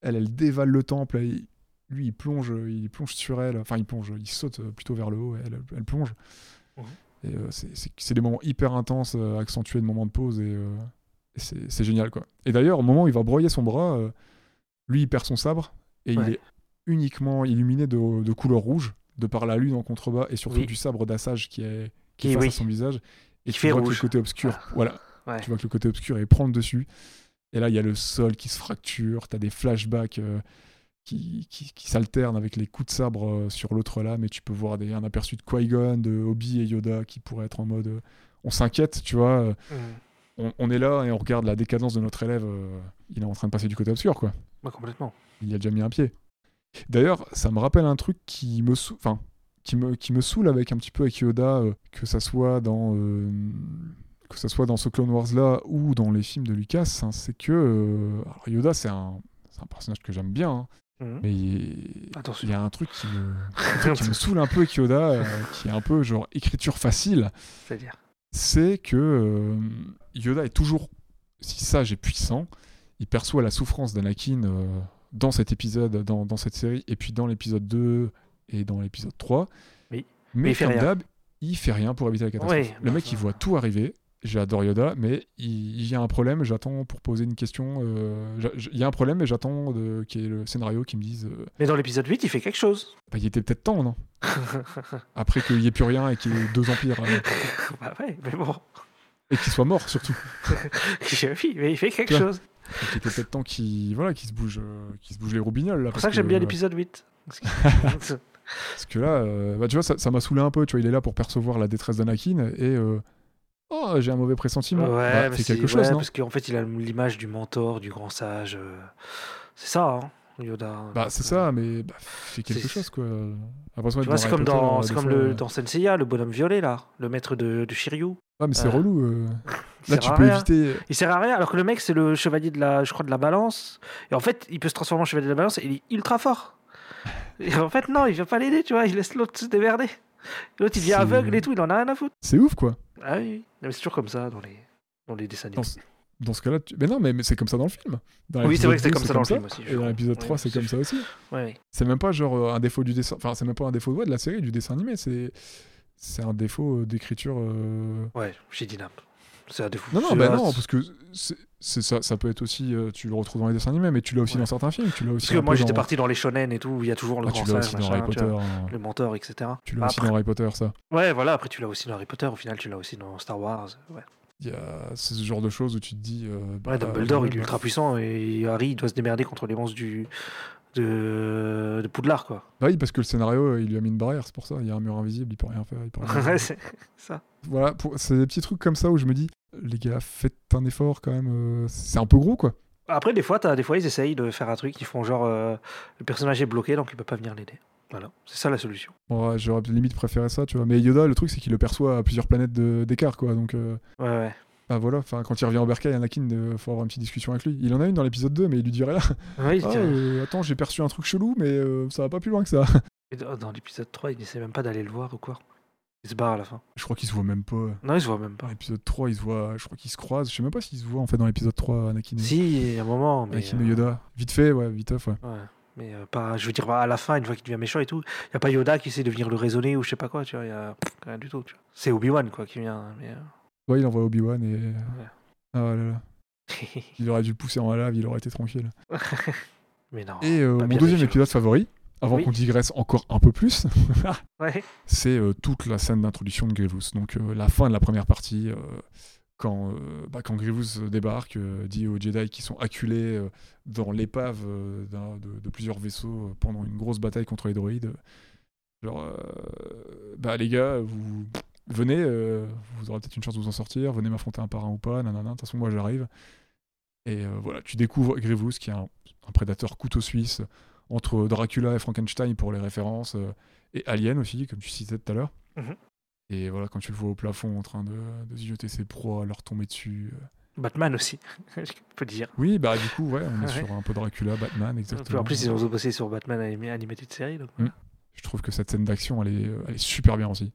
Elle, elle dévale le temple. et lui, il plonge, il plonge sur elle. Enfin, il plonge, il saute plutôt vers le haut. Et elle, elle plonge. Et euh, c'est- des moments hyper intenses, euh, accentués de moments de pause. Et, euh, et c'est génial, quoi. Et d'ailleurs, au moment où il va broyer son bras, lui, il perd son sabre. Et il est uniquement illuminé de, de couleur rouge, de par la lune en contrebas, et surtout Oui. du sabre d'Assage qui est, qui est face oui. à son visage. Et Qui tu fait vois que le côté obscur, voilà, Ouais. tu vois que le côté obscur est prend le dessus. Et là, il y a le sol qui se fracture, tu as des flashbacks euh, qui, qui, qui s'alternent avec les coups de sabre euh, sur l'autre lame, et tu peux voir des, un aperçu de Qui-Gon, de Obi et Yoda qui pourraient être en mode. euh, on s'inquiète, tu vois. Mm. on, on est là et on regarde la décadence de notre élève. il est en train de passer du côté obscur, quoi. Ouais, complètement. Il y a déjà mis un pied. D'ailleurs, ça me rappelle un truc qui me, sou- enfin, qui me, qui me saoule avec un petit peu avec Yoda, euh, que ça soit dans euh, que ça soit dans ce Clone Wars là ou dans les films de Lucas, hein, c'est que euh, alors Yoda c'est un, personnage que j'aime bien, hein, Mhm. mais il y a un truc qui me, qui saoule un peu avec Yoda, qui est un peu genre écriture facile C'est-à-dire. c'est que Yoda est toujours si sage et puissant. Il perçoit la souffrance d'Anakin dans cet épisode, dans, dans cette série, et puis dans l'épisode 2 et dans l'épisode 3. Oui. Mais, Mais il fait comme rien. d'hab, il fait rien pour éviter la catastrophe. Le mec, ça- il voit tout arriver. J'adore Yoda, mais il, il y a un problème, j'attends pour poser une question. euh, il y a un problème, mais j'attends qu'il y ait le scénario qui me dise euh, Mais dans l'épisode 8, il fait quelque chose. bah, il était peut-être temps, non? Après qu'il n'y ait plus rien et qu'il y ait deux empires, euh, bah ouais, mais bon. et qu'il soit mort surtout. Oui, mais il fait quelque chose. Donc, il était peut-être temps qu'il voilà, qu'il se, bouge, euh, qu'il se bouge les roubignoles. C'est pour ça que j'aime bien l'épisode 8. Parce que- là, euh, bah, tu vois, ça m'a saoulé un peu. Tu vois, il est là pour percevoir la détresse d'Anakin et euh, oh, j'ai un mauvais pressentiment. Ouais, Bah, c'est- quelque chose, ouais, non Parce qu'en fait, il a l'image du mentor, du grand sage. C'est ça, hein, Yoda. Bah, Donc, c'est euh, ça, mais bah, fais quelque chose, quoi. C'est comme dans, c'est comme le, euh. dans Senseiya, le bonhomme violet, là, le maître de, de Shiryu. Ah, mais c'est euh, relou. euh. Là, tu peux rien. éviter. Il sert à rien, alors que le mec, c'est le chevalier de la, je crois, de la balance. Et en fait, il peut se transformer en chevalier de la balance et il est ultra fort. Et en fait, non, il vient pas l'aider, tu vois, il laisse l'autre se démerder. L'autre, il devient aveugle et tout, il en a rien à foutre. C'est ouf, quoi. Ah oui, mais c'est toujours comme ça dans les, dans les dessins animés. Dans, ce- cas-là, tu- mais non, mais, mais c'est comme ça dans le film. Dans Oui, c'est vrai que c'est comme 2, ça dans le film aussi. Et dans l'épisode 3, c'est comme ça aussi. Ouais. C'est même pas genre euh, un défaut du dessin. Enfin, c'est même pas un défaut ouais, de la série, du dessin animé. C'est c'est un défaut euh, d'écriture. euh, Ouais, chez Dinap. C'est un défaut. Non, non, bah ah, non, parce que c'est, ça, ça peut être aussi. euh, tu le retrouves dans les dessins animés, mais tu l'as aussi Ouais. dans certains films. Tu l'as aussi Parce que moi, j'étais dans- parti dans les shonen et tout, où il y a toujours le Ah, grand tu l'as aussi dans Harry Potter. vois, hein. le mentor, etc. Tu l'as aussi Après- dans Harry Potter, ça. Ouais, voilà, après tu l'as aussi dans Harry Potter, au final tu l'as aussi dans Star Wars. Ouais, Il y a ce genre de choses où tu te dis. euh, bah, ouais Dumbledore, il est ultra puissant et Harry, il doit se démerder contre les monstres du... de... de Poudlard, quoi. Bah oui, parce que le scénario, euh, il lui a mis une barrière, c'est pour ça. Il y a un mur invisible, il peut rien faire. Il peut rien faire. Ouais, c'est ça. voilà, pour... c'est des petits trucs comme ça où je me dis, les gars, faites un effort quand même. euh, C'est un peu gros, quoi. Après, des fois, t'as- des fois, ils essayent de faire un truc, ils font genre euh, le personnage est bloqué, donc il peut pas venir l'aider. Voilà, c'est ça la solution. Bon, ouais, J'aurais limite préféré ça, tu vois. Mais Yoda, le truc, c'est qu'il le perçoit à plusieurs planètes de- d'écart, quoi. Donc. euh, Ouais, ouais. Bah voilà, enfin quand il revient en bercail, Anakin, il faut avoir une petite discussion avec lui. Il en a une dans l'épisode 2, mais il lui dit rien. Ouais, il Ah, euh, attends, j'ai perçu un truc chelou, mais euh, ça va pas plus loin que ça. Et dans l'épisode 3, il essaie même pas d'aller le voir ou quoi. Il se barre à la fin. Je crois qu'il se voit même pas. Non, il se voit même pas. Dans l'épisode 3, il se voit, je crois qu'ils se croisent. Je sais même pas s'ils se voient en fait dans l'épisode 3, Anakin. et- Si, il y a un moment, mais. Anakin euh, et Yoda. Vite fait, ouais, vite off, ouais. Ouais, mais euh, pas, je veux dire, à la fin, une fois qu'il devient méchant et tout, il n'y a pas Yoda qui essaie de venir le raisonner ou je sais pas quoi, tu vois, il y a rien du tout, tu vois. C'est Obi-Wan, quoi, qui vient. Mais, euh, Ouais, il envoie Obi-Wan et. Ah là là. Il aurait dû pousser en lave, il aurait été tranquille. mais non. Et euh, mon deuxième épisode favori, avant Oui. qu'on digresse encore un peu plus, Ouais. c'est euh, toute la scène d'introduction de Grievous. Donc euh, la fin de la première partie, quand, euh, bah, Grievous euh, débarque, euh, dit aux Jedi qui sont acculés dans l'épave de, plusieurs vaisseaux pendant une grosse bataille contre les droïdes. Genre, bah les gars, vous venez, vous aurez peut-être une chance de vous en sortir, venez m'affronter un par un ou pas, nanana, de toute façon moi j'arrive. Et voilà, tu découvres Grievous qui est un, prédateur couteau suisse entre Dracula et Frankenstein pour les références, et Alien aussi, comme tu citais tout à l'heure. Mhm. Et voilà, quand tu le vois au plafond en train de, de jeter ses proies, leur tomber dessus. euh. Batman aussi, je peux dire. Oui, bah du coup, ouais, on est Ouais. sur un peu Dracula, Batman, exactement. En plus, ils ont bossé sur Batman animé, animated série, donc. Mm. Je trouve que cette scène d'action, elle est, euh, elle est super bien aussi.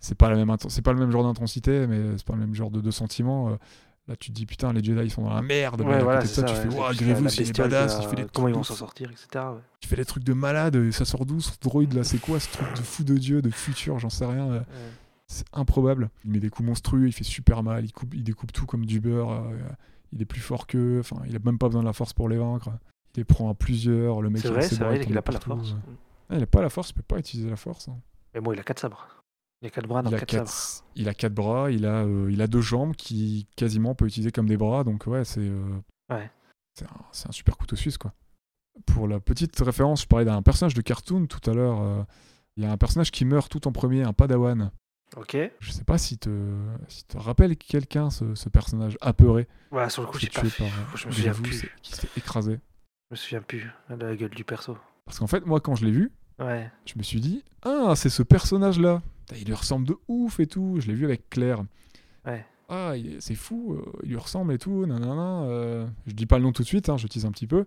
C'est pas, la même c'est pas le même genre d'intensité, mais c'est pas le même genre de, de sentiment. Là, tu te dis, putain, les Jedi, ils sont dans la merde. mais à côté de ça, ça. tu ouais. fais, waouh, C'est Grievous, il est badass, il fait des Comment ils trucs vont de s'en sortir, etc. ouais. Tu fais des trucs de malade, et ça sort d'où ce droïde là? C'est quoi ce truc de fou de Dieu, de futur? J'en sais rien. euh. C'est improbable. Il met des coups monstrueux, il fait super mal, il, coupe, il découpe tout comme du beurre. euh, il est plus fort qu'eux, enfin, il a même pas besoin de la force pour les vaincre. Il les prend à plusieurs, le mec C'est vrai, c'est vrai il a pas la force. Il a pas la force, il peut pas utiliser la force. hein. Mais bon, il a 4 sabres. Il a quatre bras dans il, a quatre quatre, sabres. il a quatre bras, il a, euh, il a deux jambes qui quasiment on peut utiliser comme des bras. Donc ouais, c'est euh, Ouais. c'est un, super couteau suisse quoi. Pour la petite référence, je parlais d'un personnage de cartoon tout à l'heure. euh, Il y a un personnage qui meurt tout en premier, un padawan. Ok. Je sais pas si te, si te rappelle quelqu'un ce, ce personnage apeuré Voilà, sur le coup, j'ai pas tué fait. par Je me souviens plus. qui se fait écraser. Je me souviens plus de la gueule du perso. Parce qu'en fait, moi, quand je l'ai vu, Ouais. je me suis dit Ah, c'est ce personnage-là. Il lui ressemble de ouf et tout. Je l'ai vu avec Claire. Ouais. Ah, c'est fou, euh, il lui ressemble et tout. Nanana. euh. Je dis pas le nom tout de suite, hein, je tease un petit peu.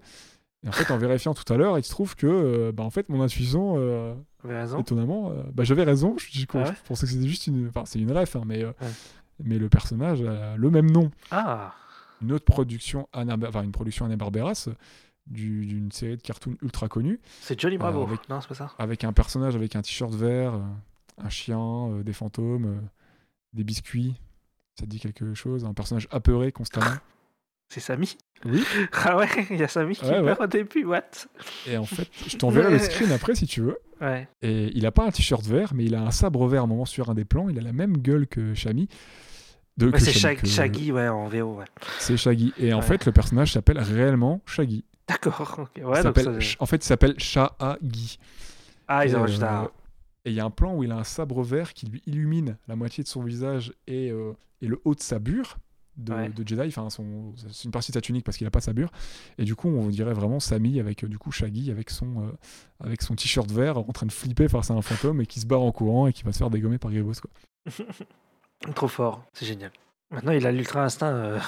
Et en fait, en vérifiant tout à l'heure, il se trouve que, euh, bah, en fait, mon intuition, euh, étonnamment, euh, bah, j'avais raison. Je, je- Ah ouais je pensais que c'était juste une. Enfin, c'est une ref, hein, mais, Ouais. mais le personnage a le même nom. Ah. Une autre production, Anna, enfin, une production Anna Barberas, du- d'une série de cartoons ultra connue. C'est Johnny Bravo. Avec- Non, c'est pas ça. avec un personnage avec un t-shirt vert, un chien, euh, des fantômes, euh, des biscuits. Ça te dit quelque chose Un personnage apeuré constamment. C'est Samy? Oui. Ah ouais, il y a Samy qui Ouais, ouais. meurt au début. What? Et en fait, je t'enverrai le screen après si tu veux. Ouais. Et il a pas un t-shirt vert, mais il a un sabre vert à un moment sur un des plans. Il a la même gueule que Shami. Ouais, c'est Shami, Shag- que- Shaggy, ouais, en VO, ouais. C'est Shaggy. Et en Ouais. fait, le personnage s'appelle réellement Shaggy. D'accord. Ouais, ça- En fait, il s'appelle Shahagi. Ah, ils ont euh, un. Et il y a un plan où il a un sabre vert qui lui illumine la moitié de son visage et, euh, et le haut de sa bure de, Ouais. de Jedi. Enfin, son- c'est une partie de sa tunique parce qu'il a pas sa bure. Et du coup, on dirait vraiment Sami avec euh, du coup Shaggy avec son, euh, avec son t-shirt vert en train de flipper face à un fantôme et qui se barre en courant et qui va se faire dégommer par Grievous. Quoi. Trop fort. C'est génial. Maintenant, il a l'ultra instinct. euh,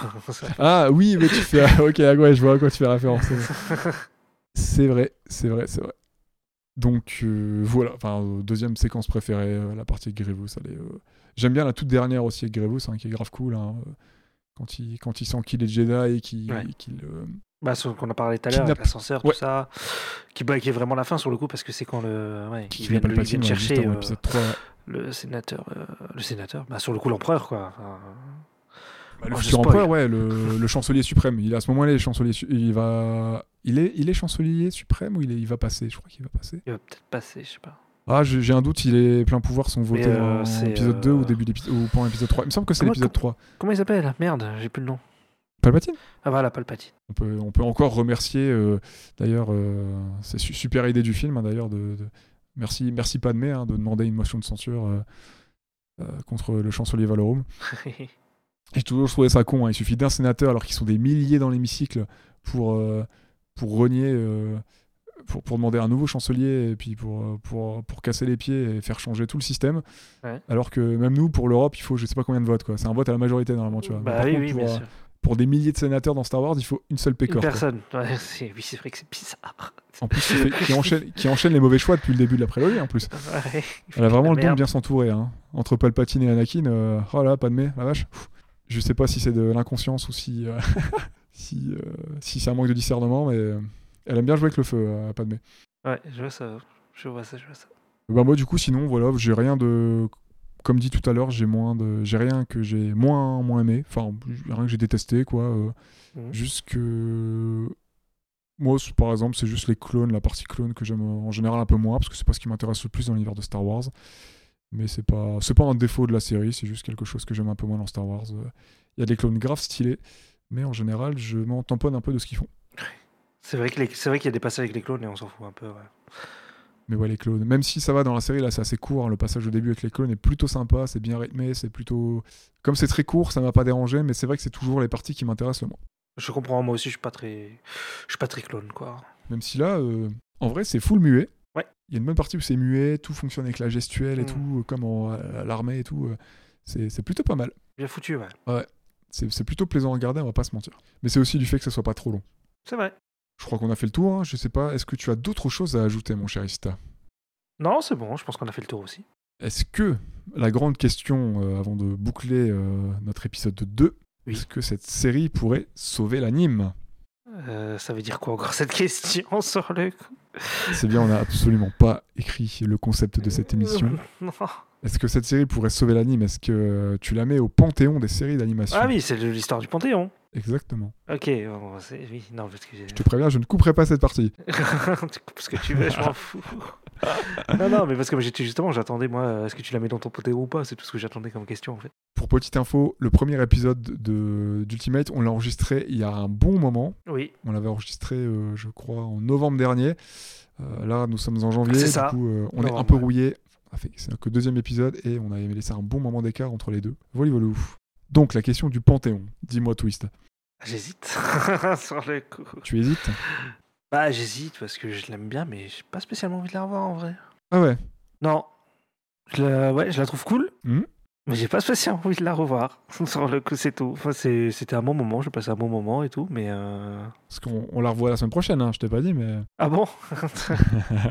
Ah oui, mais tu fais. ok, ouais, je vois à quoi tu fais référence. C'est vrai, c'est vrai, c'est vrai. Donc euh, voilà, enfin, euh, deuxième séquence préférée, euh, la partie avec Grievous. euh, J'aime bien la toute dernière aussi avec Grievous, hein, qui est grave cool. hein, euh, quand, il, quand il sent qu'il est Jedi et qu'il. Ouais. Bah, ce qu'on a parlé tout à l'heure, avec l'ascenseur, Ouais. tout ça. Qui, bah, qui est vraiment la fin sur le coup, parce que c'est quand le. Ouais, qui viennent, le- chercher avant euh, l'épisode 3. le sénateur. le sénateur Bah, sur le coup, l'empereur, quoi. Enfin, Bah, le Oh, futur spoil. empereur, ouais, le, le chancelier suprême. Il est à ce moment-là, il est chancelier. Il va. Il est, il est chancelier suprême ou il, est, il va passer? Je crois qu'il va passer. il va peut-être passer, je sais pas. Ah, j'ai un doute, il est plein pouvoir sont votés euh, en épisode 2 ou euh, début d'épisode ou pendant l'épisode 3. Il me semble que c'est l'épisode 3. Comment il s'appelle? Merde, j'ai plus le nom. Palpatine? Ah, voilà, Palpatine. On peut, on peut encore remercier, euh, d'ailleurs, euh, c'est su- super idée du film, hein, d'ailleurs, de, de- merci, merci Padmé hein, de demander une motion de censure euh, euh, contre le chancelier Valorum. J'ai toujours trouvé ça con, hein, il suffit d'un sénateur alors qu'ils sont des milliers dans l'hémicycle pour, euh, pour renier, euh, pour, pour demander un nouveau chancelier et puis pour, euh, pour, pour casser les pieds et faire changer tout le système. Ouais. Alors que même nous, pour l'Europe, il faut je sais pas combien de votes. C'est un vote à la majorité normalement, tu vois. Bah oui, contre, oui, pour, bien sûr. pour des milliers de sénateurs dans Star Wars, il faut une seule pécore. personne. Ouais, oui, c'est vrai que c'est bizarre. En plus, qui, fait- qui enchaîne, qui enchaîne les mauvais choix depuis le début de la prélogie, en plus. Ouais. Elle a vraiment le don de bien s'entourer. Hein. Entre Palpatine et Anakin, euh, oh là, Padmé, la vache. Pff, Je sais pas si c'est de l'inconscience ou si, euh, si, euh, si c'est un manque de discernement, mais euh, elle aime bien jouer avec le feu, euh, Padmé. Ouais, je vois ça. Je vois ça, je vois ça. Bah moi, du coup, sinon, voilà, j'ai rien de... Comme dit tout à l'heure, j'ai moins de... J'ai rien que j'ai moins, moins aimé. Enfin, rien que j'ai détesté, quoi. Mhm. Juste que... Moi, par exemple, c'est juste les clones, la partie clone que j'aime en général un peu moins, parce que c'est pas ce qui m'intéresse le plus dans l'univers de Star Wars. Mais c'est pas, c'est pas un défaut de la série, c'est juste quelque chose que j'aime un peu moins dans Star Wars. Il y a des clones graves stylés, mais en général, je m'en tamponne un peu de ce qu'ils font. C'est vrai que les- c'est vrai qu'il y a des passages avec les clones et on s'en fout un peu. Ouais. Mais ouais, les clones. Même si ça va dans la série, là, c'est assez court. hein, le passage au début avec les clones est plutôt sympa, c'est bien rythmé, c'est plutôt. Comme c'est très court, ça m'a pas dérangé, mais c'est vrai que c'est toujours les parties qui m'intéressent le moins. Je comprends, moi aussi, je suis pas très, je suis pas très clone, quoi. Même si là, euh, en vrai, c'est full muet. Ouais. Il y a une bonne partie où c'est muet, tout fonctionne avec la gestuelle et Mm. tout, euh, comme en- à l'armée et tout. euh, c'est plutôt pas mal. Bien foutu, ouais. C'est c'est plutôt plaisant à regarder, on va pas se mentir. Mais c'est aussi du fait que ça soit pas trop long. C'est vrai. Je crois qu'on a fait le tour, hein, je sais pas. Est-ce que tu as d'autres choses à ajouter, mon cher Ista? Non, c'est bon. Je pense qu'on a fait le tour aussi. Est-ce que la grande question, euh, avant de boucler euh, notre épisode 2, Oui. est-ce que cette série pourrait sauver l'anime? Euh, ça veut dire quoi encore cette question sur le coup? C'est bien, on n'a absolument pas écrit le concept de cette émission. Non. Est-ce que cette série pourrait sauver l'anime Est-ce que tu la mets au panthéon des séries d'animation? Ah oui, c'est de l'histoire du Panthéon. Exactement. Ok, bon, c'est- oui, non, parce que Je te préviens, je ne couperai pas cette partie. tu coupes ce que tu veux, je m'en fous. non, non, mais parce que j'étais justement, j'attendais, moi, est-ce que tu la mets dans ton panthéon ou pas? C'est tout ce que j'attendais comme question, en fait. Pour petite info, le premier épisode de- d'Ultimate, on l'a enregistré il y a un bon moment. Oui, On l'avait enregistré, euh, je crois, en novembre dernier. Euh, là, nous sommes en janvier. C'est du ça. coup, euh, on est un peu ouais. rouillé. C'est que deuxième épisode et on avait laissé un bon moment d'écart entre les deux. Voilà, voilà. Donc, la question du Panthéon. Dis-moi, Twist. j'hésite. Sur le coup. Tu hésites? Bah, j'hésite parce que je l'aime bien, mais j'ai pas spécialement envie de la revoir en vrai. Ah ouais Non. Je la, ouais, je la trouve cool. Mhm. Mais j'ai pas spécialement envie de la revoir. Sur le coup, c'est tout. Enfin, c'était un bon moment, je passais un bon moment et tout, mais. euh, Parce qu'on on la revoit la semaine prochaine, hein, je t'ai pas dit, mais. Ah bon?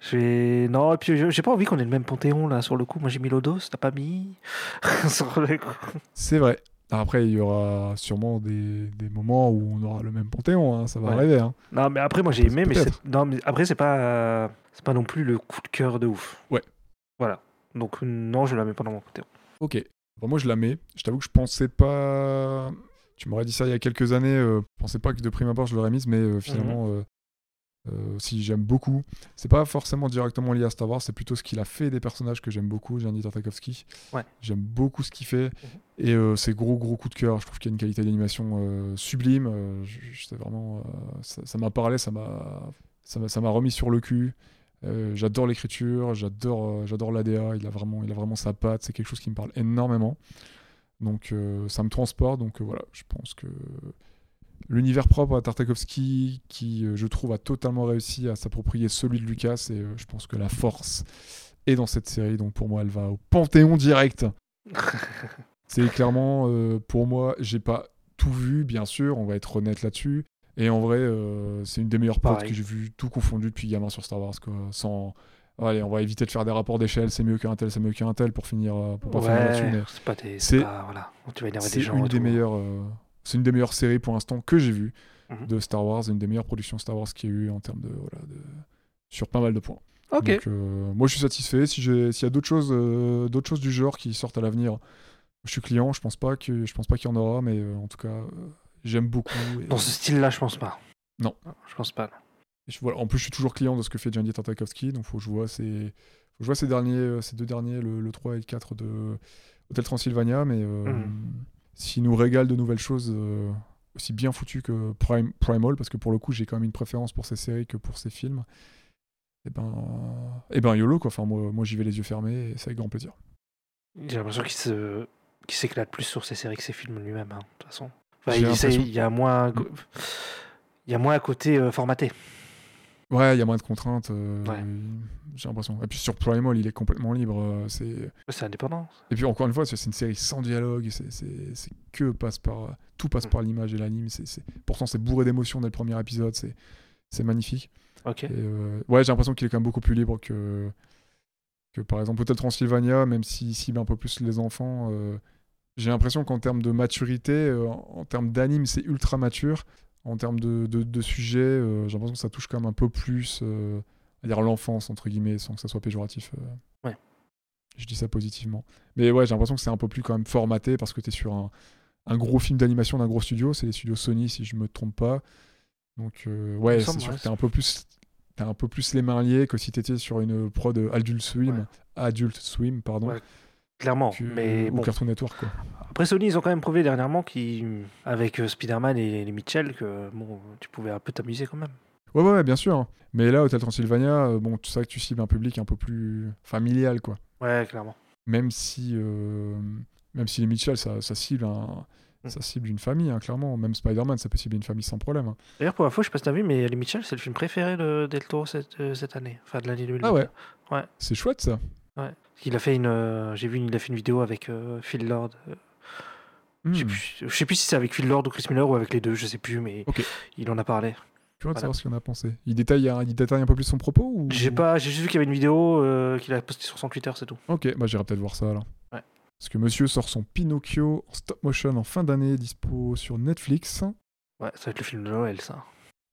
Je vais... Non, et puis j'ai j'ai pas envie qu'on ait le même panthéon là sur le coup. Moi j'ai mis Lodos, t'as pas mis? Sur le coup. C'est vrai. Après, il y aura sûrement des, des moments où on aura le même Panthéon, hein, ça va Ouais. arriver. hein. Non, mais après moi j'ai aimé, mais non, après c'est pas euh, c'est pas non plus le coup de cœur de ouf. Ouais. Voilà. Donc non, je la mets pas dans mon panthéon. Ok. Bon, moi, je la mets. Je t'avoue que je pensais pas. Tu m'aurais dit ça il y a quelques années. euh, je pensais pas que de prime abord je l'aurais mise, mais euh, finalement, Mhm. Euh, si j'aime beaucoup. C'est pas forcément directement lié à Star Wars, c'est plutôt ce qu'il a fait des personnages que j'aime beaucoup, Gianni Tartakovsky. Ouais. J'aime beaucoup ce qu'il fait. Mhm. Et euh, c'est gros, gros coup de cœur. Je trouve qu'il y a une qualité d'animation euh, sublime. Euh, je- je- c'est vraiment. euh, ça m'a parlé, ça m'a. Ça remis sur le cul. J'adore l'écriture, j'adore j'adore l'ADA, il a vraiment il a vraiment sa patte, c'est quelque chose qui me parle énormément. Donc ça me transporte donc voilà, je pense que l'univers propre à Tartakovsky qui euh, je trouve a totalement réussi à s'approprier celui de Lucas et euh, je pense que la force est dans cette série donc pour moi elle va au panthéon direct. C'est clairement euh, pour moi, j'ai pas tout vu bien sûr, on va être honnête là-dessus. Et en vrai, euh, c'est une des meilleures potes que j'ai vu tout confondu depuis gamin sur Star Wars. Quoi. Sans... Allez, on va éviter de faire des rapports d'échelle, c'est mieux qu'un tel, c'est mieux qu'un tel pour finir, pour pas là-dessus. Ouais, Mais c'est pas des. c'est- pas. Voilà. Tu vas énerver des c'est gens. une des tout. meilleures, euh, c'est une des meilleures séries pour l'instant que j'ai vues Mhm. de Star Wars, une des meilleures productions Star Wars qu'il y a eu en termes de, voilà, de sur pas mal de points. Ok. Donc, euh, moi, je suis satisfait. Si s'il y a d'autres choses, euh, d'autres choses du genre qui sortent à l'avenir, je suis client. Je pense pas que, je pense pas qu'il y en aura, mais euh, en tout cas, j'aime beaucoup. et- Dans ce style-là, je pense pas. Non. Je pense pas. non. et je- voilà. En plus, je suis toujours client de ce que fait Gianni Tartakovsky, donc faut que je vois ces, je vois ces derniers, ces deux derniers, le, le 3 et le 4 de Hotel Transylvania, mais Mhm. S'il nous régale de nouvelles choses. euh, aussi bien foutues que Prime, Primal, parce que pour le coup, j'ai quand même une préférence pour ces séries que pour ces films. Et ben, et ben YOLO, quoi. Enfin, moi, moi j'y vais les yeux fermés et c'est avec grand plaisir. J'ai l'impression qu'il se... s'éclate plus sur ses séries que ses films lui-même, hein, de toute façon. Enfin, il, y a moins. Il y a moins un côté euh, formaté. Ouais, il y a moins de contraintes, euh, Ouais. j'ai l'impression. Et puis sur Primal, il est complètement libre. euh, c'est... C'est indépendant. Et puis encore une fois, c'est c'est une série sans dialogue, c'est, c'est, c'est que passe par, tout passe Mm. par l'image et l'anime. C'est, c'est... Pourtant, c'est bourré d'émotions dès le premier épisode, c'est, c'est magnifique. Ok. Et, euh, ouais, j'ai l'impression qu'il est quand même beaucoup plus libre que, que par exemple Hotel Transylvania, même s'il cible un peu plus les enfants. euh, j'ai l'impression qu'en termes de maturité, euh, en termes d'anime, c'est ultra mature. En termes de, de, de sujet, euh, j'ai l'impression que ça touche quand même un peu plus euh, à dire l'enfance, entre guillemets, sans que ça soit péjoratif. euh. Ouais. Je dis ça positivement. Mais ouais, j'ai l'impression que c'est un peu plus quand même formaté parce que tu es sur un, un gros film d'animation d'un gros studio. C'est les studios Sony, si je me trompe pas. Donc, euh, ouais, c'est sûr que t'as un peu plus. T'as un peu plus les mains liées que si t'étais sur une prod Adult Swim, Ouais. Adult Swim, pardon, Ouais, Clairement. que- mais ou bon. Cartoon Network, quoi. Après, Sony, ils ont quand même prouvé dernièrement qu'ils, avec euh, Spider-Man et les Mitchell, que bon, tu pouvais un peu t'amuser quand même. Ouais, ouais, ouais, bien sûr. Mais là, Hotel Transylvania, euh, bon, tu sais que tu cibles un public un peu plus familial, quoi. Ouais, clairement. Même si, euh, même si les Mitchell, ça, ça cible un- Mm. ça cible une famille, hein, clairement. Même Spider-Man, ça peut cibler une famille sans problème. hein. D'ailleurs, pour info, je sais pas si t'as vu, mais les Mitchell, c'est le film préféré de Del Toro cette, euh, cette année. Enfin, de l'année 2020. Ah ouais Ouais. C'est chouette, ça. Il a fait une, euh, j'ai vu, une- il a fait une vidéo avec euh, Phil Lord. euh, Je sais Hmm. plus- je sais plus si c'est avec Phil Lord ou Chris Miller ou avec les deux, je sais plus, mais il en a parlé. Curieux de Voilà. savoir ce qu'il en a pensé. Il détaille, un- il détaille un peu plus son propos ou... J'ai pas, j'ai juste vu qu'il y avait une vidéo euh, qu'il a postée sur son Twitter, c'est tout. Ok, bah j'irai peut-être voir ça alors. Ouais. Parce que monsieur sort son Pinocchio en stop motion en fin d'année, dispo sur Netflix. Ouais, ça va être le film de Noël, ça.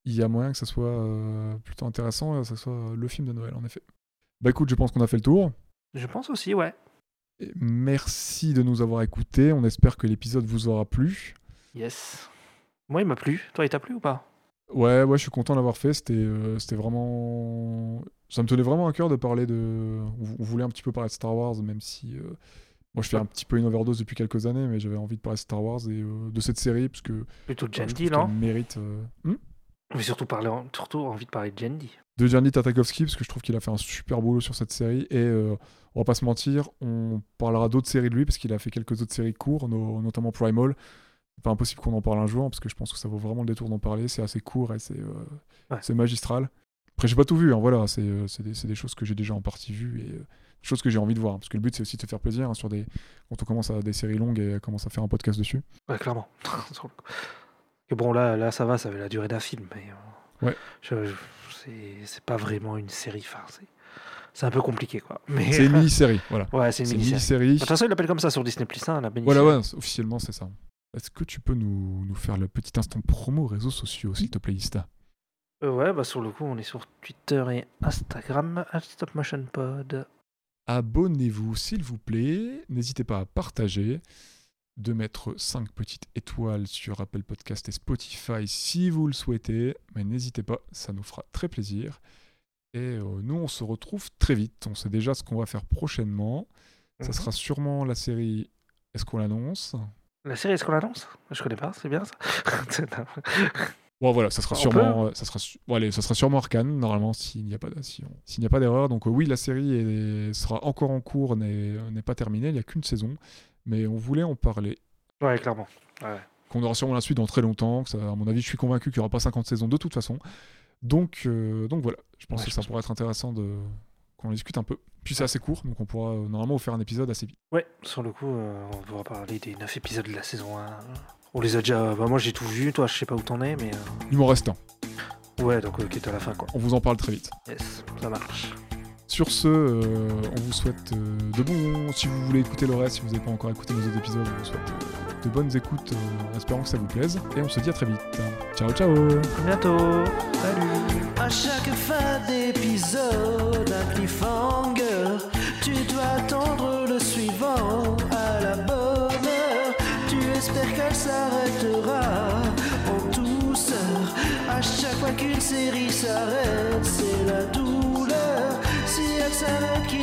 Il y a moyen que ça soit euh, plutôt intéressant, que ça soit le film de Noël en effet. Bah écoute, je pense qu'on a fait le tour. Je pense aussi, ouais. Merci de nous avoir écoutés. On espère que l'épisode vous aura plu. Yes. Moi, il m'a plu. Toi, il t'a plu ou pas? Ouais, ouais, je suis content d'avoir fait. C'était, euh, c'était vraiment ça me tenait vraiment à cœur de parler de. On, voulait un petit peu parler de Star Wars, même si. euh, Moi, je fais un petit peu une overdose depuis quelques années, mais j'avais envie de parler de Star Wars et euh, de cette série, parce que. Plutôt Jandy, non? mérite. euh, hmm? Mais surtout, parler surtout envie de parler de Jandy. de Gianni Tatakovsky parce que je trouve qu'il a fait un super boulot sur cette série et euh, on va pas se mentir, on parlera d'autres séries de lui parce qu'il a fait quelques autres séries courtes, no- notamment Primal. C'est pas impossible qu'on en parle un jour parce que je pense que ça vaut vraiment le détour d'en parler. C'est assez court et c'est euh, Ouais. magistral. Après, j'ai pas tout vu, hein, voilà, c'est euh, des, c'est des choses que j'ai déjà en partie vues et euh, des choses que j'ai envie de voir. Parce que le but, c'est aussi de se faire plaisir hein, sur des quand on commence à des séries longues et commence à faire un podcast dessus. Ouais, clairement. Et bon, là, là, ça va, ça avait la durée d'un film, mais. euh, Ouais. je- je- c'est- pas vraiment une série. Enfin, c'est- c'est un peu compliqué, quoi. Mais, C'est une mini-série, voilà. Ouais, c'est une mini-série. De toute façon, il l'appelle comme ça sur Disney Plus, hein, la mini Voilà, ouais, officiellement, c'est ça. Est-ce que tu peux nous, nous faire le petit instant promo réseaux sociaux, s'il te plaît, Ista? Euh, ouais, bah sur le coup, on est sur Twitter et Instagram, StopMotionPod. Abonnez-vous, s'il vous plaît. N'hésitez pas à partager, de mettre 5 petites étoiles sur Apple Podcast et Spotify si vous le souhaitez. Mais n'hésitez pas, ça nous fera très plaisir. Et euh, nous, on se retrouve très vite. On sait déjà ce qu'on va faire prochainement. Ça Mhm. sera sûrement la série Est-ce qu'on l'annonce? La série, est-ce qu'on l'annonce? Je connais pas, c'est bien ça. Bon voilà, ça sera On sûrement, euh, ça sera, su- bon, allez, ça sera sûrement Arcane normalement s'il n'y a pas, si s'il n'y a pas d'erreur. Donc euh, oui, la série est- sera encore en cours, n'est pas terminée, il n'y a qu'une saison, mais on voulait en parler. ouais, clairement. Ouais. Qu'on aura sûrement la suite dans très longtemps. Que ça, à mon avis, je suis convaincu qu'il n'y aura pas 50 saisons de toute façon. Donc, euh, donc voilà, je pense Ouais, que je ça pense pourrait être intéressant de qu'on en discute un peu. Puis c'est assez court, donc on pourra euh, normalement vous faire un épisode assez vite. Ouais, sur le coup, euh, on pourra parler des 9 épisodes de la saison 1. On les a déjà. Bah, moi, j'ai tout vu, toi, je sais pas où t'en es, mais. euh, Il m'en reste un. Ouais, donc, euh, qui est à la fin, quoi. On vous en parle très vite. Yes, ça marche. Sur ce, euh, on vous souhaite euh, de bons. Si vous voulez écouter le reste, si vous n'avez pas encore écouté nos autres épisodes, on vous souhaite euh, de bonnes écoutes euh, en espérant que ça vous plaise. Et on se dit à très vite. Ciao, ciao À bientôt. Salut. À chaque fin d'épisode, un cliffhanger. Tu dois attendre le suivant à la bonne heure. Tu espères qu'elle s'arrêtera en douceur. À chaque fois qu'une série s'arrête, c'est